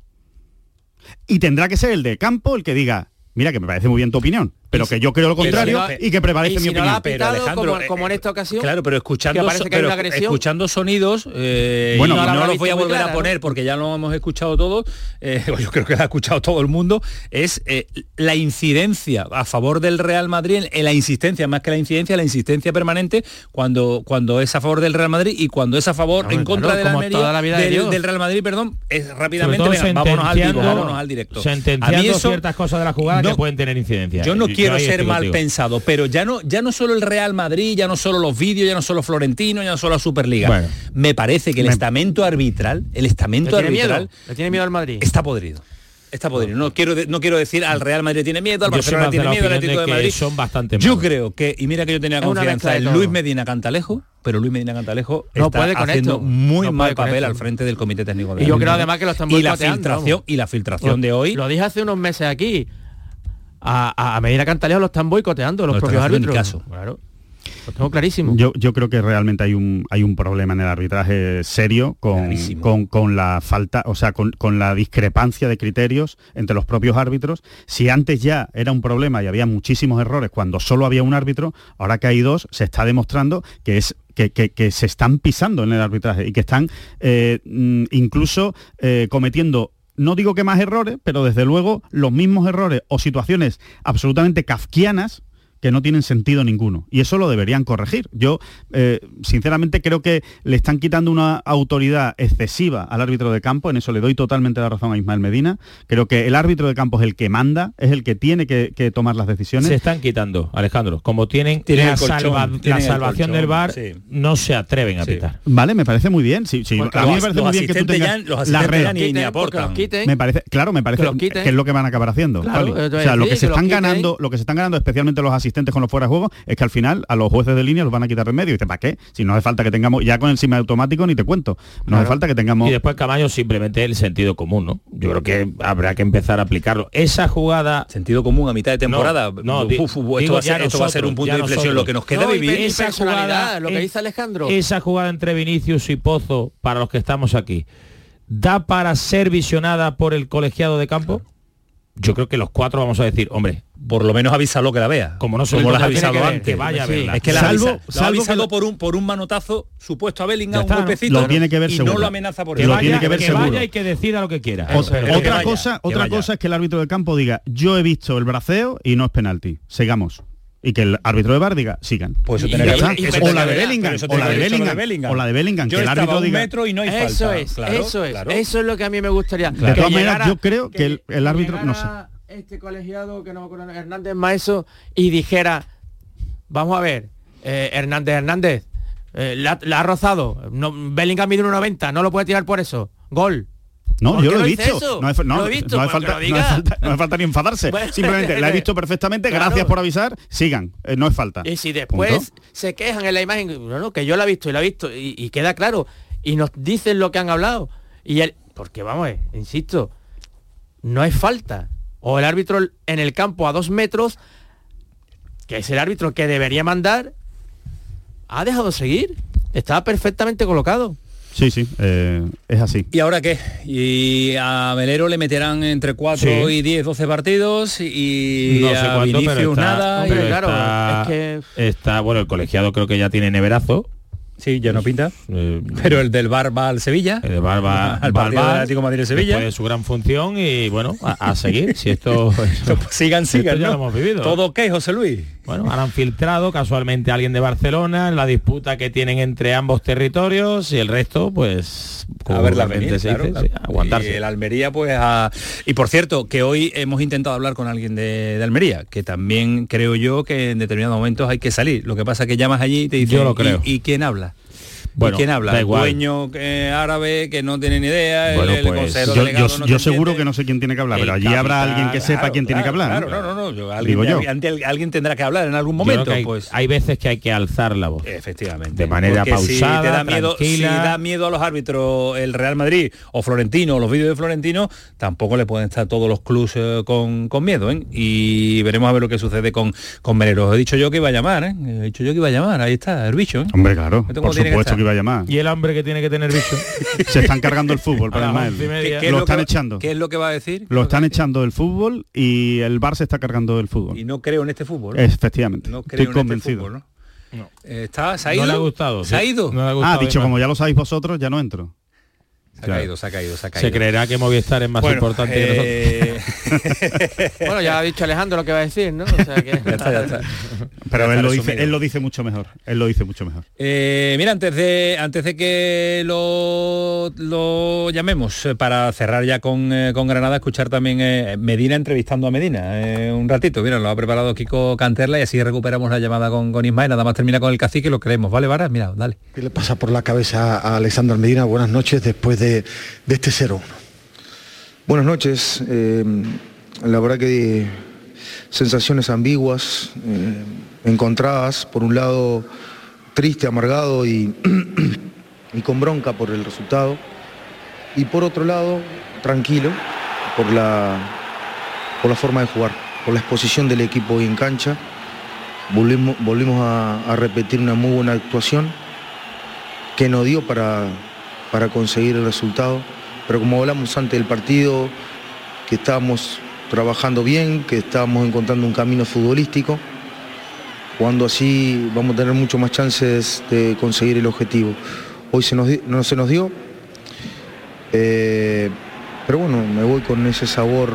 Speaker 7: Y tendrá que ser el de campo el que diga, mira que me parece muy bien tu opinión, pero que yo creo lo contrario
Speaker 1: Pero-
Speaker 7: y que prevalece
Speaker 10: y
Speaker 7: mi
Speaker 10: si no la
Speaker 7: opinión.
Speaker 10: pitado, como, como en esta ocasión.
Speaker 1: Claro, pero escuchando,
Speaker 10: que que
Speaker 1: pero escuchando sonidos, eh,
Speaker 7: Bueno,
Speaker 1: y
Speaker 7: no
Speaker 1: los voy a volver
Speaker 10: clara,
Speaker 1: a poner
Speaker 10: ¿no?
Speaker 1: porque ya lo hemos escuchado todos, eh, yo creo que lo ha escuchado todo el mundo, es eh, la incidencia a favor del Real Madrid, en la insistencia, más que la incidencia, la insistencia permanente cuando, cuando es a favor del Real Madrid y cuando es a favor en contra
Speaker 10: claro,
Speaker 1: de la
Speaker 10: como
Speaker 1: Almería,
Speaker 10: toda la vida de
Speaker 1: del,
Speaker 10: Dios.
Speaker 1: del Real Madrid, perdón, es rápidamente, venga, vámonos al vivo,
Speaker 11: sentenciando-
Speaker 1: vámonos al directo.
Speaker 11: sentenciando
Speaker 1: A mí eso-
Speaker 11: ciertas cosas de la jugada
Speaker 1: no-
Speaker 11: que pueden tener incidencia.
Speaker 1: yo no quiero ser
Speaker 11: estoy
Speaker 1: mal
Speaker 11: contigo.
Speaker 1: pensado, pero ya no, ya no solo el Real Madrid, ya no solo los vídeos, ya no solo Florentino, ya no solo la Superliga.
Speaker 11: Bueno.
Speaker 1: Me parece que el
Speaker 7: Me-
Speaker 1: estamento arbitral, el
Speaker 10: ¿Le
Speaker 1: estamento
Speaker 10: tiene
Speaker 1: arbitral
Speaker 10: miedo? ¿Le tiene miedo al Madrid?
Speaker 1: está podrido. Está podrido. No quiero, de- no quiero decir al Real Madrid tiene miedo, al Barcelona tiene miedo, al Atlético
Speaker 11: de
Speaker 1: de
Speaker 11: que
Speaker 1: Madrid.
Speaker 11: son bastante
Speaker 1: Yo creo que, y mira que yo tenía confianza en. Luis Medina Cantalejo, pero Luis Medina Cantalejo
Speaker 10: No
Speaker 1: está
Speaker 10: puede con
Speaker 1: haciendo
Speaker 10: esto.
Speaker 1: muy
Speaker 10: No
Speaker 1: mal papel
Speaker 10: esto.
Speaker 1: al frente del Comité Técnico de
Speaker 10: Y yo creo además que lo están
Speaker 1: y la filtración
Speaker 10: vamos.
Speaker 1: y la filtración de hoy
Speaker 10: Lo dije hace unos meses aquí. A, a, a Medina Cantalejo lo están boicoteando los propios árbitros.
Speaker 1: caso.
Speaker 10: Claro. Lo tengo clarísimo.
Speaker 7: Yo, yo creo que realmente hay un, hay un problema en el arbitraje serio con, con, con la falta, o sea, con, con la discrepancia de criterios entre los propios árbitros. Si antes ya era un problema y había muchísimos errores cuando solo había un árbitro, ahora que hay dos, se está demostrando que es que, que- que se están pisando en el arbitraje y que están eh, mm, incluso eh, cometiendo no digo que más errores, pero desde luego los mismos errores o situaciones absolutamente kafkianas que no tienen sentido ninguno. Y eso lo deberían corregir. Yo, eh, sinceramente, creo que le están quitando una autoridad excesiva al árbitro de campo. En eso le doy totalmente la razón a Ismael Medina. Creo que el árbitro de campo es el que manda, es el que tiene que, que tomar las decisiones.
Speaker 11: Se están quitando, Alejandro. Como tienen,
Speaker 1: Tienen
Speaker 11: la,
Speaker 1: el colchón,
Speaker 11: salva-
Speaker 1: tienen
Speaker 11: la
Speaker 1: el
Speaker 11: salvación
Speaker 1: colchón,
Speaker 11: del bar,
Speaker 1: sí.
Speaker 11: no se atreven a
Speaker 1: Sí.
Speaker 11: pitar.
Speaker 7: Vale, me parece muy bien. Sí, sí,
Speaker 1: Porque
Speaker 7: a mí me parece muy bien que tú tengas
Speaker 1: ya- los
Speaker 7: la red.
Speaker 1: ya ni- ni aportan.
Speaker 10: porque los quiten.
Speaker 7: Me parece, claro, me parece
Speaker 10: Que
Speaker 7: es lo que van a acabar haciendo.
Speaker 10: Claro,
Speaker 7: o sea, lo que se están ganando, lo que se están ganando, especialmente los asistentes con los fuera de juego, es que al final a los jueces de línea los van a quitar de en medio. Y dice, ¿para qué? Si no hace falta que tengamos, ya con el semi automático ni te cuento. No hace falta que tengamos.
Speaker 11: Y después Camaño simplemente el sentido común, ¿no? Yo creo que habrá que empezar a aplicarlo. Esa jugada
Speaker 1: sentido común a mitad de temporada.
Speaker 11: No, no,
Speaker 1: Uf, uf, esto,
Speaker 11: digo
Speaker 1: va a ser,
Speaker 11: ya
Speaker 1: esto va a ser un
Speaker 11: nosotros,
Speaker 1: punto de inflexión.
Speaker 11: nosotros.
Speaker 1: Lo que nos queda
Speaker 10: No,
Speaker 1: vivir.
Speaker 11: esa jugada,
Speaker 10: lo que
Speaker 11: es-
Speaker 10: dice Alejandro.
Speaker 11: Esa jugada entre Vinicius y Pozo, para los que estamos aquí, ¿da para ser visionada por el colegiado de campo? Yo creo que los cuatro vamos a decir, hombre,
Speaker 1: por lo menos avísalo que la vea.
Speaker 11: Como no se
Speaker 1: como
Speaker 11: lo
Speaker 1: has
Speaker 11: que
Speaker 1: avisado
Speaker 11: ver,
Speaker 1: antes.
Speaker 11: que vaya a verla.
Speaker 1: Es que la
Speaker 7: Salvo-
Speaker 1: avisa-
Speaker 7: salvo que
Speaker 1: avisado por un por un manotazo supuesto a Bellingham,
Speaker 11: está,
Speaker 1: un golpecito.
Speaker 7: Lo tiene que ver
Speaker 1: y
Speaker 7: seguro.
Speaker 1: no lo amenaza por
Speaker 11: que
Speaker 1: eso.
Speaker 7: Lo
Speaker 11: vaya,
Speaker 7: tiene que ver
Speaker 11: que
Speaker 7: seguro.
Speaker 11: vaya y que decida lo que quiera.
Speaker 1: Pero que
Speaker 7: otra
Speaker 1: vaya,
Speaker 7: cosa,
Speaker 1: que
Speaker 7: otra cosa es que el árbitro del campo diga, yo he visto el braceo y no es penalti. Sigamos. Y que el árbitro de bar diga, sigan.
Speaker 1: Pues eso tiene que eso
Speaker 7: o la de Bellingham, o
Speaker 1: tiene
Speaker 7: la de Bellingham,
Speaker 1: lo de Bellingham.
Speaker 7: o la de Bellingham,
Speaker 1: Yo
Speaker 7: que el árbitro diga.
Speaker 1: metro y no hay
Speaker 10: eso
Speaker 1: falta.
Speaker 10: es,
Speaker 1: Claro,
Speaker 10: eso es,
Speaker 1: claro.
Speaker 10: eso es lo que a mí me gustaría.
Speaker 7: De todas maneras, yo creo que el, el árbitro, no sé.
Speaker 10: Este colegiado que no me acuerdo, Hernández Maeso, y dijera, vamos a ver, eh, Hernández Hernández, eh, la, la ha rozado, no, Bellingham mide 1,90, no lo puede tirar por eso. Gol.
Speaker 7: No,
Speaker 10: ¿Por
Speaker 7: yo lo he
Speaker 10: no eso?
Speaker 7: No, no,
Speaker 10: Lo he visto,
Speaker 7: no
Speaker 10: que
Speaker 7: falta, no no ni enfadarse.
Speaker 10: Bueno,
Speaker 7: Simplemente la he visto perfectamente,
Speaker 10: Claro.
Speaker 7: gracias por avisar, sigan, eh, no es falta.
Speaker 10: Y si después
Speaker 7: Punto.
Speaker 10: se quejan en la imagen, bueno, que yo la he visto y la he visto, y, y queda claro, y nos dicen lo que han hablado. Y el, porque vamos, ver, insisto, no es falta. O el árbitro en el campo a dos metros, que es el árbitro que debería mandar, ha dejado seguir. Estaba perfectamente colocado.
Speaker 7: Sí, sí, eh, es así.
Speaker 1: ¿Y ahora qué? Y a Melero le meterán entre 4
Speaker 11: Sí.
Speaker 1: y 10, 12 partidos y
Speaker 11: no sé
Speaker 1: a
Speaker 11: cuánto, pero
Speaker 1: Vinicius
Speaker 11: está,
Speaker 1: nada.
Speaker 11: pero
Speaker 1: y-
Speaker 10: claro,
Speaker 11: está-
Speaker 10: es que-
Speaker 11: está, bueno, el colegiado creo que ya tiene neverazo.
Speaker 1: Sí, ya no pinta.
Speaker 11: Eh,
Speaker 1: Pero el del Bar va al Sevilla.
Speaker 11: el Bar va
Speaker 1: al partido
Speaker 11: Bar,
Speaker 1: del Atlético Madrid Sevilla.
Speaker 11: su gran función y bueno, a, a seguir. Si esto,
Speaker 1: Pues sigan,
Speaker 11: esto
Speaker 1: sigan.
Speaker 11: ya
Speaker 1: ¿no?
Speaker 11: lo hemos vivido.
Speaker 1: Todo ok, José Luis.
Speaker 11: Bueno, han filtrado casualmente a alguien de Barcelona en la disputa que tienen entre ambos territorios y el resto, pues,
Speaker 1: a verla
Speaker 11: comúnmente
Speaker 1: venir,
Speaker 11: se
Speaker 1: claro,
Speaker 11: dice,
Speaker 1: claro.
Speaker 11: sí, aguantarse.
Speaker 1: Y el Almería, pues a... Y por cierto, que hoy hemos intentado hablar con alguien de, de Almería, que también creo yo que en determinados momentos hay que salir. Lo que pasa que llamas allí y te dicen,
Speaker 11: Yo lo creo.
Speaker 1: ¿y, y quién habla? Bueno, ¿Quién habla? El dueño eh, árabe que no tiene ni idea,
Speaker 7: bueno, el, pues, yo, delegado yo, no yo seguro que no sé quién tiene que hablar, pero allí habrá alguien que sepa quién tiene que hablar.
Speaker 1: Claro, no, no, no, yo, alguien, Digo yo. alguien, tendrá que hablar en algún momento.
Speaker 11: Hay,
Speaker 1: pues
Speaker 11: hay veces que hay que alzar la voz.
Speaker 1: Efectivamente.
Speaker 11: De manera pausada,
Speaker 1: si te da miedo, Si da miedo a los árbitros el Real Madrid o Florentino, los vídeos de Florentino, tampoco le pueden estar todos los clubes eh, con, con, miedo, ¿eh? Y veremos a ver lo que sucede con, con Melero. He dicho yo que iba a llamar, ¿eh? He dicho yo que iba a llamar, ahí está, el bicho, ¿eh?
Speaker 7: Hombre, claro, por supuesto que, iba a llamar.
Speaker 10: Y el hambre que tiene que tener bicho.
Speaker 7: Se están cargando el fútbol para
Speaker 1: ¿Qué, lo, están echando. ¿Qué es lo que va a decir?
Speaker 7: Lo están echando del fútbol y el Bar se está cargando del fútbol.
Speaker 1: Y no creo en este fútbol.
Speaker 7: Efectivamente. Estoy este convencido.
Speaker 1: ¿no? ¿Está, ¿Se ha ido?
Speaker 11: No le ha gustado.
Speaker 1: ¿Se ha ido?
Speaker 7: ah, dicho, como ya lo sabéis vosotros, ya no entro.
Speaker 1: Se ha caído, se ha caído, se ha caído.
Speaker 11: Se creerá que Movistar es más importante que
Speaker 10: nosotros. Eh, bueno, ya ha dicho Alejandro lo que va a decir, ¿no? O sea que... ya está, ya está.
Speaker 7: Pero él lo, dice, él lo dice mucho mejor. Él lo dice mucho mejor.
Speaker 1: Eh, mira, antes de antes de que lo, lo llamemos eh, para cerrar ya con, con Granada, escuchar también Medina entrevistando a Medina. un ratito, mira, lo ha preparado Kiko Canterla y así recuperamos la llamada con, con Ismael. Nada más termina con el cacique y lo creemos. ¿Vale, Vara? Mira, dale.
Speaker 25: ¿Qué le pasa por la cabeza a Alexander Medina? Buenas noches después de de, este 0-1. Buenas noches. Eh, la verdad que sensaciones ambiguas, eh, encontradas, por un lado triste, amargado y, y, con bronca por el resultado, y por otro lado tranquilo por la, por la forma de jugar, por la exposición del equipo hoy en cancha. Volvimos, volvimos a, a repetir una muy buena actuación que nos dio para, para conseguir el resultado. Pero como hablamos antes del partido, que estábamos trabajando bien, que estábamos encontrando un camino futbolístico, cuando así vamos a tener mucho más chances de conseguir el objetivo. Hoy se nos, no se nos dio. Eh, pero bueno, me voy con ese sabor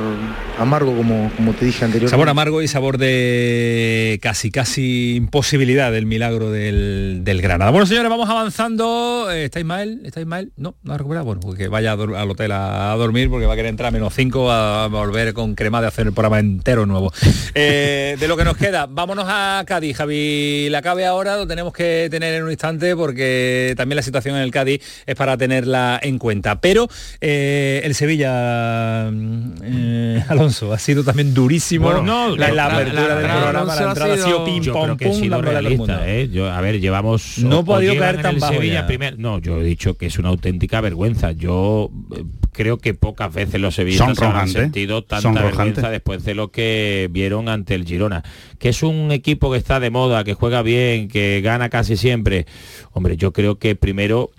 Speaker 25: amargo como, como te dije anteriormente.
Speaker 1: Sabor amargo y sabor de casi casi imposibilidad del milagro del, Granada. Bueno señores, vamos avanzando. Eh, ¿Está Ismael? ¿Está Ismael? No, no ha recuperado. Bueno, pues que vaya al hotel a, dormir porque va a querer entrar a menos 5 a, volver con crema de hacer el programa entero nuevo. Eh, de lo que nos queda, vámonos a Cádiz. Javi, la cabe ahora lo tenemos que tener en un instante porque también la situación en el Cádiz es para tenerla en cuenta. Pero eh, el Sevilla eh, Alonso, ha sido también durísimo la, apertura del programa, la entrada ha sido pim pom pum,
Speaker 11: realista, ¿eh? yo, a ver, llevamos
Speaker 1: no ha podido caer tan bajo Sevilla
Speaker 11: primer, no, yo he dicho que es una auténtica vergüenza. Yo eh, creo que pocas veces los sevillistas han sentido tanta vergüenza después de lo que vieron ante el Girona, que es un equipo que está de moda, que juega bien, que gana casi siempre. Hombre, yo creo que primero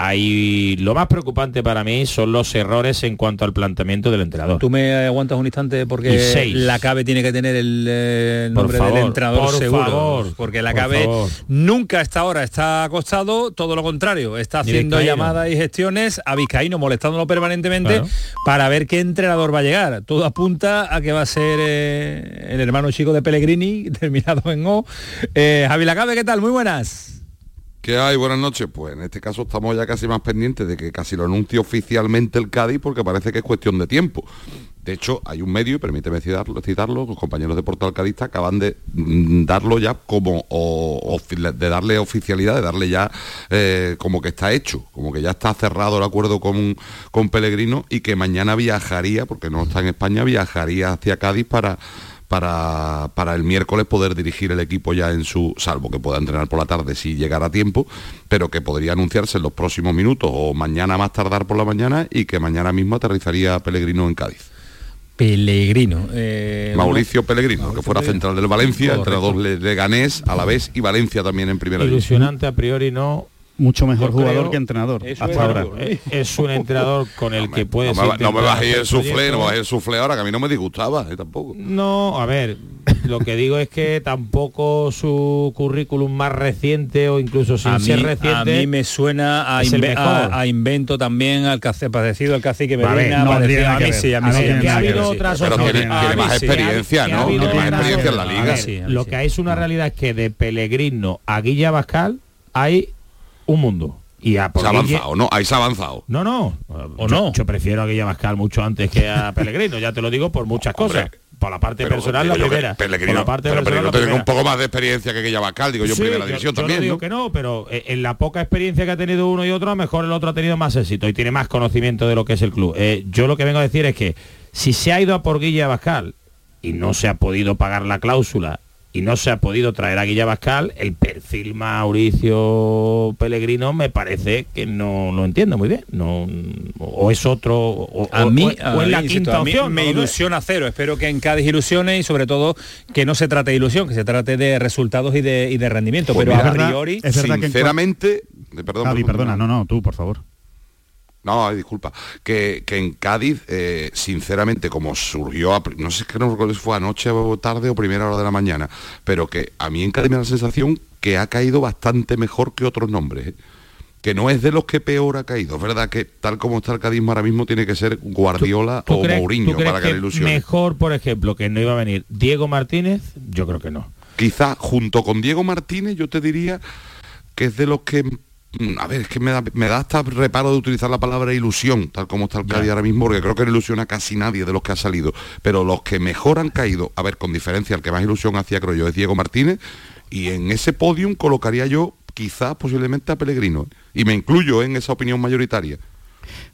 Speaker 11: hay lo más preocupante para mí son los errores en cuanto al planteamiento del entrenador.
Speaker 1: Tú me aguantas un instante porque la CABE tiene que tener el, eh, nombre del entrenador seguro. porque la CABE nunca hasta ahora está acostado, todo lo contrario, está haciendo llamadas y gestiones a Vizcaíno, molestándolo permanentemente para ver qué entrenador va a llegar. Todo apunta a que va a ser eh, el hermano chico de Pellegrini, terminado en O. Eh, Javi Lacabe, ¿qué tal? Muy buenas.
Speaker 26: ¿Qué hay? Buenas noches. Pues en este caso estamos ya casi más pendientes de que casi lo anuncie oficialmente el Cádiz porque parece que es cuestión de tiempo. De hecho, hay un medio, y permíteme citarlo, citarlo, los compañeros de Portal Cadista acaban de mm, darlo ya como, de darle oficialidad, de darle ya eh, como que está hecho, como que ya está cerrado el acuerdo con, con Pellegrino y que mañana viajaría, porque no está en España, viajaría hacia Cádiz para para, para, el miércoles poder dirigir el equipo ya en su, salvo que pueda entrenar por la tarde si llegara a tiempo, pero que podría anunciarse en los próximos minutos o mañana más tardar por la mañana y que mañana mismo aterrizaría Pellegrino en Cádiz.
Speaker 1: Pellegrino.
Speaker 26: Eh, Mauricio Pellegrino, que fuera central del Valencia, entrenador de Ganés, a la vez y Valencia también en primera
Speaker 11: Ilusionante a priori no
Speaker 7: mucho mejor jugador que entrenador hasta ahora.
Speaker 11: Es un entrenador con el que puede
Speaker 26: no, no me bajé el suflé, no bajé el suflé ahora, que a mí no me disgustaba, eh, tampoco.
Speaker 11: No, a ver, lo que digo es que tampoco su currículum más reciente o incluso sin ser reciente. A
Speaker 1: mí me suena a, a, invento también al cacique, parecido al cacique Medina,
Speaker 26: no,
Speaker 1: a, mí sí, a mí sí.
Speaker 26: Que ha habido otras Pero tiene, más experiencia, ¿no? Tiene más experiencia en la liga.
Speaker 11: Lo que hay es una realidad es que de Pellegrino a Guilla Bascal hay un mundo. Y a
Speaker 26: Se ha avanzado, ¿no? Ahí se ha avanzado.
Speaker 11: No, no.
Speaker 1: ¿O
Speaker 11: yo,
Speaker 1: no?
Speaker 11: Yo prefiero a Guilla Bascal mucho antes que a Pellegrino, ya te lo digo por muchas cosas. Por la parte
Speaker 26: Pero,
Speaker 11: personal la
Speaker 26: que
Speaker 11: primera.
Speaker 26: Pellegrino,
Speaker 11: por la parte
Speaker 26: pero
Speaker 11: personal
Speaker 26: Pellegrino
Speaker 11: la
Speaker 26: tiene
Speaker 11: primera.
Speaker 26: un poco más de experiencia que Guilla Bascal, digo yo, en
Speaker 11: Sí,
Speaker 26: primera
Speaker 11: yo-
Speaker 26: división
Speaker 11: yo no
Speaker 26: también,
Speaker 11: digo
Speaker 26: ¿no?
Speaker 11: que no, pero en la poca experiencia que ha tenido uno y otro, a lo mejor el otro ha tenido más éxito y tiene más conocimiento de lo que es el club. Eh, yo lo que vengo a decir es que si se ha ido a por Guilla Bascal y no se ha podido pagar la cláusula y no se ha podido traer a Guilla Bascal, el perfil Mauricio Pellegrino me parece que no lo entiendo muy bien. No, o es otro, o,
Speaker 1: A
Speaker 11: o-
Speaker 1: mí,
Speaker 11: o- o
Speaker 1: a
Speaker 11: es la
Speaker 1: insisto,
Speaker 11: quinta
Speaker 1: a mí
Speaker 11: opción.
Speaker 1: me
Speaker 11: no
Speaker 1: ilusiona cero. Espero que en Cádiz ilusione y sobre todo que no se trate de ilusión, que se trate de resultados y de, y de rendimiento.
Speaker 26: Pues
Speaker 1: pero
Speaker 26: mira,
Speaker 1: a priori,
Speaker 7: es verdad que en
Speaker 26: sinceramente, perdón,
Speaker 7: Javi, perdona, no, no, tú, por favor.
Speaker 26: No, disculpa. Que, que en Cádiz, eh, sinceramente, como surgió, a no sé qué no fue anoche o tarde o primera hora de la mañana, pero que a mí en Cádiz me da la sensación que ha caído bastante mejor que otros nombres. ¿eh? Que no es de los que peor ha caído. Es verdad que tal como está el cadismo ahora mismo tiene que ser Guardiola
Speaker 11: ¿Tú
Speaker 26: o
Speaker 11: crees-
Speaker 26: Mourinho
Speaker 11: crees
Speaker 26: para que, le ilusione.
Speaker 11: Mejor, por ejemplo, que no iba a venir Diego Martínez, yo creo que no.
Speaker 26: Quizá junto con Diego Martínez yo te diría que es de los que a ver, es que me da, me da hasta reparo de utilizar la palabra ilusión, tal como está el Cádiz ahora mismo, porque creo que no ilusiona a casi nadie de los que ha salido. Pero los que mejor han caído, a ver, con diferencia, el que más ilusión hacía, creo yo, es Diego Martínez, y en ese podium colocaría yo quizás posiblemente a Pellegrino. Y me incluyo en esa opinión mayoritaria.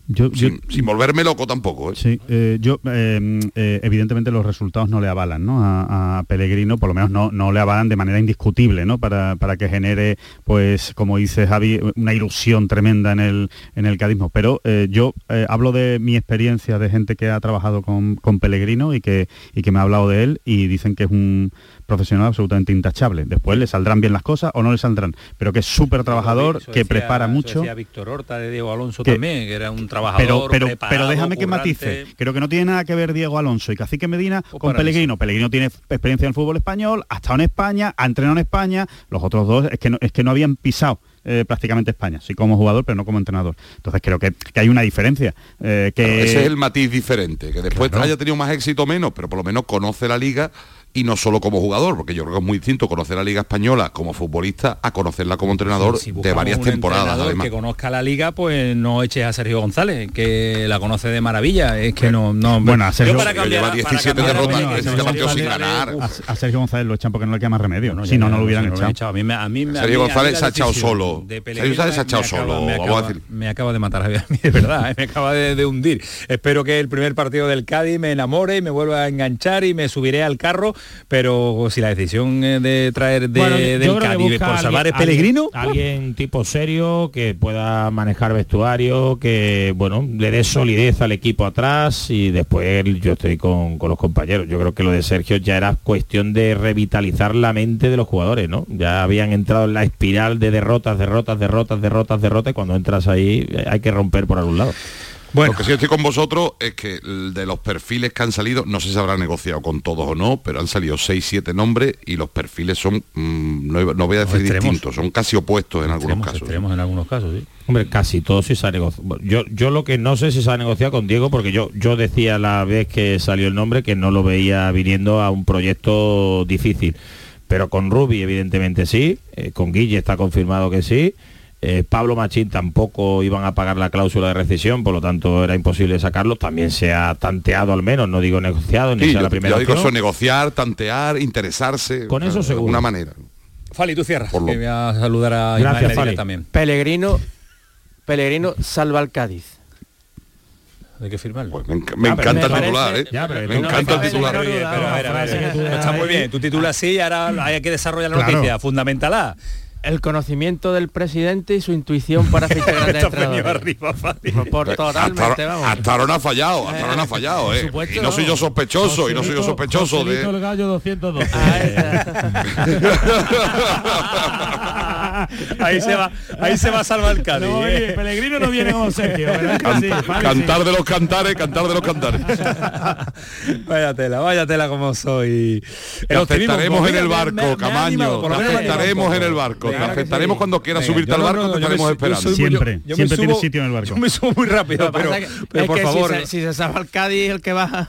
Speaker 7: Yo, yo-
Speaker 26: Sin, volverme loco tampoco. ¿eh?
Speaker 7: Sí, eh, yo eh, eh, evidentemente los resultados no le avalan ¿no? a, a Pellegrino, por lo menos no, no le avalan de manera indiscutible, ¿no? Para, para que genere, pues, como dice Javi, una ilusión tremenda en el, en el cadismo. Pero yo hablo de mi experiencia de gente que ha trabajado con, con Pellegrino y que, y que me ha hablado de él y dicen que es un profesional absolutamente intachable. Después le saldrán bien las cosas o no le saldrán, pero que es súper trabajador,
Speaker 1: Eso
Speaker 7: que
Speaker 1: decía-
Speaker 7: prepara
Speaker 1: eso
Speaker 7: mucho.
Speaker 1: decía Víctor Horta de Diego Alonso
Speaker 7: Que-
Speaker 1: también, que era un
Speaker 7: pero,
Speaker 1: trabajador
Speaker 7: pero,
Speaker 1: preparado,
Speaker 7: pero déjame que matice. Creo que no tiene nada que ver Diego Alonso y Cacique Medina con Pellegrino. Pellegrino tiene experiencia en el fútbol español, ha estado en España, ha entrenado en España. Los otros dos es que no, es que no habían pisado eh, prácticamente España, sí como jugador, pero no como entrenador. Entonces creo que, que hay una diferencia. eh, que
Speaker 26: Claro, ese es el matiz diferente, que después
Speaker 7: Claro.
Speaker 26: haya tenido más éxito o menos, pero por lo menos conoce la liga y no solo como jugador, porque yo creo que es muy distinto conocer la liga española como futbolista a conocerla como entrenador
Speaker 1: Si
Speaker 26: de varias
Speaker 1: un
Speaker 26: temporadas
Speaker 1: entrenador
Speaker 26: además.
Speaker 1: que conozca la liga pues no eches a Sergio González que la conoce de maravilla es que no no
Speaker 7: Bueno, a Sergio-
Speaker 1: para
Speaker 7: que
Speaker 1: cambiar-
Speaker 26: lleva
Speaker 1: para
Speaker 26: 17
Speaker 1: cambiar-
Speaker 26: derrotas,
Speaker 1: Bueno,
Speaker 26: 17
Speaker 1: Sergio
Speaker 26: partidos sin
Speaker 1: González,
Speaker 26: ganar.
Speaker 1: uf,
Speaker 7: a, a Sergio González lo echan porque no le queda más remedio.
Speaker 1: no,
Speaker 7: si no, no lo hubieran echado.
Speaker 1: echado. A mí, me- a mí,
Speaker 26: Sergio
Speaker 1: mí- a mí
Speaker 26: González se ha echado solo. Sergio González se ha
Speaker 1: me
Speaker 26: echado
Speaker 1: acaba-
Speaker 26: solo,
Speaker 1: me acaba- de matar, a mí, de verdad, eh, me acaba de hundir. Espero que el primer partido del Cádiz me enamore y me vuelva a enganchar y me subiré al carro, pero si la decisión de traer de,
Speaker 11: Bueno,
Speaker 1: del Cádiz por salvar
Speaker 11: alguien-
Speaker 1: es Pellegrino,
Speaker 11: Alguien, alguien tipo serio que pueda manejar vestuario, que bueno, le dé solidez al equipo atrás y después yo estoy con, con los compañeros. Yo creo que lo de Sergio ya era cuestión de revitalizar la mente de los jugadores, ¿no? Ya habían entrado en la espiral de derrotas, derrotas, derrotas, derrotas, derrotas, y cuando entras ahí eh, hay que romper por algún lado.
Speaker 26: Lo que sí estoy con vosotros es que de los perfiles que han salido, no sé si habrá negociado con todos o no, pero han salido 6, 7 nombres y los perfiles son, mm, no, no voy a decir
Speaker 1: extremos.
Speaker 26: distintos, son casi opuestos en algunos
Speaker 1: Extremos,
Speaker 26: casos.
Speaker 1: extremos en algunos casos, sí.
Speaker 11: Hombre, casi todo sí se ha negociado. Yo, yo lo que no sé si se ha negociado con Diego, porque yo, yo decía la vez que salió el nombre que no lo veía viniendo a un proyecto difícil. Pero con Rubi, evidentemente sí, eh, con Guille está confirmado que sí. Eh, Pablo Machín tampoco iban a pagar la cláusula de rescisión, por lo tanto era imposible sacarlo. También se ha tanteado al menos, no digo negociado, ni
Speaker 26: Sí,
Speaker 11: sea
Speaker 26: yo,
Speaker 11: la primera
Speaker 26: yo digo eso, negociar, tantear, interesarse.
Speaker 11: Con eso
Speaker 26: De
Speaker 11: seguro.
Speaker 26: alguna manera.
Speaker 1: Fali, tú cierras,
Speaker 26: Por lo-
Speaker 1: que voy a saludar a
Speaker 11: Gracias, Fali.
Speaker 1: también.
Speaker 10: Pellegrino, Pellegrino salva al Cádiz.
Speaker 1: Hay que firmarlo.
Speaker 26: Pues me, enc- me
Speaker 10: Ah, pero
Speaker 26: encanta
Speaker 10: me
Speaker 26: el titular,
Speaker 10: parece-
Speaker 26: ¿eh?
Speaker 11: Ya, pero
Speaker 26: me
Speaker 11: no
Speaker 26: encanta el titular.
Speaker 1: pero está muy bien. Tú titulas así y ahora hay que desarrollar la
Speaker 7: Claro.
Speaker 1: noticia. Fundamental A.
Speaker 10: El conocimiento del presidente y su intuición para fichar grandes entrenadores. Por
Speaker 26: Hasta,
Speaker 10: totalmente, vamos.
Speaker 26: hasta ahora no ha fallado, hasta ahora no ha fallado,
Speaker 10: por
Speaker 26: ¿eh?
Speaker 10: supuesto,
Speaker 26: Y no soy yo sospechoso, y no soy yo sospechoso de...
Speaker 11: el gallo 212.
Speaker 1: ahí se va, ahí se va a salvar el Cádiz.
Speaker 11: No,
Speaker 1: ¿eh?
Speaker 11: Pellegrino no viene como Sergio, ¿verdad que
Speaker 26: Can-
Speaker 11: sí? Vale,
Speaker 26: cantar
Speaker 11: sí.
Speaker 26: de los cantares, cantar de los cantares.
Speaker 1: Vaya tela, vaya tela como soy.
Speaker 26: Te aceptaremos
Speaker 1: pues
Speaker 26: en el barco, Camaño. Te aceptaremos en el barco.
Speaker 1: Que
Speaker 26: aceptaremos
Speaker 1: sí.
Speaker 26: cuando quieras
Speaker 1: Venga,
Speaker 26: subirte al
Speaker 1: no,
Speaker 26: barco,
Speaker 1: no,
Speaker 26: te
Speaker 1: me
Speaker 26: estaremos
Speaker 1: yo
Speaker 26: esperando.
Speaker 7: Siempre,
Speaker 1: yo-
Speaker 7: siempre tiene sitio en el barco.
Speaker 1: Yo me subo muy rápido, pero,
Speaker 10: que-
Speaker 1: por
Speaker 10: que si
Speaker 1: favor.
Speaker 10: se- Si se, salva al Cádiz, el que baja.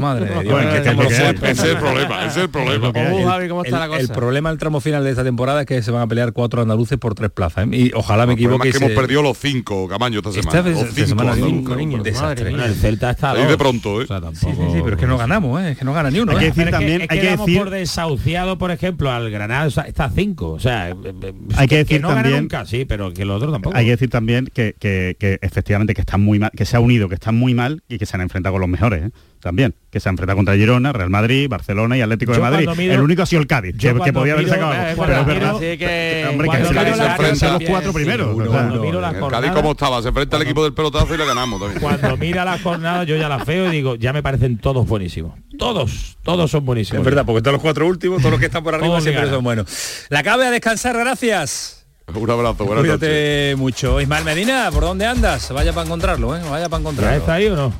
Speaker 1: Madre de Dios,
Speaker 7: Bueno,
Speaker 1: es que
Speaker 7: que-.
Speaker 26: Ese es el problema, ese es el problema.
Speaker 7: que hay.
Speaker 10: Uh, Javi, ¿cómo está
Speaker 1: El, el problema del tramo final de esta temporada es que se van a pelear cuatro andaluces por tres plazas. ¿eh? Y ojalá me
Speaker 26: El
Speaker 1: equivoque.
Speaker 26: es que hemos perdido los cinco, Camaño, esta semana.
Speaker 11: El Celta está
Speaker 26: Ahí de pronto, ¿eh?
Speaker 1: Sí, sí, sí, pero es que no ganamos, ¿eh? es que no gana ni uno.
Speaker 7: Hay que
Speaker 1: ¿eh?
Speaker 7: decir también- hay que decir-
Speaker 11: por desahuciado, por ejemplo, al Granada está a cinco. O sea,
Speaker 7: Hay que decir
Speaker 11: no gana
Speaker 7: también-
Speaker 11: nunca, sí, pero que los otros tampoco.
Speaker 7: Hay que decir también que, que- que efectivamente que están muy mal, que se ha unido, que están muy mal y que se han enfrentado con los mejores, ¿eh? También, que se han enfrentado contra Girona, Real Madrid, Barcelona y Atlético
Speaker 11: Yo
Speaker 7: de Madrid.
Speaker 11: miro-
Speaker 7: el único ha sido el Cádiz, que, podía haber sacado
Speaker 11: eh,
Speaker 7: algo.
Speaker 11: cuando
Speaker 7: Pero es
Speaker 11: miro-
Speaker 7: verdad.
Speaker 11: Así que
Speaker 7: hombre, que el Cádiz
Speaker 11: la
Speaker 7: se enfrenta a los cuatro
Speaker 11: sí,
Speaker 7: primeros.
Speaker 11: uno,
Speaker 7: o sea,
Speaker 11: cuando miro la
Speaker 26: El Cádiz como estaba, se enfrenta al equipo del pelotazo y le ganamos también.
Speaker 11: Cuando mira la jornada yo ya la veo y digo, ya me parecen todos buenísimos. Todos, todos son buenísimos.
Speaker 1: Es verdad, porque todos los cuatro últimos, todos los que están por arriba siempre son buenos. La cabe a descansar, gracias.
Speaker 26: Un abrazo, buenas noches.
Speaker 1: Cuídate mucho. Ismael Medina, ¿por dónde andas? Vaya para encontrarlo, ¿eh? Vaya para encontrarlo.
Speaker 11: está ahí o no?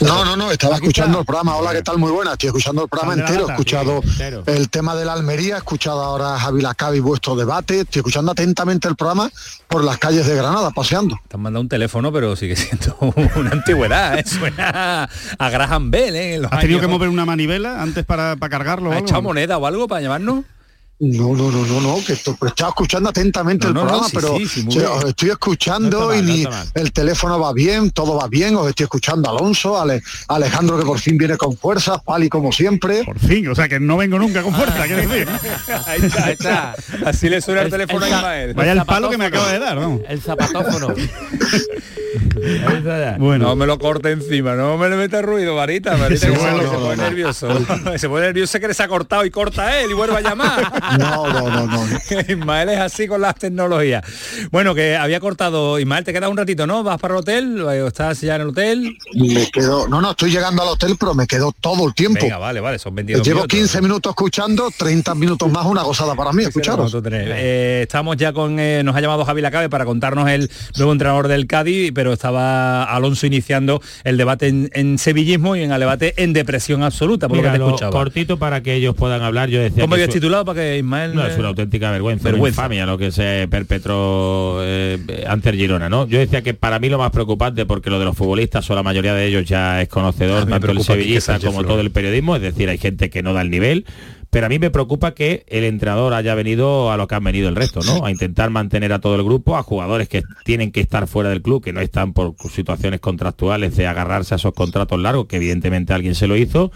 Speaker 27: No, no, no, estaba escuchando el programa. Hola, ¿qué tal? Muy buena. Estoy escuchando el programa entero. He escuchado
Speaker 11: sí, entero.
Speaker 27: el tema de la Almería, he escuchado ahora a Javi Lacabi vuestro debate. Estoy escuchando atentamente el programa por las calles de Granada, paseando.
Speaker 1: Te han mandado un teléfono, pero sigue siendo una antigüedad, ¿eh? Suena a Graham Bell, ¿eh? En los
Speaker 7: ¿Has tenido que mover una manivela antes para, para cargarlo? o
Speaker 1: ¿Ha
Speaker 7: algo?
Speaker 1: echado moneda o algo para llamarnos?
Speaker 27: No, no, no, no, no, que esto, pero estaba escuchando atentamente
Speaker 1: No,
Speaker 27: el
Speaker 1: no, no,
Speaker 27: programa,
Speaker 1: sí,
Speaker 27: pero
Speaker 1: sí, sí, muy
Speaker 27: o sea,
Speaker 1: bien.
Speaker 27: os estoy escuchando
Speaker 11: No mal,
Speaker 27: y
Speaker 11: no
Speaker 27: ni el teléfono va bien, todo va bien, os estoy escuchando a Alonso, Ale- Alejandro que por fin viene con fuerzas, Pali como siempre.
Speaker 7: Por fin, o sea que no vengo nunca con fuerza, quiero decir.
Speaker 1: Ahí está, ahí está. Así le suena el,
Speaker 10: El-
Speaker 1: teléfono
Speaker 10: el
Speaker 1: a Ismael.
Speaker 7: Vaya el palo que me acaba de dar, vamos.
Speaker 10: El zapatófono.
Speaker 11: Ahí está ya.
Speaker 7: Bueno,
Speaker 1: No me lo corte encima, no me le mete ruido,
Speaker 7: Sí,
Speaker 1: que se,
Speaker 7: bueno,
Speaker 1: se
Speaker 27: no,
Speaker 1: pone
Speaker 27: no.
Speaker 1: nervioso. se pone nervioso que le se ha cortado y corta él y vuelve a llamar.
Speaker 27: No, no, no, no.
Speaker 1: Ismael es así con las tecnologías. Bueno, que había cortado. Ismael, te queda un ratito, ¿no? ¿Vas para el hotel? ¿O ¿Estás ya en el hotel?
Speaker 27: Me quedo, no, no, estoy llegando al hotel, pero me quedo todo el tiempo.
Speaker 1: Venga, vale, vale, son 22
Speaker 27: Llevo
Speaker 1: minutos.
Speaker 27: 15 minutos escuchando, 30 minutos más, una gozada para mí, escucharos.
Speaker 1: Eh, estamos ya con, eh, nos ha llamado Javi Lacabe para contarnos el nuevo entrenador del Cádiz, pero estaba Alonso iniciando el debate en, en sevillismo y en el debate en depresión absoluta, por
Speaker 11: Mira,
Speaker 1: lo que te
Speaker 11: lo
Speaker 1: escuchaba.
Speaker 11: cortito para que ellos puedan hablar. Yo decía
Speaker 1: ¿Cómo habías titulado para que Ismael...
Speaker 11: No, es
Speaker 1: eh,
Speaker 11: una auténtica vergüenza, una
Speaker 1: Vergüenza.
Speaker 11: infamia lo que se perpetró eh, ante el Girona, ¿no? Yo decía que para mí lo más preocupante, porque lo de los futbolistas o la mayoría de ellos ya es conocedor, tanto el sevillista como todo el periodismo, es decir, hay gente que no da el nivel. Pero a mí me preocupa que el entrenador haya venido a lo que han venido el resto, ¿no? A intentar mantener a todo el grupo, a jugadores que tienen que estar fuera del club, que no están por situaciones contractuales de agarrarse a esos contratos largos, que evidentemente alguien se lo hizo,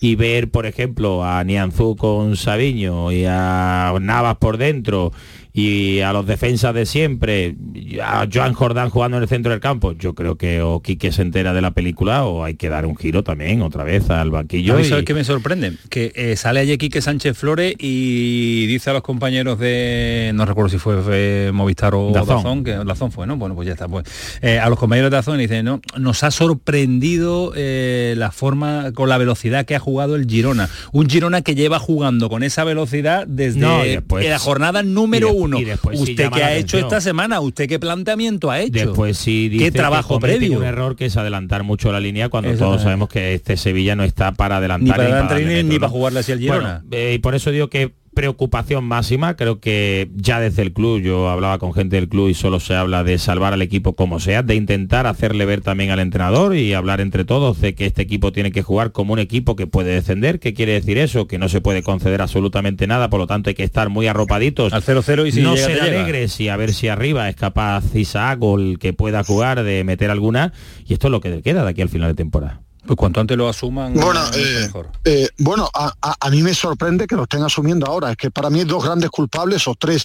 Speaker 11: y ver, por ejemplo, a Nianzú con Sabiño y a Navas por dentro y a los defensas de siempre, a Joan Jordán jugando en el centro del campo, yo creo que o Quique se entera de la película o hay que dar un giro también otra vez al banquillo. Y-
Speaker 1: ¿sabes qué me sorprende? Que eh, sale allí Quique Sánchez Flores y dice a los compañeros de, no recuerdo si fue, fue Movistar o
Speaker 11: Dazón.
Speaker 1: Dazón, que Dazón fue, ¿no? Bueno, pues ya está. Pues, Eh, a los compañeros de Dazón y dice, no, nos ha sorprendido eh, la forma, con la velocidad que ha jugado el Girona. Un Girona que lleva jugando con esa velocidad desde
Speaker 11: No, y después-
Speaker 1: la jornada número uno.
Speaker 11: y después sí
Speaker 1: ¿Usted qué ha hecho esta semana? ¿Usted qué planteamiento ha hecho?
Speaker 11: Después sí dice
Speaker 1: ¿Qué trabajo
Speaker 11: que
Speaker 1: previo?
Speaker 11: un error que es adelantar mucho la línea cuando todos sabemos que este Sevilla no está para adelantar
Speaker 1: Ni para
Speaker 11: ni
Speaker 1: adelantar ni-
Speaker 11: metro,
Speaker 1: ni para jugarle así al Girona.
Speaker 11: Bueno, eh, y por eso digo que preocupación máxima, creo que ya desde el club, yo hablaba con gente del club y solo se habla de salvar al equipo como sea, de intentar hacerle ver también al entrenador y hablar entre todos de que este equipo tiene que jugar como un equipo que puede descender, ¿qué quiere decir eso? Que no se puede conceder absolutamente nada, por lo tanto hay que estar muy arropaditos.
Speaker 1: Al 0-0 y si
Speaker 11: no
Speaker 1: llega,
Speaker 11: ser alegres y a ver si arriba es capaz Isaac o el que pueda jugar de meter alguna y esto es lo que le queda de aquí al final de temporada.
Speaker 1: Pues cuanto antes lo asuman,
Speaker 27: Bueno, eh,
Speaker 1: mejor.
Speaker 27: eh, bueno, a, a- a mí me sorprende que lo estén asumiendo ahora. Es que para mí hay dos grandes culpables o tres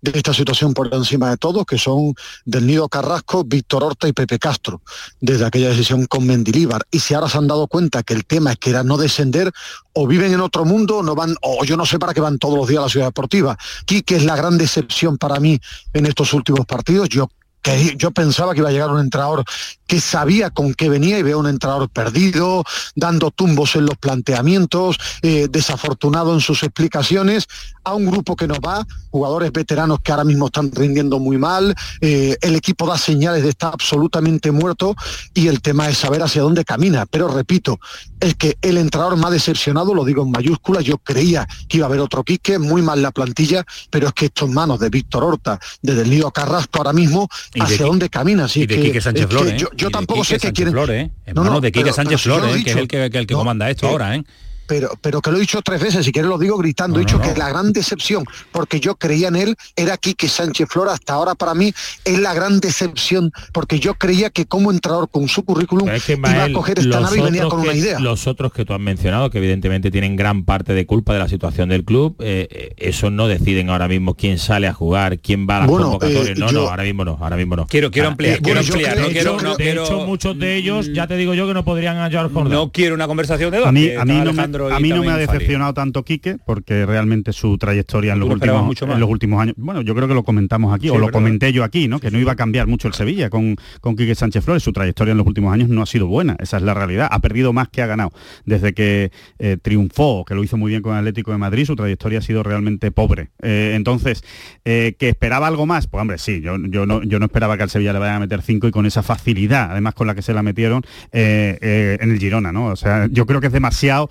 Speaker 27: de esta situación por encima de todos, que son Del Nido Carrasco, Víctor Horta y Pepe Castro, desde aquella decisión con Mendilíbar. Y si ahora se han dado cuenta que el tema es que era no descender, o viven en otro mundo, o no van, o yo no sé para qué van todos los días a la ciudad deportiva. Quique es la gran decepción para mí en estos últimos partidos. Yo que yo pensaba que iba a llegar un entrenador que sabía con qué venía y veo un entrenador perdido, dando tumbos en los planteamientos, eh, desafortunado en sus explicaciones, a un grupo que no va, jugadores veteranos que ahora mismo están rindiendo muy mal, eh, el equipo da señales de estar absolutamente muerto y el tema es saber hacia dónde camina. Pero repito, es que el entrenador más decepcionado, lo digo en mayúsculas, yo creía que iba a haber otro Quique, muy mal la plantilla, pero es que esto en manos de Víctor Horta, de Del Nido Carrasco ahora mismo,
Speaker 1: de
Speaker 27: hacia dónde camina. Así
Speaker 1: y de
Speaker 27: que,
Speaker 1: Quique Sánchez
Speaker 27: es que
Speaker 1: Flores, ¿eh?
Speaker 27: yo, yo tampoco sé qué quieren.
Speaker 1: Flores, ¿eh?
Speaker 27: No, no,
Speaker 1: Hermano de Quique
Speaker 27: pero-
Speaker 1: Sánchez Flores, ¿eh? que es el que, que el que comanda esto
Speaker 27: que-
Speaker 1: ahora, ¿eh?
Speaker 27: Pero, pero que lo he dicho tres veces, si quieres lo digo gritando, he dicho que la gran decepción, porque yo creía en él, era Quique Sánchez Flora, hasta ahora para mí es la gran decepción, porque yo creía que como entrenador con su currículum iba a coger esta nave y venía con una idea.
Speaker 11: Los otros que tú has mencionado, que evidentemente tienen gran parte de culpa de la situación del club, eh, eh, eso no deciden ahora mismo quién sale a jugar, quién va a las convocatorias. Eh, no, no, ahora mismo no, ahora mismo no.
Speaker 1: Quiero, quiero ah, ampliar, quiero ampliar. no quiero,
Speaker 11: no de hecho, muchos de ellos, ya te digo yo que no podrían hallar
Speaker 1: No quiero una conversación de dos.
Speaker 7: A mí, a mí no me, a mí no me ha decepcionado tanto Quique, porque realmente su trayectoria en los, últimos, en los últimos años, bueno, yo creo que lo comentamos aquí, o lo comenté yo aquí, ¿no? que no iba a cambiar mucho el Sevilla con, con Quique Sánchez Flores, su trayectoria en los últimos años no ha sido buena, esa es la realidad, ha perdido más que ha ganado. Desde que eh, triunfó, que lo hizo muy bien con el Atlético de Madrid, su trayectoria ha sido realmente pobre. Eh, entonces, eh, que esperaba algo más, pues hombre, sí, yo, yo, no, yo no esperaba que al Sevilla le vaya a meter cinco y con esa facilidad, además con la que se la metieron en el Girona, ¿no? O sea, yo creo que es demasiado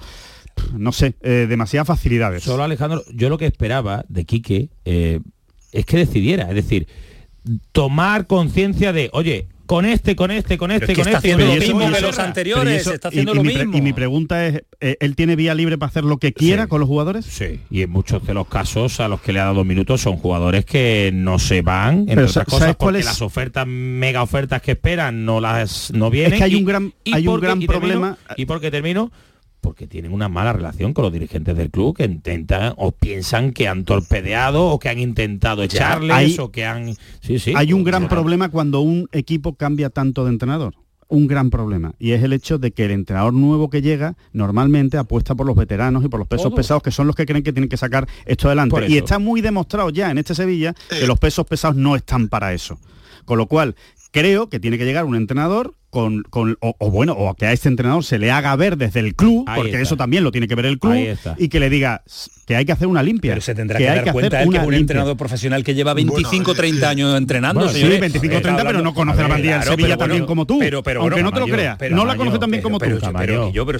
Speaker 7: no sé, eh, demasiadas facilidades.
Speaker 11: Solo Alejandro, yo lo que esperaba de Quique eh, es que decidiera, es decir, tomar conciencia de, oye, con este, con este, con este, con este.
Speaker 1: lo mismo que los anteriores, está haciendo lo mismo.
Speaker 7: y mi pregunta es, eh, ¿él tiene vía libre para hacer lo que quiera con los jugadores?
Speaker 11: Sí, y en muchos de los casos a los que le ha dado minutos son jugadores que no se van, entre otras cosas, porque las ofertas, mega ofertas que esperan no las no vienen.
Speaker 7: Es que hay un gran, hay un gran problema.
Speaker 11: y porque termino, porque tienen una mala relación con los dirigentes del club que intentan o piensan que han torpedeado o que han intentado echarles o que han
Speaker 7: sí, sí, hay un gran problema cuando un equipo cambia tanto de entrenador un gran problema y es el hecho de que el entrenador nuevo que llega normalmente apuesta por los veteranos y por los pesos pesados que son los que creen que tienen que sacar esto adelante y está muy demostrado ya en este Sevilla que los pesos pesados no están para eso. Con lo cual creo que tiene que llegar un entrenador con, con o, bueno, o que a este entrenador se le haga ver desde el club, porque eso también lo tiene que ver el club, y que le diga que hay que hacer una limpia.
Speaker 1: Pero se tendrá que, dar cuenta él que es un entrenador profesional que lleva 25 30 años entrenando.
Speaker 7: sí, 25 30, pero no conoce la bandilla del Sevilla tan bien como tú. Pero, pero, aunque no te lo creas, no la conoce tan bien como tú.
Speaker 1: Pero, yo, pero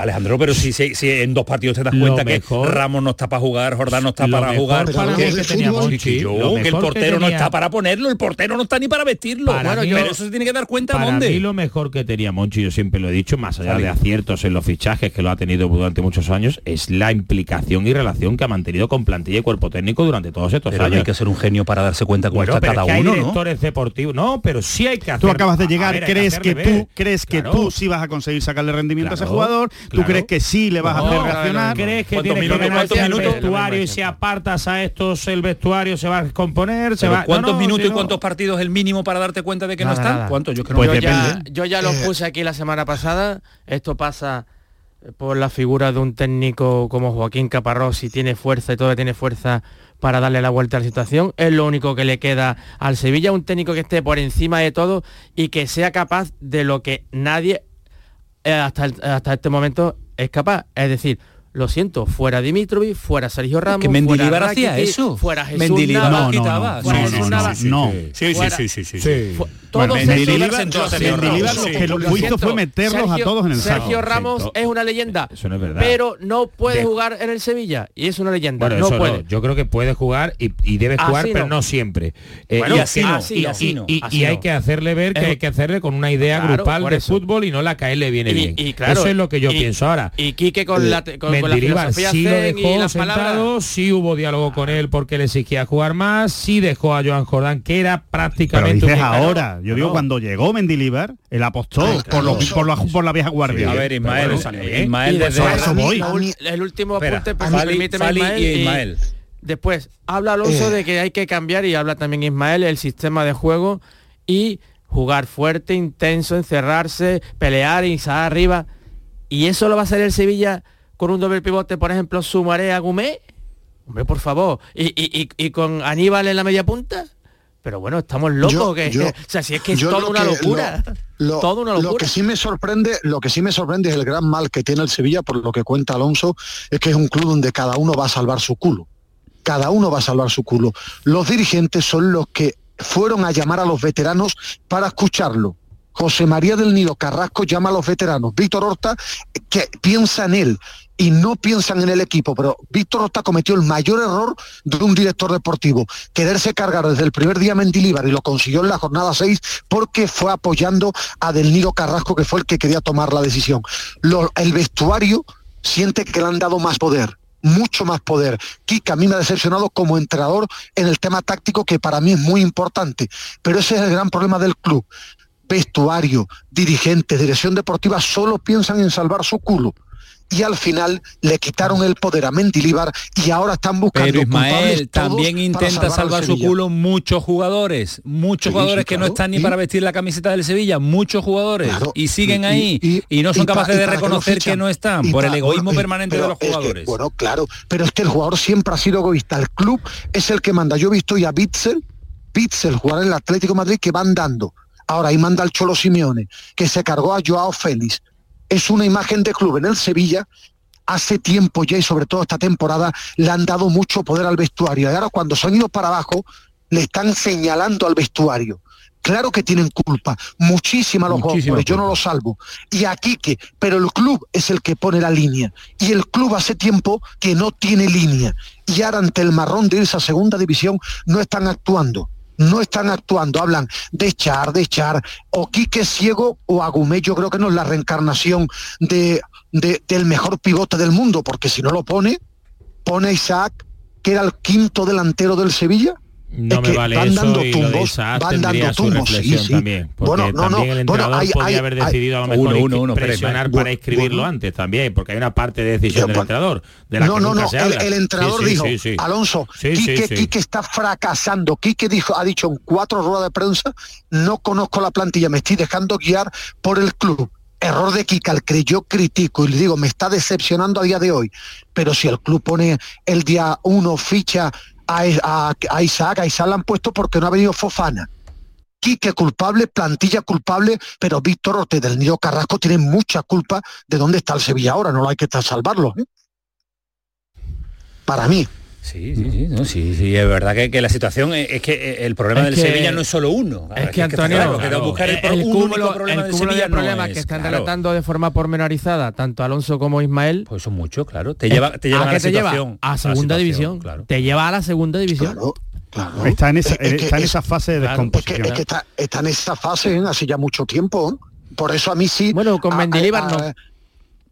Speaker 1: Alejandro, pero si, si, en dos partidos te das cuenta que Ramos no está para jugar, Jordán no está para jugar, que el portero no está para ponerlo, el portero no está ni para vestirlo. Pero eso se tiene que dar cuenta dónde.
Speaker 11: Lo mejor que tenía Monchi, yo siempre lo he dicho, más allá de aciertos en los fichajes que lo ha tenido durante muchos años, es la implicación y relación que ha mantenido con plantilla y cuerpo técnico durante todos estos años.
Speaker 1: hay que ser un genio para darse cuenta cómo está cada uno, hay
Speaker 11: directores deportivos, no, pero sí hay que hacer.
Speaker 7: Tú acabas de llegar, crees que, tú crees que tú sí vas a conseguir sacarle rendimiento a ese jugador, tú crees que sí le vas a hacer reaccionar,
Speaker 11: crees que tienes que ganarte el vestuario y si apartas a estos el vestuario se va a descomponer, se va
Speaker 1: ¿Cuántos minutos y cuántos partidos el mínimo para darte cuenta de que no están? ¿Cuántos?
Speaker 10: Yo creo pues que ya, yo ya lo puse aquí la semana pasada, esto pasa por la figura de un técnico como Joaquín Caparrós, si tiene fuerza y todavía tiene fuerza para darle la vuelta a la situación, es lo único que le queda al Sevilla, un técnico que esté por encima de todo y que sea capaz de lo que nadie eh, hasta, hasta este momento es capaz, es decir, lo siento, fuera Dimitrovic, fuera Sergio Ramos,
Speaker 1: que Mendilibar hacía eso.
Speaker 10: Fuera Jesús
Speaker 1: Mendilibar.
Speaker 7: No, no, no, no,
Speaker 1: Sí, sí, sí, sí, sí.
Speaker 7: Mendilibar, lo que lo hizo fue meterlos a todos en el
Speaker 10: saco. Sergio Ramos es una leyenda,
Speaker 11: eso no es verdad.
Speaker 10: pero no puede jugar en el Sevilla y es una leyenda. no puede.
Speaker 11: Yo creo que puede jugar y, y debe jugar, pero no siempre.
Speaker 1: Eh, y así, no,
Speaker 11: y, hay que hacerle ver que hay que hacerle con una idea grupal de fútbol y no la caerle viene bien. Eso es lo que yo pienso ahora.
Speaker 10: Y Quique con la filosofía
Speaker 11: sí lo dejó sentado, sí hubo diálogo con él porque le exigía jugar más, sí dejó a Joan Jordán, que era prácticamente...
Speaker 7: Pero dices ahora, yo digo cuando llegó Mendilibar, él apostó por, por, la, por, la, vieja guardia.
Speaker 1: a ver, Ismael, Ismael desde...
Speaker 10: Eso voy. El último apunte, pues, permíteme Ismael. Después, habla Alonso eh. de que hay que cambiar y habla también Ismael el sistema de juego y jugar fuerte, intenso, encerrarse, pelear y salir arriba. Y eso lo va a hacer el Sevilla con un doble pivote, por ejemplo, Sumaré a Gumé? Hombre, por favor. ¿Y, con Aníbal en la media punta? Pero bueno, estamos locos. que, o sea, si es que es toda una locura.
Speaker 27: Lo, una locura. Lo que sí me sorprende, lo que sí me sorprende es el gran mal que tiene el Sevilla, por lo que cuenta Alonso, es que es un club donde cada uno va a salvar su culo. Cada uno va a salvar su culo. Los dirigentes son los que fueron a llamar a los veteranos para escucharlo. José María del Nido Carrasco llama a los veteranos. Víctor Horta, que piensa en él y no piensan en el equipo, pero Víctor Horta cometió el mayor error de un director deportivo, quererse cargar desde el primer día Mendilíbar y lo consiguió en la jornada 6 porque fue apoyando a Del Nido Carrasco, que fue el que quería tomar la decisión. el vestuario siente que le han dado más poder, mucho más poder. Kika a mí me ha decepcionado como entrenador en el tema táctico que para mí es muy importante, pero ese es el gran problema del club. Vestuario, dirigentes, dirección deportiva solo piensan en salvar su culo y al final le quitaron el poder a Mendilibar y ahora están buscando
Speaker 1: Pero Ismael también intenta salvar
Speaker 27: al
Speaker 1: su culo muchos jugadores, muchos
Speaker 27: Sí,
Speaker 1: jugadores
Speaker 27: sí,
Speaker 1: que no están ni
Speaker 27: ¿Y?
Speaker 1: para vestir la camiseta del Sevilla, muchos jugadores
Speaker 27: Claro.
Speaker 1: y siguen
Speaker 27: Y-
Speaker 1: ahí
Speaker 27: y-
Speaker 1: y, no son
Speaker 27: pa-
Speaker 1: capaces de
Speaker 27: que
Speaker 1: reconocer que no están por el egoísmo
Speaker 27: bueno, y-
Speaker 1: permanente de los
Speaker 27: es que,
Speaker 1: jugadores.
Speaker 27: bueno, claro, pero es que el jugador siempre ha sido egoísta. El club es el que manda. Yo he visto ya a Bitzel, Bitzel jugar en el Atlético de Madrid que van dando. Ahora ahí manda al Cholo Simeone, que se cargó a Joao Félix. Es una imagen de club en el Sevilla. Hace tiempo ya y sobre todo esta temporada le han dado mucho poder al vestuario. Y ahora cuando se han ido para abajo, le están señalando al vestuario. Claro que tienen culpa, muchísima los jugadores, yo no lo salvo. Y aquí que, pero el club es el que pone la línea. Y el club hace tiempo que no tiene línea. Y ahora ante el marrón de esa segunda división no están actuando. No están actuando, hablan de echar, de echar, o Quique Ciego o Agumé, yo creo que no es la reencarnación de, de- del mejor pivote del mundo, porque si no lo pone, pone a Isaac, que era el quinto delantero del Sevilla,
Speaker 11: No
Speaker 27: Es
Speaker 11: me vale
Speaker 27: van
Speaker 11: eso
Speaker 27: dando
Speaker 11: y lo de
Speaker 27: tumbos,
Speaker 11: Isaac
Speaker 27: van dando
Speaker 11: su
Speaker 27: tumbos, sí,
Speaker 11: reflexión
Speaker 27: sí.
Speaker 11: también. Porque
Speaker 27: Bueno, no, no,
Speaker 11: también el
Speaker 27: bueno,
Speaker 11: entrenador
Speaker 27: hay-
Speaker 11: podía
Speaker 27: hay-
Speaker 11: haber
Speaker 27: hay-
Speaker 11: decidido a lo mejor
Speaker 1: Uno,
Speaker 11: presionar
Speaker 1: bueno,
Speaker 11: para inscribirlo
Speaker 27: bueno.
Speaker 11: antes también, porque hay una parte de decisión del
Speaker 27: Bueno,
Speaker 11: entrenador. De la
Speaker 27: no,
Speaker 11: que
Speaker 27: no,
Speaker 11: nunca
Speaker 27: no.
Speaker 11: se
Speaker 27: El, entrenador
Speaker 11: Sí,
Speaker 27: dijo. Alonso, Quique. Quique está fracasando. Quique dijo, ha dicho en cuatro ruedas de prensa, no conozco la plantilla, me estoy dejando guiar por el club. Error de Kika, al que yo critico y le digo, me está decepcionando a día de hoy. Pero si el club pone el día uno ficha a, a- Isaac, a Isaac la han puesto porque no ha venido Fofana. Quique culpable, plantilla culpable, pero Víctor Ortega del Nido Carrasco tiene mucha culpa de dónde está el Sevilla ahora, no lo hay que salvarlo. ¿eh? Para mí.
Speaker 1: Sí, sí, sí, no, sí, sí, es verdad que, que la situación es, es que el problema
Speaker 10: Es
Speaker 1: del
Speaker 10: que-
Speaker 1: Sevilla no es solo uno.
Speaker 10: Es que
Speaker 1: está
Speaker 10: Antonio,
Speaker 1: claro, buscar el,
Speaker 10: el,
Speaker 1: pro- un
Speaker 10: cúmulo,
Speaker 1: único problema
Speaker 10: el
Speaker 1: del
Speaker 10: cúmulo
Speaker 1: Sevilla
Speaker 10: de
Speaker 1: no
Speaker 10: problemas
Speaker 1: es,
Speaker 10: que están
Speaker 1: claro.
Speaker 10: relatando de forma pormenorizada tanto Alonso como Ismael.
Speaker 1: Pues son muchos, claro. Te lleva, te lleva
Speaker 10: ¿A
Speaker 1: la
Speaker 10: te lleva?
Speaker 1: situación.
Speaker 10: A
Speaker 1: la
Speaker 10: segunda
Speaker 1: situación,
Speaker 10: división.
Speaker 1: Claro.
Speaker 10: Te lleva a la segunda división.
Speaker 7: Está en esa,
Speaker 27: Es que
Speaker 7: está en
Speaker 27: es-
Speaker 7: esa fase de
Speaker 10: claro,
Speaker 27: Es que,
Speaker 7: descomposición.
Speaker 27: es que está, está en esa fase ¿eh? hace ya mucho tiempo. Por eso a mí sí.
Speaker 10: Bueno, con Mendilibar
Speaker 27: a-
Speaker 10: no.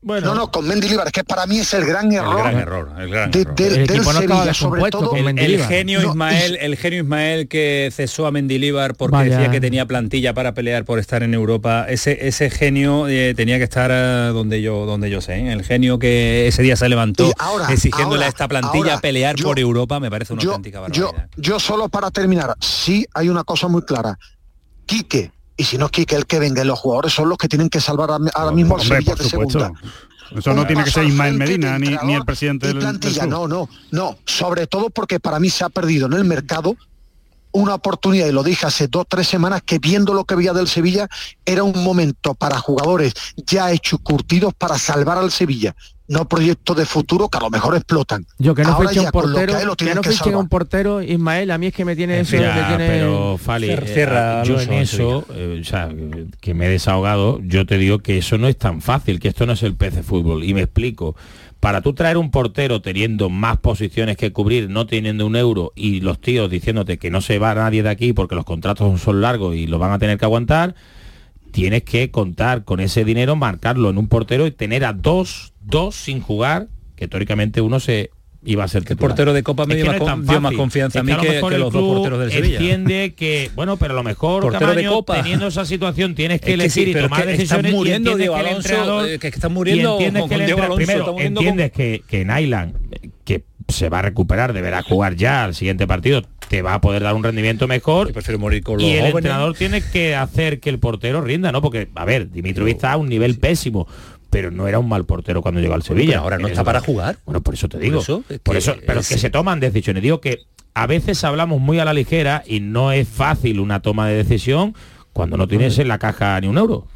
Speaker 10: Bueno,
Speaker 27: No, no, con Mendilibar, es que para mí es el gran
Speaker 1: El
Speaker 27: error.
Speaker 1: gran error, el gran
Speaker 27: de-
Speaker 1: error.
Speaker 27: del-
Speaker 10: El
Speaker 27: del
Speaker 10: no
Speaker 27: sobre todo.
Speaker 10: con
Speaker 1: El,
Speaker 10: Mendilibar.
Speaker 1: genio
Speaker 27: No,
Speaker 1: Ismael, el genio Ismael que cesó a Mendilibar porque
Speaker 10: Vaya.
Speaker 1: decía que tenía plantilla para pelear por estar en Europa. Ese, ese genio eh, tenía que estar eh, donde yo, donde yo sé. ¿eh? El genio que ese día se levantó
Speaker 27: ahora,
Speaker 1: exigiéndole
Speaker 27: ahora,
Speaker 1: a esta plantilla
Speaker 27: ahora,
Speaker 1: pelear
Speaker 27: yo-
Speaker 1: por Europa me parece una
Speaker 27: yo,
Speaker 1: auténtica
Speaker 27: yo,
Speaker 1: barbaridad.
Speaker 27: yo solo para terminar, sí hay una cosa muy clara. Quique, y si no es Quique el que venga, los jugadores son los que tienen que salvar ahora ahora mismo al Sevilla de segunda.
Speaker 7: Eso no tiene que ser Ismael Medina ni, ni el presidente
Speaker 27: y
Speaker 7: del, del
Speaker 27: plantilla.
Speaker 7: club.
Speaker 27: No, no, no. Sobre todo porque para mí se ha perdido en el mercado una oportunidad, y lo dije hace dos, tres semanas, que viendo lo que veía del Sevilla, era un momento para jugadores ya hechos, curtidos, para salvar al Sevilla. No proyectos de futuro que a lo mejor explotan.
Speaker 10: yo que no
Speaker 27: Ahora
Speaker 10: fiche un
Speaker 27: lo que
Speaker 10: portero,
Speaker 27: lo
Speaker 10: que
Speaker 27: tienen
Speaker 10: no
Speaker 27: que
Speaker 10: un portero, Ismael, a mí es que me tiene eso,
Speaker 11: Ya,
Speaker 10: me tiene...
Speaker 11: pero Fali,
Speaker 1: Cierra-
Speaker 11: eh, yo en eso, eh, o sea, que me he desahogado, yo te digo que eso no es tan fácil, que esto no es el PC fútbol. Y me explico. Para tú traer un portero teniendo más posiciones que cubrir, no teniendo un euro, y los tíos diciéndote que no se va nadie de aquí porque los contratos son largos y lo van a tener que aguantar, tienes que contar con ese dinero, marcarlo en un portero y tener a dos, dos sin jugar, que teóricamente uno se iba a ser
Speaker 1: El portero de Copa me dio,
Speaker 11: que
Speaker 1: más,
Speaker 11: no
Speaker 1: con-
Speaker 11: tan
Speaker 1: dio más confianza a
Speaker 11: Es
Speaker 1: mí
Speaker 11: a lo
Speaker 1: que,
Speaker 11: mejor
Speaker 1: que
Speaker 11: el
Speaker 1: los dos porteros del Sevilla.
Speaker 11: Entiende que, bueno, pero a lo mejor,
Speaker 1: Portero de
Speaker 11: Camaño,
Speaker 1: Copa.
Speaker 11: teniendo esa situación, tienes
Speaker 1: Es
Speaker 11: que
Speaker 1: que sí,
Speaker 11: elegir y tomar
Speaker 1: que
Speaker 11: decisiones
Speaker 1: muriendo Diego
Speaker 11: que
Speaker 1: Alonso, eh, que están muriendo con-
Speaker 11: que
Speaker 1: con Diego Alonso,
Speaker 11: primero,
Speaker 1: muriendo
Speaker 11: entiendes que, que Nyland, eh, que se va a recuperar, deberá jugar ya al siguiente partido, te va a poder dar un rendimiento mejor.
Speaker 1: Yo prefiero morir con los
Speaker 11: Y el
Speaker 1: jóvenes.
Speaker 11: entrenador tiene que hacer que el portero rinda, ¿no? Porque, a ver, Dimitrovic está a un nivel pésimo, pero no era un mal portero cuando llegó al Sevilla.
Speaker 1: pero ahora no está para jugar.
Speaker 11: Bueno, por eso te digo.
Speaker 1: eso, es
Speaker 11: por
Speaker 1: que
Speaker 11: eso, pero
Speaker 1: es-
Speaker 11: que se toman decisiones. Digo que a veces hablamos muy a la ligera y no es fácil una toma de decisión cuando no tienes en la caja ni un euro.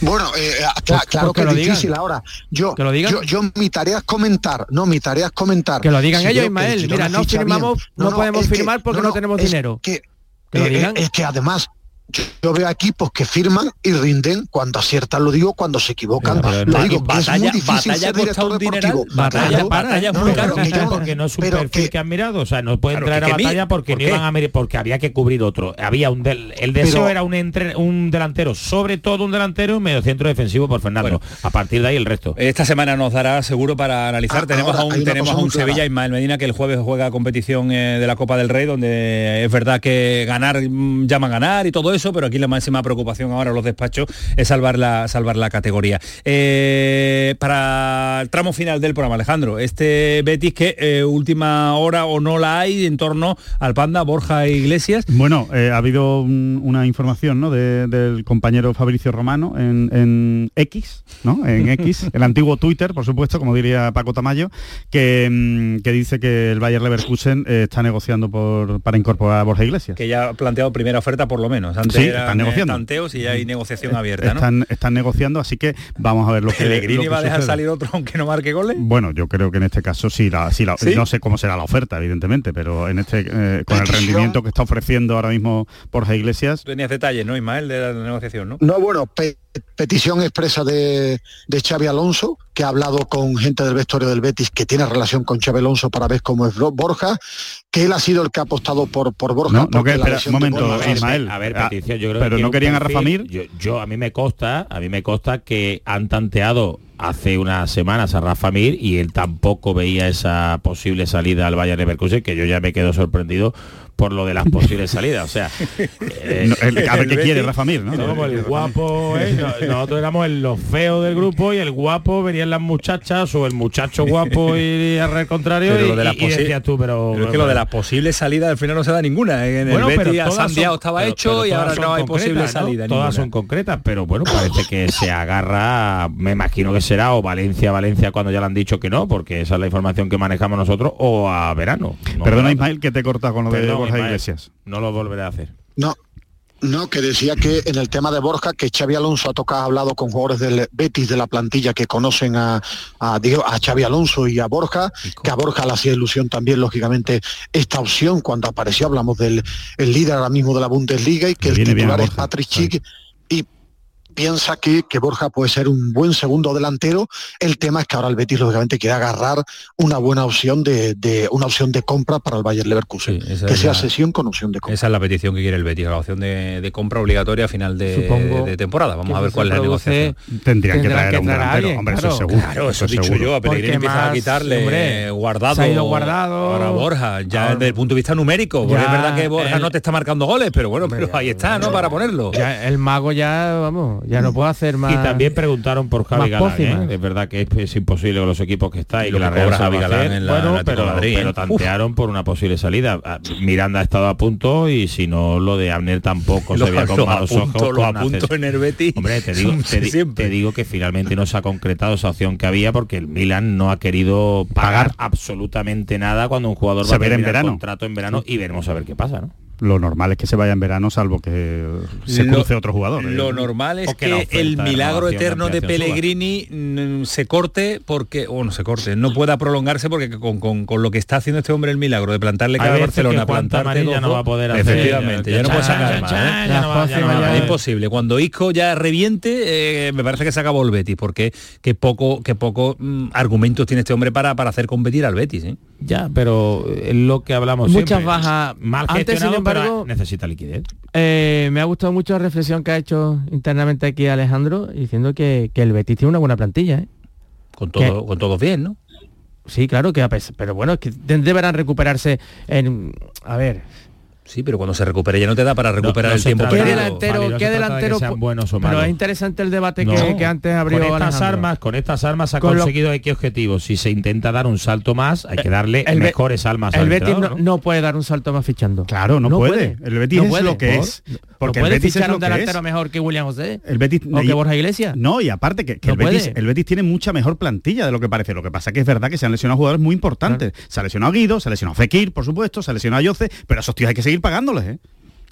Speaker 27: Bueno, eh, cla-
Speaker 10: Pues-
Speaker 27: claro
Speaker 10: pues que
Speaker 27: que
Speaker 10: lo
Speaker 27: es
Speaker 10: digan.
Speaker 27: difícil ahora. Yo,
Speaker 10: Que lo digan.
Speaker 27: yo, yo mi tarea es comentar, no, mi tarea es comentar.
Speaker 10: Que lo digan
Speaker 27: Si
Speaker 10: ellos, Ismael. Mira, no firmamos,
Speaker 27: bien.
Speaker 10: no, podemos firmar porque no, tenemos
Speaker 27: es
Speaker 10: dinero.
Speaker 27: Que,
Speaker 10: Que lo
Speaker 27: eh,
Speaker 10: digan.
Speaker 27: Es que además, yo, yo veo equipos que firman y rinden cuando aciertan, lo digo, cuando se equivocan,
Speaker 11: Pero
Speaker 27: lo digo, que es muy
Speaker 11: batalla-
Speaker 27: difícil
Speaker 11: batalla
Speaker 27: ser director
Speaker 11: un dineral,
Speaker 27: deportivo.
Speaker 11: batalla-
Speaker 27: Claro,
Speaker 11: batalla
Speaker 27: no,
Speaker 11: muy
Speaker 27: no,
Speaker 11: caro,
Speaker 27: pero que yo-
Speaker 11: porque no es un perfil
Speaker 27: que-
Speaker 11: que, han mirado, o sea, no puede
Speaker 27: Claro,
Speaker 11: entrar
Speaker 27: que-
Speaker 11: a batalla porque
Speaker 27: ¿por
Speaker 11: no iban a mir- porque había que cubrir otro. Había un del- el deseo
Speaker 27: Pero-
Speaker 11: era un entre- un delantero, sobre todo un delantero y medio centro defensivo por Fernando. a partir de ahí el resto.
Speaker 1: Esta semana nos dará seguro para analizar.
Speaker 11: Ah,
Speaker 1: tenemos
Speaker 11: ahora,
Speaker 1: a un, tenemos a un. Sevilla, Ismael Medina, que el jueves juega competición eh, de la Copa del Rey, donde es verdad que ganar mm, llama a ganar y todo eso, pero aquí la máxima preocupación ahora los despachos es salvar la, salvar la categoría. Eh, para el tramo final del programa, Alejandro, este Betis que eh, última hora o no la hay en torno al Panda, Borja Iglesias.
Speaker 7: Bueno, eh, ha habido un- una información ¿no? de- del compañero Fabricio Romano en, en X, ¿no? En X, el antiguo Twitter, por supuesto, como diría Paco Tamayo, que, mm, que dice que el Bayer Leverkusen está negociando por, para incorporar a Borja Iglesias.
Speaker 1: que ya ha planteado primera oferta por lo menos. Antes
Speaker 7: Sí,
Speaker 1: eran,
Speaker 7: están
Speaker 1: eh,
Speaker 7: negociando.
Speaker 1: tanteos y ya hay negociación abierta, ¿no?
Speaker 7: Están, están negociando, así que vamos a ver lo que
Speaker 1: ¿Pellegrini va a dejar
Speaker 7: sucede.
Speaker 1: salir otro aunque no marque goles?
Speaker 7: Bueno, yo creo que en este caso sí, la, sí, la-
Speaker 1: ¿Sí?
Speaker 7: no sé cómo será la oferta, evidentemente, pero en este eh, con el rendimiento que está ofreciendo ahora mismo Borja Iglesias,
Speaker 1: Tú tenías detalles, ¿no, Ismael, de la negociación, no?
Speaker 27: No, bueno, pe- petición expresa de, de Xavi Alonso, que ha hablado con gente del vestuario del Betis que tiene relación con Xavi Alonso para ver cómo es Borja, que él ha sido el que ha apostado por, por Borja.
Speaker 7: No, no,
Speaker 27: porque
Speaker 7: que-
Speaker 27: la
Speaker 7: espera, un momento,
Speaker 27: Borja-
Speaker 7: Ismael.
Speaker 11: A ver,
Speaker 7: Ah,
Speaker 11: petición, yo creo
Speaker 7: pero
Speaker 11: que
Speaker 7: no querían a
Speaker 11: perfil-
Speaker 7: Rafa Mir.
Speaker 11: Yo, yo- a mí me consta, a mí me consta que han tanteado hace unas semanas a Rafa Mir y él tampoco veía esa posible salida al Bayern Leverkusen, que yo ya me quedo sorprendido por lo de las posibles salidas. O sea, eh,
Speaker 7: No, el- a ver qué quiere Rafa Mir, ¿no?
Speaker 11: como el guapo, ¿eh? No- nosotros éramos el- los feos del grupo y el guapo venían las muchachas o el muchacho guapo y al contrario
Speaker 1: Pero
Speaker 11: y,
Speaker 1: lo de las
Speaker 11: y- decías tú, pero...
Speaker 1: Pero es que lo de las posibles salidas al final no se da ninguna. En
Speaker 11: Bueno,
Speaker 1: el
Speaker 11: pero
Speaker 1: Betis a
Speaker 11: todas
Speaker 1: Santiago estaba
Speaker 11: pero-
Speaker 1: hecho
Speaker 11: pero
Speaker 1: y ahora no hay posible
Speaker 11: ¿no?
Speaker 1: salida.
Speaker 11: Todas son concretas, pero bueno, parece que se agarra, me imagino que será o Valencia, Valencia cuando ya le han dicho que no, porque esa es la información que manejamos nosotros, o a verano. No
Speaker 7: Perdona
Speaker 11: verano.
Speaker 7: Ismael que te he cortado con lo de
Speaker 11: Perdón,
Speaker 7: Borja
Speaker 11: Ismael,
Speaker 7: Iglesias.
Speaker 11: No lo volveré a hacer.
Speaker 27: No, no, que decía que en el tema de Borja, que Xavi Alonso ha tocado, ha hablado con jugadores del Betis de la plantilla que conocen a, a, digo, a Xavi Alonso y a Borja, que a Borja le hacía ilusión también, lógicamente, esta opción cuando apareció, hablamos del el líder ahora mismo de la Bundesliga y que el titular es Patrick Schick y piensa que, que Borja puede ser un buen segundo delantero. El tema es que ahora el Betis lógicamente quiere agarrar una buena opción de, de- una opción de compra para el Bayer Leverkusen,
Speaker 1: esa
Speaker 27: que sea
Speaker 1: la-
Speaker 27: sesión con opción de compra.
Speaker 1: Esa es la petición que quiere el Betis, la opción de, de compra obligatoria a final de,
Speaker 27: Supongo
Speaker 1: de temporada. Vamos a ver cuál es la negociación.
Speaker 7: Tendrían que traer
Speaker 27: que
Speaker 7: a un
Speaker 27: traer a
Speaker 7: delantero,
Speaker 27: alguien,
Speaker 7: hombre, eso
Speaker 27: claro.
Speaker 7: seguro.
Speaker 1: Claro, eso he
Speaker 7: seguro.
Speaker 1: dicho yo, a Pellegrini
Speaker 27: Porque
Speaker 1: empieza a quitarle
Speaker 27: hombre,
Speaker 1: guardado,
Speaker 27: se ha ido Guardado.
Speaker 1: ahora Borja, ya
Speaker 27: Ahora-
Speaker 1: desde el punto de vista numérico, porque
Speaker 27: Ya,
Speaker 1: es verdad que Borja
Speaker 27: el-
Speaker 1: no te está marcando goles, pero bueno, pero ahí está, ¿no? Para ponerlo.
Speaker 10: Ya, el mago ya, vamos, ya no puede hacer más.
Speaker 11: Y también preguntaron por Javi Galán. ¿eh? Es verdad que es, es imposible con los equipos que está y,
Speaker 1: Y
Speaker 11: que la Real
Speaker 1: Javi Galán en la
Speaker 11: bueno, pero,
Speaker 1: Madrid,
Speaker 11: pero
Speaker 1: ¿eh?
Speaker 11: tantearon por una posible salida. Ah, Miranda ha estado a punto y si no lo de Abner tampoco se veía con
Speaker 1: lo
Speaker 11: malos
Speaker 1: apunto,
Speaker 11: ojos.
Speaker 1: lo
Speaker 11: con
Speaker 1: apunto en el Betis.
Speaker 11: Hombre, te digo, te, digo que finalmente no se ha concretado esa opción que había porque el Milan no ha querido pagar, absolutamente nada cuando un jugador
Speaker 7: Se
Speaker 11: va a
Speaker 7: verá en
Speaker 11: terminar
Speaker 7: verano.
Speaker 11: contrato en verano y veremos a ver qué pasa, ¿no?
Speaker 7: Lo normal es que se vaya en verano, salvo que se
Speaker 1: Lo-
Speaker 7: cruce otro jugador. ¿eh?
Speaker 1: Lo normal es
Speaker 11: que
Speaker 1: el milagro eterno de
Speaker 11: suba.
Speaker 1: Pellegrini mm, se corte porque, o no se corte, no pueda prolongarse porque con, con- con lo que está haciendo este hombre el milagro de plantarle
Speaker 11: Hay
Speaker 1: cara a
Speaker 11: veces
Speaker 1: Barcelona, plantarte dos,
Speaker 11: no va a poder hacer-
Speaker 1: efectivamente, ya, no puede sacar más. ¿eh?
Speaker 11: ya no va- ya no va a
Speaker 1: Es
Speaker 11: poder.
Speaker 1: imposible. Cuando Isco ya reviente, eh, me parece que se acabó el Betis, porque que poco, que poco mm, argumentos tiene este hombre para, para hacer competir al Betis.
Speaker 11: Ya, pero es lo que hablamos
Speaker 10: Muchas
Speaker 11: siempre.
Speaker 10: bajas.
Speaker 11: Mal
Speaker 10: Antes, sin
Speaker 11: gestionado, pero
Speaker 10: embargo,
Speaker 11: necesita liquidez.
Speaker 10: Eh, me ha gustado mucho la reflexión que ha hecho internamente aquí Alejandro, diciendo que, que el Betis tiene una buena plantilla. ¿eh?
Speaker 1: Con, todo, con todos bien, ¿no?
Speaker 10: Sí, claro que a pesar, pero bueno, es que de- deberán recuperarse en a ver.
Speaker 1: Sí, pero cuando se recupere ya no te da para recuperar
Speaker 11: no
Speaker 1: el tiempo
Speaker 10: ¿Qué
Speaker 11: de-
Speaker 10: delantero,
Speaker 11: no
Speaker 10: qué
Speaker 11: de
Speaker 10: delantero
Speaker 11: sean
Speaker 10: pu-
Speaker 11: buenos o
Speaker 10: Pero
Speaker 11: malos.
Speaker 10: es interesante el debate
Speaker 11: No,
Speaker 10: que, que antes abrió
Speaker 11: con estas
Speaker 10: Alejandro.
Speaker 11: armas, con estas armas ha
Speaker 10: Con lo-
Speaker 11: conseguido X objetivos. Si se intenta dar un salto más, hay que darle
Speaker 10: el Be-
Speaker 11: mejores almas
Speaker 10: El
Speaker 11: al
Speaker 10: Betis no,
Speaker 11: entrenador, ¿no?
Speaker 10: no puede dar un salto más fichando.
Speaker 7: Claro, no, puede. El Betis
Speaker 10: No
Speaker 7: es
Speaker 10: puede.
Speaker 7: lo que
Speaker 10: ¿Por?
Speaker 7: es.
Speaker 10: No
Speaker 7: Porque
Speaker 10: puede
Speaker 7: el Betis
Speaker 10: fichar
Speaker 7: es
Speaker 10: a
Speaker 7: lo
Speaker 10: un delantero
Speaker 7: es.
Speaker 10: mejor que William José.
Speaker 7: El Betis
Speaker 10: o que Borja Iglesias.
Speaker 7: No, y aparte que, que
Speaker 10: No
Speaker 7: el, Betis,
Speaker 10: puede.
Speaker 7: el Betis tiene mucha mejor plantilla de lo que parece. Lo que pasa que es verdad que se han lesionado jugadores muy importantes. Se ha lesionado Guido, se ha lesionado Fekir, por supuesto, se ha lesionado Yoce, pero a esos tíos hay que seguir pagándoles, ¿eh?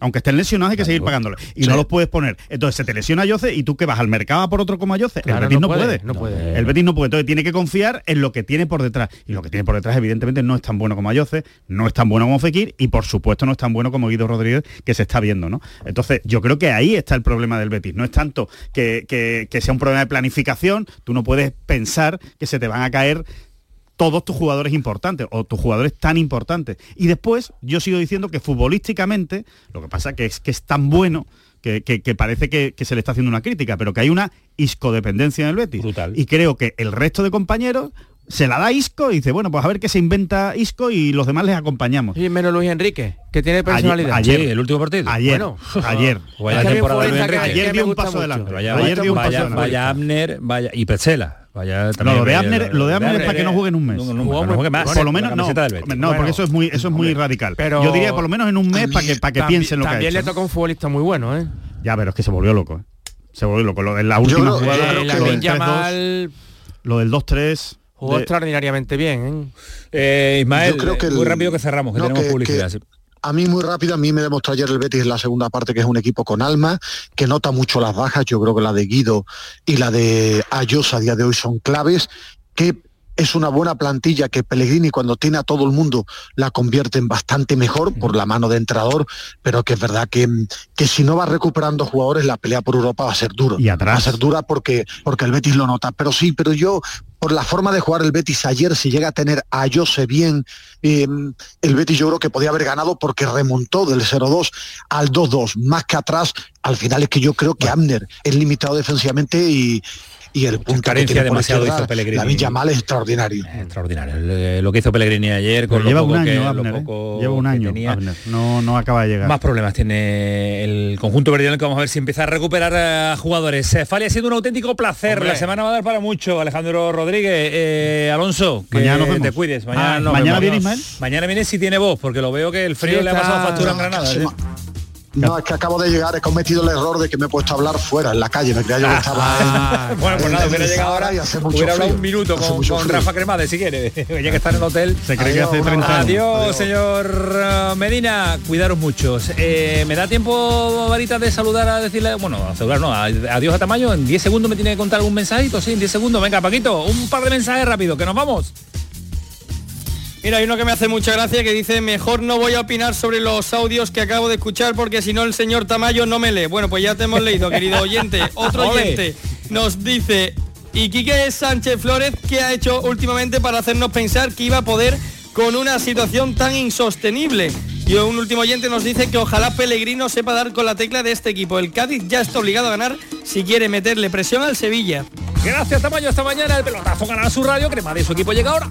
Speaker 7: Aunque estén lesionados hay que seguir pagándolo. Y no los puedes poner. Entonces se te lesiona Ayoce y tú que vas al mercado a por otro como Ayoce.
Speaker 10: Claro,
Speaker 7: el Betis
Speaker 10: no
Speaker 7: no,
Speaker 10: puede,
Speaker 7: puede.
Speaker 10: no puede.
Speaker 7: El Betis no puede. Entonces tiene que confiar en lo que tiene por detrás. Y lo que tiene por detrás evidentemente no es tan bueno como Ayoce, no es tan bueno como Fekir y por supuesto no es tan bueno como Guido Rodríguez que se está viendo, ¿no? Entonces yo creo que ahí está el problema del Betis. No es tanto que, que- que sea un problema de planificación, tú no puedes pensar que se te van a caer todos tus jugadores importantes o tus jugadores tan importantes. Y después yo sigo diciendo que futbolísticamente, lo que pasa que es que es tan bueno que, que- que parece que, que se le está haciendo una crítica, pero que hay una iscodependencia en el Betis. Y creo que el resto de compañeros se la da Isco y dice, bueno, pues a ver qué se inventa Isco y los demás les acompañamos.
Speaker 10: Y menos Luis Enrique, que tiene personalidad.
Speaker 7: Ayer,
Speaker 1: Sí, el último partido.
Speaker 7: Ayer,
Speaker 10: Bueno.
Speaker 7: ayer.
Speaker 1: Vaya temporada Luis Enrique.
Speaker 7: Ayer dio un paso adelante.
Speaker 1: Vaya,
Speaker 7: Ayer dio un paso adelante.
Speaker 1: vaya Abner, vaya y Petzela. Vaya
Speaker 7: No, lo de Abner, lo de Abner es para que no juegue en un mes.
Speaker 1: No, no, no, no juegue más.
Speaker 7: Por lo menos no, no, porque eso es muy eso es muy radical.
Speaker 10: pero-
Speaker 7: Yo diría por lo menos en un mes para que para que piensen lo que ha
Speaker 10: También le toca un futbolista muy bueno, ¿eh?
Speaker 7: Ya, pero es que se volvió loco. ¿eh? Se volvió loco. Lo de la última jugada,
Speaker 27: yo
Speaker 7: lo
Speaker 27: creo
Speaker 7: del
Speaker 27: que
Speaker 10: Lamine
Speaker 7: 3-2,
Speaker 10: Yamal
Speaker 7: lo del 2-3.
Speaker 10: Jugó
Speaker 7: de-
Speaker 10: extraordinariamente bien, ¿eh?
Speaker 1: Eh, Ismael,
Speaker 27: Yo creo que el-
Speaker 1: muy rápido que cerramos, que
Speaker 27: no,
Speaker 1: tenemos
Speaker 27: que-
Speaker 1: publicidad.
Speaker 27: que-
Speaker 1: sí.
Speaker 27: A mí muy rápido, a mí me demostró ayer el Betis en la segunda parte que es un equipo con alma, que nota mucho las bajas, yo creo que la de Guido y la de Ayos a día de hoy son claves, que es una buena plantilla que Pellegrini cuando tiene a todo el mundo la convierte en bastante mejor por la mano de entrenador, pero que es verdad que, que si no va recuperando jugadores la pelea por Europa va a ser duro.
Speaker 7: Y atrás.
Speaker 27: Va a ser dura porque, porque el Betis lo nota. Pero sí, pero yo, por la forma de jugar el Betis ayer, si llega a tener a Jose bien, eh, el Betis yo creo que podía haber ganado porque remontó del 0-2 al 2-2. Más que atrás, al final es que yo creo que Amner es limitado defensivamente y, y el punto que
Speaker 1: carencia
Speaker 27: tiene por
Speaker 1: demasiado hizo Pellegrini.
Speaker 27: Lamine Yamal es extraordinario.
Speaker 1: Extraordinario. El- Lo que hizo Pellegrini ayer con lo
Speaker 7: lleva
Speaker 1: poco
Speaker 7: un
Speaker 1: que-
Speaker 7: año,
Speaker 1: lo
Speaker 7: Abner. ¿eh?
Speaker 1: poco
Speaker 7: Lleva un
Speaker 1: que
Speaker 7: año,
Speaker 1: tenía.
Speaker 7: Abner. No, no acaba de llegar.
Speaker 1: Más problemas tiene el conjunto verde que vamos a ver si empieza a recuperar a jugadores. Eh, Fali ha sido un auténtico placer.
Speaker 10: Hombre.
Speaker 1: La semana va a dar para mucho. Alejandro Rodríguez, eh, Alonso, que
Speaker 7: Mañana nos vemos.
Speaker 1: te cuides. Mañana,
Speaker 7: Ah,
Speaker 1: nos
Speaker 7: ¿mañana
Speaker 1: vemos.
Speaker 7: viene Ismael?
Speaker 1: Mañana viene si tiene voz, porque lo veo que el frío
Speaker 10: Sí,
Speaker 1: le ha pasado factura en Granada. ¿eh?
Speaker 27: No, es que acabo de llegar, he cometido el error de que me he puesto a hablar fuera, en la calle. Me creía yo que estaba
Speaker 10: Ah,
Speaker 1: Bueno, pues
Speaker 27: en-
Speaker 1: nada, hubiera llegado ahora,
Speaker 27: y hace mucho
Speaker 1: hubiera hablado
Speaker 27: frío.
Speaker 1: un minuto con. Rafa Cremade, si quiere, ya que está en el hotel.
Speaker 7: Se cree que hace
Speaker 27: un
Speaker 7: 30 años.
Speaker 1: Adiós,
Speaker 27: Adiós.
Speaker 1: señor eh, Medina, cuidaros muchos. Eh, ¿Me da tiempo, Varita, de saludar a decirle, bueno, a saludar no, a- adiós a Tamayo? En 10 segundos me tiene que contar algún mensajito, sí, en 10 segundos. Venga, Paquito, un par de mensajes rápido, que nos vamos.
Speaker 28: Mira, hay uno que me hace mucha gracia que dice, mejor no voy a opinar sobre los audios que acabo de escuchar porque si no el señor Tamayo no me lee. Bueno, pues ya te hemos leído, querido oyente. Otro oyente nos dice, ¿y Quique Sánchez Flores qué ha hecho últimamente para hacernos pensar que iba a poder con una situación tan insostenible? Y un último oyente nos dice que ojalá Pellegrino sepa dar con la tecla de este equipo. El Cádiz ya está obligado a ganar si quiere meterle presión al Sevilla.
Speaker 1: Gracias, Tamayo, hasta mañana. El pelotazo ganará su radio, Cremade y su equipo llega ahora.